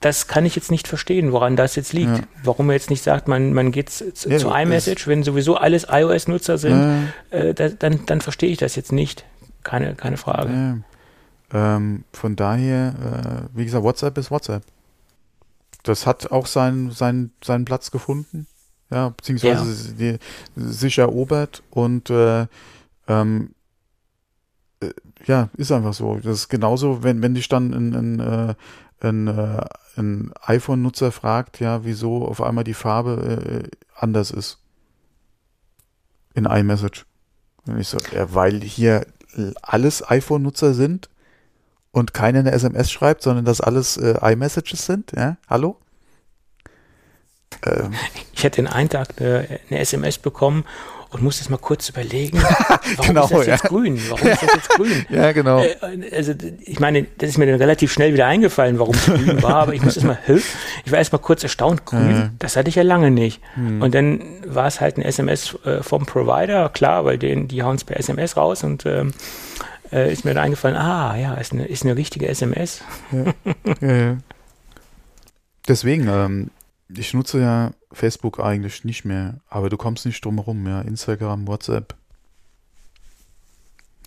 Das kann ich jetzt nicht verstehen, woran das jetzt liegt. Ja. Warum er jetzt nicht sagt, man, man geht zu, ja, zu iMessage, wenn sowieso alles iOS-Nutzer sind, äh, da, dann, dann verstehe ich das jetzt nicht. Keine, keine Frage. Ähm, von daher, äh, wie gesagt, WhatsApp ist WhatsApp das hat auch seinen, seinen, seinen Platz gefunden, ja, beziehungsweise ja. Sich erobert und äh, ähm, äh, ja, ist einfach so. Das ist genauso, wenn, wenn dich dann ein, ein, äh, ein, äh, ein iPhone-Nutzer fragt, ja, wieso auf einmal die Farbe äh, anders ist. In iMessage. Und ich so, ja, weil hier alles iPhone-Nutzer sind und keiner eine SMS schreibt, sondern dass alles äh, iMessages sind, ja? Hallo? Ähm. Ich hatte den einen Tag eine, eine SMS bekommen und musste es mal kurz überlegen, warum genau, ist das jetzt ja. grün? Warum ist das jetzt grün? ja, genau. Äh, also ich meine, das ist mir dann relativ schnell wieder eingefallen, warum es grün war, aber ich musste es mal, ich war erst mal kurz erstaunt, grün, ja. das hatte ich ja lange nicht. Hm. Und dann war es halt ein SMS äh, vom Provider, klar, weil den, die hauen es per SMS raus und ähm, äh, ist mir dann eingefallen, ah ja, ist eine, ist eine richtige SMS. Ja. Deswegen, ähm, ich nutze ja Facebook eigentlich nicht mehr, aber du kommst nicht drum herum, ja. Instagram, WhatsApp.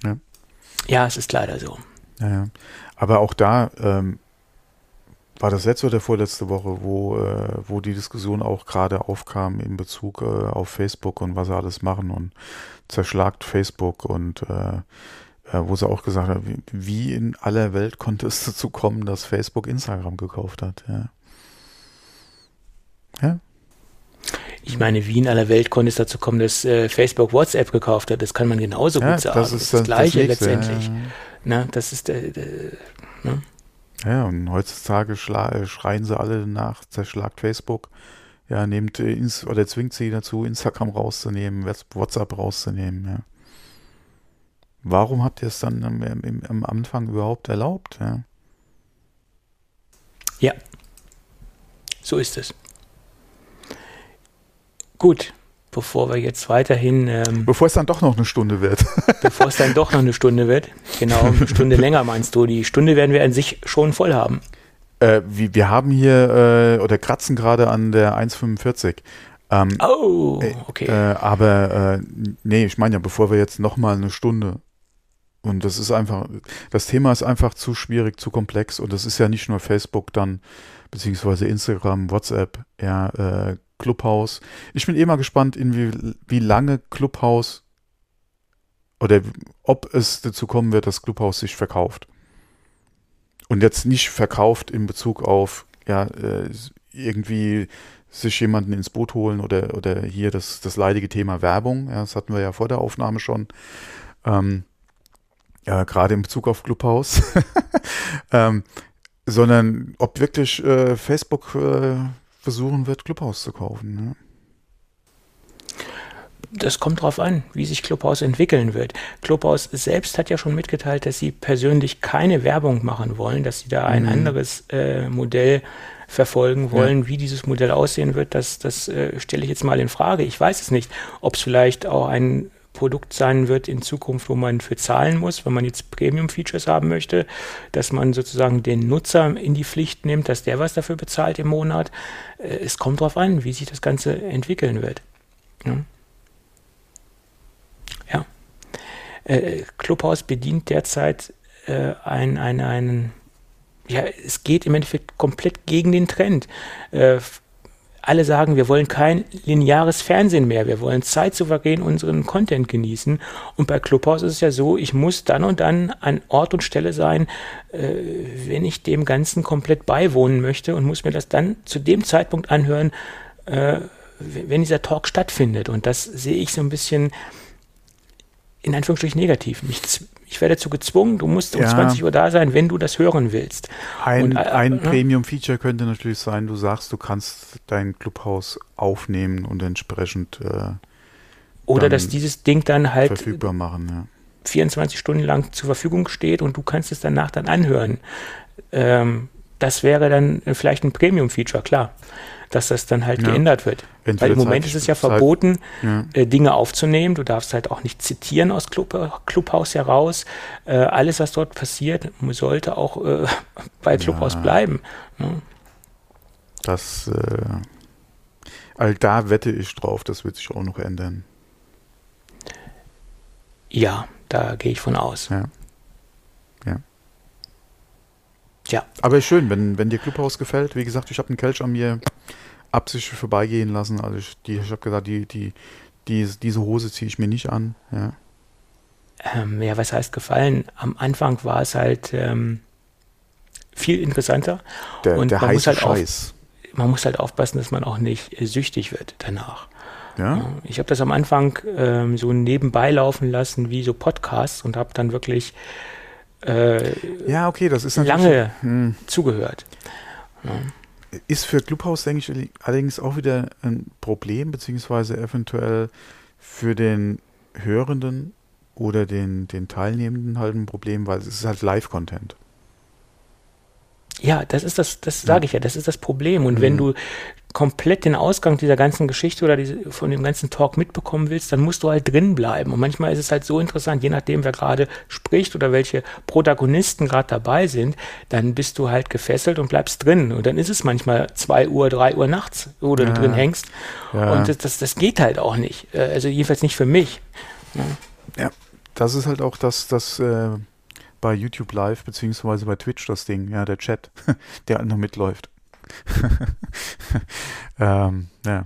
Ja, ja es ist leider so. Ja, ja. Aber auch da ähm, war das letzte oder vorletzte Woche, wo, äh, wo die Diskussion auch gerade aufkam in Bezug äh, auf Facebook und was sie alles machen und zerschlagt Facebook und äh wo sie auch gesagt hat, wie, in aller Welt konnte es dazu kommen, dass Facebook Instagram gekauft hat. Ja. Ja. Ich meine, wie in aller Welt konnte es dazu kommen, dass äh, Facebook WhatsApp gekauft hat. Das kann man genauso ja, gut sagen. Das ist das, das Gleiche das letztendlich. Ja. Na, das ist der, der ne? Ja, und heutzutage äh, schreien sie alle nach, zerschlagt Facebook. Ja, nehmt äh, oder zwingt sie dazu, Instagram rauszunehmen, WhatsApp rauszunehmen, ja. Warum habt ihr es dann am, am Anfang überhaupt erlaubt? Ja. ja, so ist es. Gut, bevor wir jetzt weiterhin. Ähm, bevor es dann doch noch eine Stunde wird. bevor es dann doch noch eine Stunde wird. Genau, eine Stunde länger meinst du. Die Stunde werden wir an sich schon voll haben. Äh, wir, wir haben hier äh, oder kratzen gerade an der 1,45. Ähm, oh, äh, okay. Äh, aber äh, nee, ich meine ja, bevor wir jetzt nochmal eine Stunde und das ist einfach, das Thema ist einfach zu schwierig, zu komplex und das ist ja nicht nur Facebook dann, beziehungsweise Instagram, WhatsApp, ja, äh, Clubhouse. Ich bin eh mal gespannt, in wie, wie lange Clubhouse oder ob es dazu kommen wird, dass Clubhouse sich verkauft. Und jetzt nicht verkauft in Bezug auf, ja, äh, irgendwie sich jemanden ins Boot holen oder, oder hier das, das leidige Thema Werbung. Ja, das hatten wir ja vor der Aufnahme schon. Ähm, ja, gerade in Bezug auf Clubhouse. ähm, sondern ob wirklich äh, Facebook äh, versuchen wird, Clubhouse zu kaufen. Ne? Das kommt darauf an, wie sich Clubhouse entwickeln wird. Clubhouse selbst hat ja schon mitgeteilt, dass sie persönlich keine Werbung machen wollen, dass sie da ein mhm. anderes äh, Modell verfolgen wollen. Ja. Wie dieses Modell aussehen wird, das, das äh, stelle ich jetzt mal in Frage. Ich weiß es nicht, ob es vielleicht auch ein Produkt sein wird in Zukunft, wo man für zahlen muss, wenn man jetzt Premium-Features haben möchte, dass man sozusagen den Nutzer in die Pflicht nimmt, dass der was dafür bezahlt im Monat. Äh, es kommt darauf an, wie sich das Ganze entwickeln wird. Ja. ja. Äh, Clubhouse bedient derzeit äh, ein, ein, einen, ja, es geht im Endeffekt komplett gegen den Trend. Äh, alle sagen, wir wollen kein lineares Fernsehen mehr, wir wollen Zeit souverän unseren Content genießen. Und bei Clubhouse ist es ja so, ich muss dann und dann an Ort und Stelle sein, äh, wenn ich dem Ganzen komplett beiwohnen möchte und muss mir das dann zu dem Zeitpunkt anhören, äh, wenn dieser Talk stattfindet. Und das sehe ich so ein bisschen in Anführungsstrichen negativ. Mich ich werde dazu gezwungen, du musst um ja. 20 Uhr da sein, wenn du das hören willst. Ein, Und, äh, ein äh, Premium-Feature könnte natürlich sein, du sagst, du kannst dein Clubhaus aufnehmen und entsprechend äh, oder dass dieses Ding dann halt verfügbar machen, ja. 24 Stunden lang zur Verfügung steht und du kannst es danach dann anhören. Ähm, das wäre dann vielleicht ein Premium-Feature, klar dass das dann halt ja. geändert wird. Entweder Weil im Moment Zeit, ist es ja verboten, ja. Äh, Dinge aufzunehmen. Du darfst halt auch nicht zitieren aus Club, Clubhaus heraus. Äh, alles, was dort passiert, sollte auch äh, bei Clubhaus ja. bleiben. Ne? Das, äh, all da wette ich drauf, das wird sich auch noch ändern. Ja, da gehe ich von aus. Ja. Ja. Aber schön, wenn, wenn dir Clubhaus gefällt. Wie gesagt, ich habe einen Kelch an mir absichtlich vorbeigehen lassen. Also ich, die, ich habe gesagt, die, die, die, diese Hose ziehe ich mir nicht an. Ja. Ähm, ja, was heißt gefallen? Am Anfang war es halt ähm, viel interessanter. Der, und der man muss heiße halt auf, Scheiß. man muss halt aufpassen, dass man auch nicht äh, süchtig wird danach. Ja? Ja, Ich habe das am Anfang ähm, so nebenbei laufen lassen, wie so Podcasts und habe dann wirklich äh, ja, okay, das ist natürlich lange Hm. zugehört. Ist für Clubhouse, denke ich, allerdings auch wieder ein Problem, beziehungsweise eventuell für den Hörenden oder den, den Teilnehmenden halt ein Problem, weil es ist halt Live-Content. Ja, das ist das, das sage ich ja, das ist das Problem. Und wenn Mhm. du komplett den Ausgang dieser ganzen Geschichte oder diese, von dem ganzen Talk mitbekommen willst, dann musst du halt drin bleiben. Und manchmal ist es halt so interessant, je nachdem, wer gerade spricht oder welche Protagonisten gerade dabei sind, dann bist du halt gefesselt und bleibst drin. Und dann ist es manchmal zwei Uhr, drei Uhr nachts, wo du Ja. drin hängst. Ja. Und das, das, das geht halt auch nicht. Äh, Also jedenfalls nicht für mich. Ja, das ist halt auch das, das äh, bei YouTube Live beziehungsweise bei Twitch das Ding, ja, der Chat, der halt noch mitläuft. ähm, ja.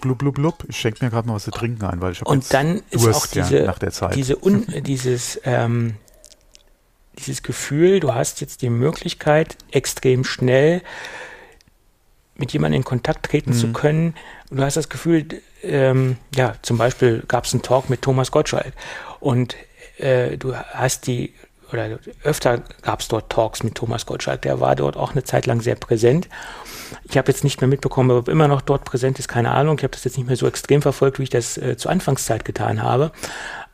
Blub, blub, blub. Ich schenke mir gerade mal was zu trinken ein, weil ich habe Und dann ist Durst, auch diese, ja, nach der Zeit. diese un, dieses, ähm, dieses Gefühl, du hast jetzt die Möglichkeit, extrem schnell mit jemandem in Kontakt treten zu Mhm. können. Und du hast das Gefühl, ähm, ja, zum Beispiel gab es einen Talk mit Thomas Gottschalk und äh, du hast die, oder öfter gab es dort Talks mit Thomas Gottschalk, der war dort auch eine Zeit lang sehr präsent. Ich habe jetzt nicht mehr mitbekommen, ob er immer noch dort präsent ist, keine Ahnung. Ich habe das jetzt nicht mehr so extrem verfolgt, wie ich das äh, zur Anfangszeit getan habe.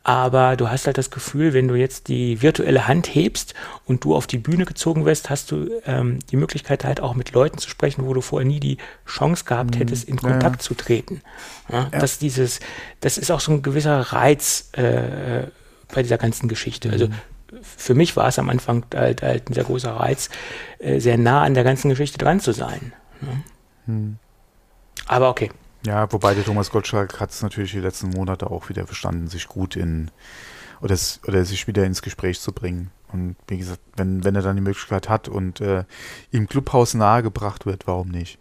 Aber du hast halt das Gefühl, wenn du jetzt die virtuelle Hand hebst und du auf die Bühne gezogen wirst, hast du ähm, die Möglichkeit halt auch mit Leuten zu sprechen, wo du vorher nie die Chance gehabt hättest, in Mhm. Kontakt ja. zu treten. Ja, Ja. Das, dieses, das ist auch so ein gewisser Reiz äh, bei dieser ganzen Geschichte. Also Mhm. für mich war es am Anfang halt, halt ein sehr großer Reiz, äh, sehr nah an der ganzen Geschichte dran zu sein. Hm. Aber okay. Ja, wobei der Thomas Gottschalk hat es natürlich die letzten Monate auch wieder verstanden, sich gut in oder, oder sich wieder ins Gespräch zu bringen. Und wie gesagt, wenn, wenn er dann die Möglichkeit hat und äh, ihm Clubhaus nahegebracht wird, warum nicht?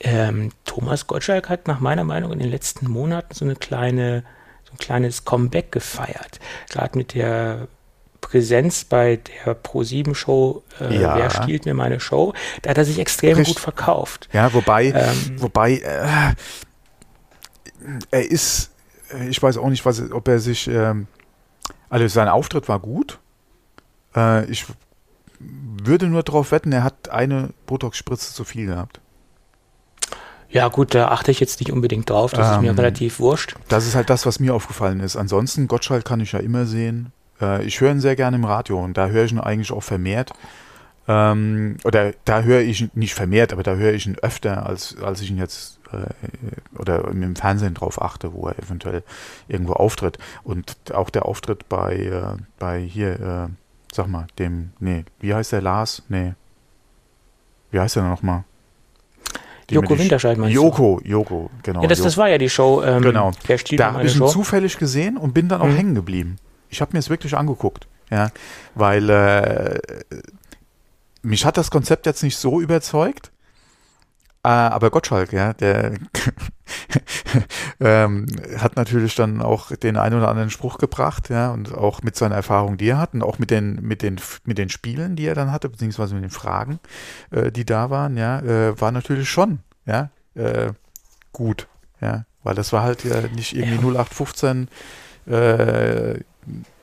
Ähm, Thomas Gottschalk hat nach meiner Meinung in den letzten Monaten so eine kleine, so ein kleines Comeback gefeiert. Gerade mit der Präsenz bei der Pro7-Show äh, Ja. Wer stiehlt mir meine Show? Da hat er sich extrem Richtig. gut verkauft. Ja, wobei, Ähm, wobei äh, er ist, äh, ich weiß auch nicht, was, ob er sich, ähm, also sein Auftritt war gut. Äh, ich würde nur darauf wetten, er hat eine Botox-Spritze zu viel gehabt. Ja, gut, da achte ich jetzt nicht unbedingt drauf. Das ist mir Ähm, relativ wurscht. Das ist halt das, was mir aufgefallen ist. Ansonsten, Gottschalk kann ich ja immer sehen. Äh, ich höre ihn sehr gerne im Radio und da höre ich ihn eigentlich auch vermehrt. Ähm, oder da höre ich ihn nicht vermehrt, aber da höre ich ihn öfter, als, als ich ihn jetzt äh, oder im Fernsehen drauf achte, wo er eventuell irgendwo auftritt. Und auch der Auftritt bei, äh, bei hier, äh, sag mal, dem, nee, wie heißt der Lars? Nee. Wie heißt der nochmal? Joko Winterscheid meinst du? Joko, Joko, genau. Ja, das, Joko. das war ja die Show. Ähm, Genau. Da habe ich ihn Show? zufällig gesehen und bin dann auch Mhm. hängen geblieben. Ich habe mir es wirklich angeguckt, ja, weil äh, mich hat das Konzept jetzt nicht so überzeugt, aber Gottschalk, ja, der ähm, hat natürlich dann auch den einen oder anderen Spruch gebracht, ja, und auch mit seiner Erfahrung, die er hat und auch mit den mit den mit den Spielen, die er dann hatte, beziehungsweise mit den Fragen, äh, die da waren, ja, äh, war natürlich schon, ja, äh, gut, ja, weil das war halt ja nicht irgendwie Ja. 0815 äh,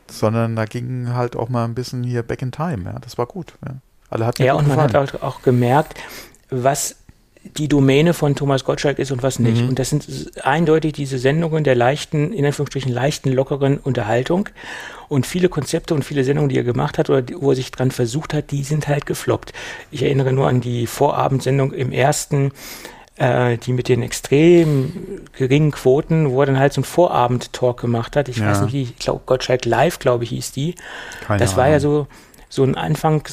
sondern da ging halt auch mal ein bisschen hier back in time. Ja, das war gut. Ja. Alle hat Ja, und man hat auch, auch gemerkt, was die Domäne von Thomas Gottschalk ist und was nicht. Mhm. Und das sind eindeutig diese Sendungen der leichten, in Anführungsstrichen leichten, lockeren Unterhaltung. Und viele Konzepte und viele Sendungen, die er gemacht hat oder die, wo er sich dran versucht hat, die sind halt gefloppt. Ich erinnere nur an die Vorabendsendung im ersten, äh, die mit den extrem geringen Quoten, wo er dann halt so einen Vorabend-Talk gemacht hat. Ich Ja. weiß nicht, wie, ich glaube, Gottschalk Live, glaube ich, hieß die. Keine Das war ja so, so ein Anfang,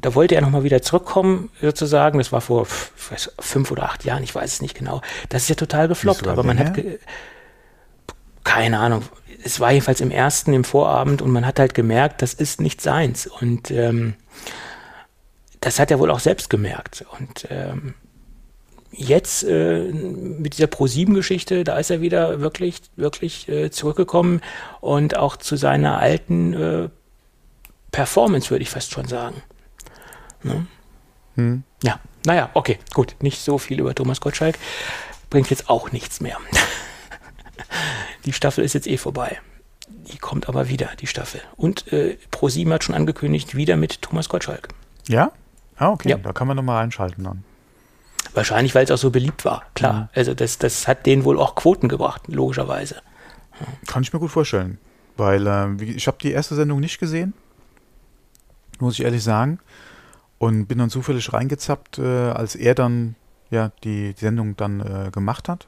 da wollte er nochmal wieder zurückkommen, sozusagen. Das war vor weiß, fünf oder acht Jahren, ich weiß es nicht genau. Das ist ja total gefloppt, aber man hat, länger? ge keine Ahnung, es war jedenfalls im ersten, im Vorabend und man hat halt gemerkt, das ist nicht seins. Und ähm, das hat er wohl auch selbst gemerkt. Und ähm, jetzt äh, mit dieser Pro-7-Geschichte, da ist er wieder wirklich, wirklich äh, zurückgekommen und auch zu seiner alten äh, Performance, würde ich fast schon sagen. Ne? Hm. Ja, naja, okay, gut. Nicht so viel über Thomas Gottschalk. Bringt jetzt auch nichts mehr. die Staffel ist jetzt eh vorbei. Die kommt aber wieder, die Staffel. Und äh, ProSieben hat schon angekündigt, wieder mit Thomas Gottschalk. Ja? Ah, okay. Ja. Da kann man nochmal einschalten dann. Wahrscheinlich, weil es auch so beliebt war. Klar. Mhm. Also das, das hat denen wohl auch Quoten gebracht, logischerweise. Kann ich mir gut vorstellen. Weil wie- ich habe die erste Sendung nicht gesehen, muss ich ehrlich sagen. Und bin dann zufällig reingezappt, äh, als er dann ja die, die Sendung dann äh, gemacht hat.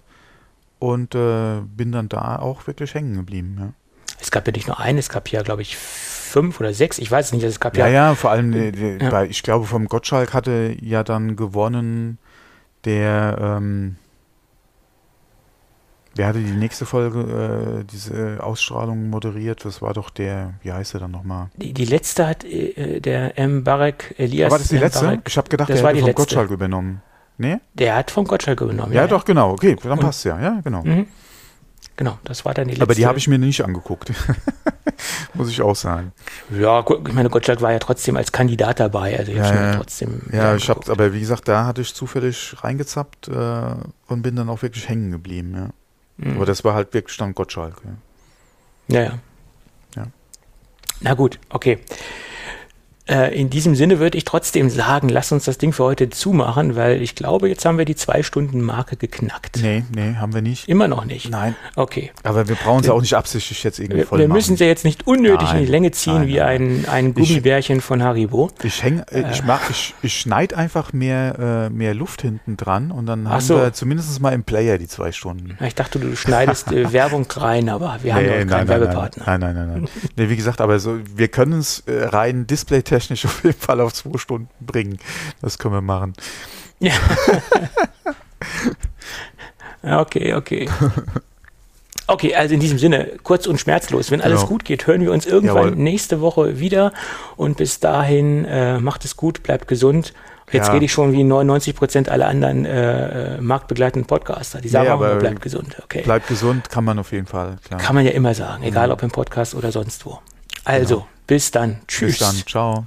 Und äh, bin dann da auch wirklich hängen geblieben. Ja, Es gab ja nicht nur eine, es gab ja, glaube ich, fünf oder sechs. Ich weiß nicht. Es gab ja, ja, ja vor allem, äh, Ja. Bei, ich glaube, vom Gottschalk hatte ja dann gewonnen der, ähm, wer hatte die nächste Folge, äh, diese Ausstrahlung moderiert? Das war doch der, wie heißt er dann nochmal? die, die letzte hat äh, der M. Barek Elias. war das die M. letzte? Barek, Ich habe gedacht, Das der war hätte vom letzte. Gottschalk übernommen. Nee? Der hat vom Gottschalk übernommen. Ja, doch, genau. Okay, dann passt ja. Ja, genau. Mhm. Genau, das war dann die letzte. Aber die habe ich mir nicht angeguckt. Muss ich auch sagen. Ja, ich meine, Gottschalk war ja trotzdem als Kandidat dabei. Also ich Ja, ja. trotzdem. Ja, ich habe, aber wie gesagt, da hatte ich zufällig reingezappt äh, und bin dann auch wirklich hängen geblieben. Ja. Mhm. Aber das war halt wirklich dann Gottschalk. Ja. Ja, ja. Ja. Na gut, okay. Äh, in diesem Sinne würde ich trotzdem sagen, lass uns das Ding für heute zumachen, weil ich glaube, jetzt haben wir die Zwei-Stunden-Marke geknackt. Nee, nee, haben wir nicht. Immer noch nicht. Nein. Okay. Aber wir brauchen es ja auch nicht absichtlich jetzt irgendwie voll wir machen. müssen sie jetzt nicht unnötig in die Nein. Länge ziehen Nein, wie nein, ein, ein Gummibärchen von Haribo. Ich häng, äh, ich mach, ich, ich schneide einfach mehr, äh, mehr Luft hinten dran und dann Ach haben so. wir zumindest mal im Player die zwei Stunden. Ich dachte, du schneidest äh, Werbung rein, aber wir haben Nee, ja keinen nein, nein, Werbepartner. Nein, nein, nein, nein. nee, wie gesagt, aber so, wir können es äh, rein displaytechnisch auf jeden Fall auf zwei Stunden bringen. Das können wir machen. Ja. okay, okay. Okay, also in diesem Sinne, kurz und schmerzlos. Wenn alles Genau. gut geht, hören wir uns irgendwann Jawohl. nächste Woche wieder. Und bis dahin, äh, macht es gut, bleibt gesund. Jetzt Ja. rede ich schon wie 99 Prozent aller anderen äh, äh, marktbegleitenden Podcaster. Die sagen Nee, auch bleibt gesund. Okay. Bleibt gesund, kann man auf jeden Fall. Klar. Kann man ja immer sagen, egal ob im Podcast oder sonst wo. Also, bis dann. Tschüss. Bis dann. Ciao.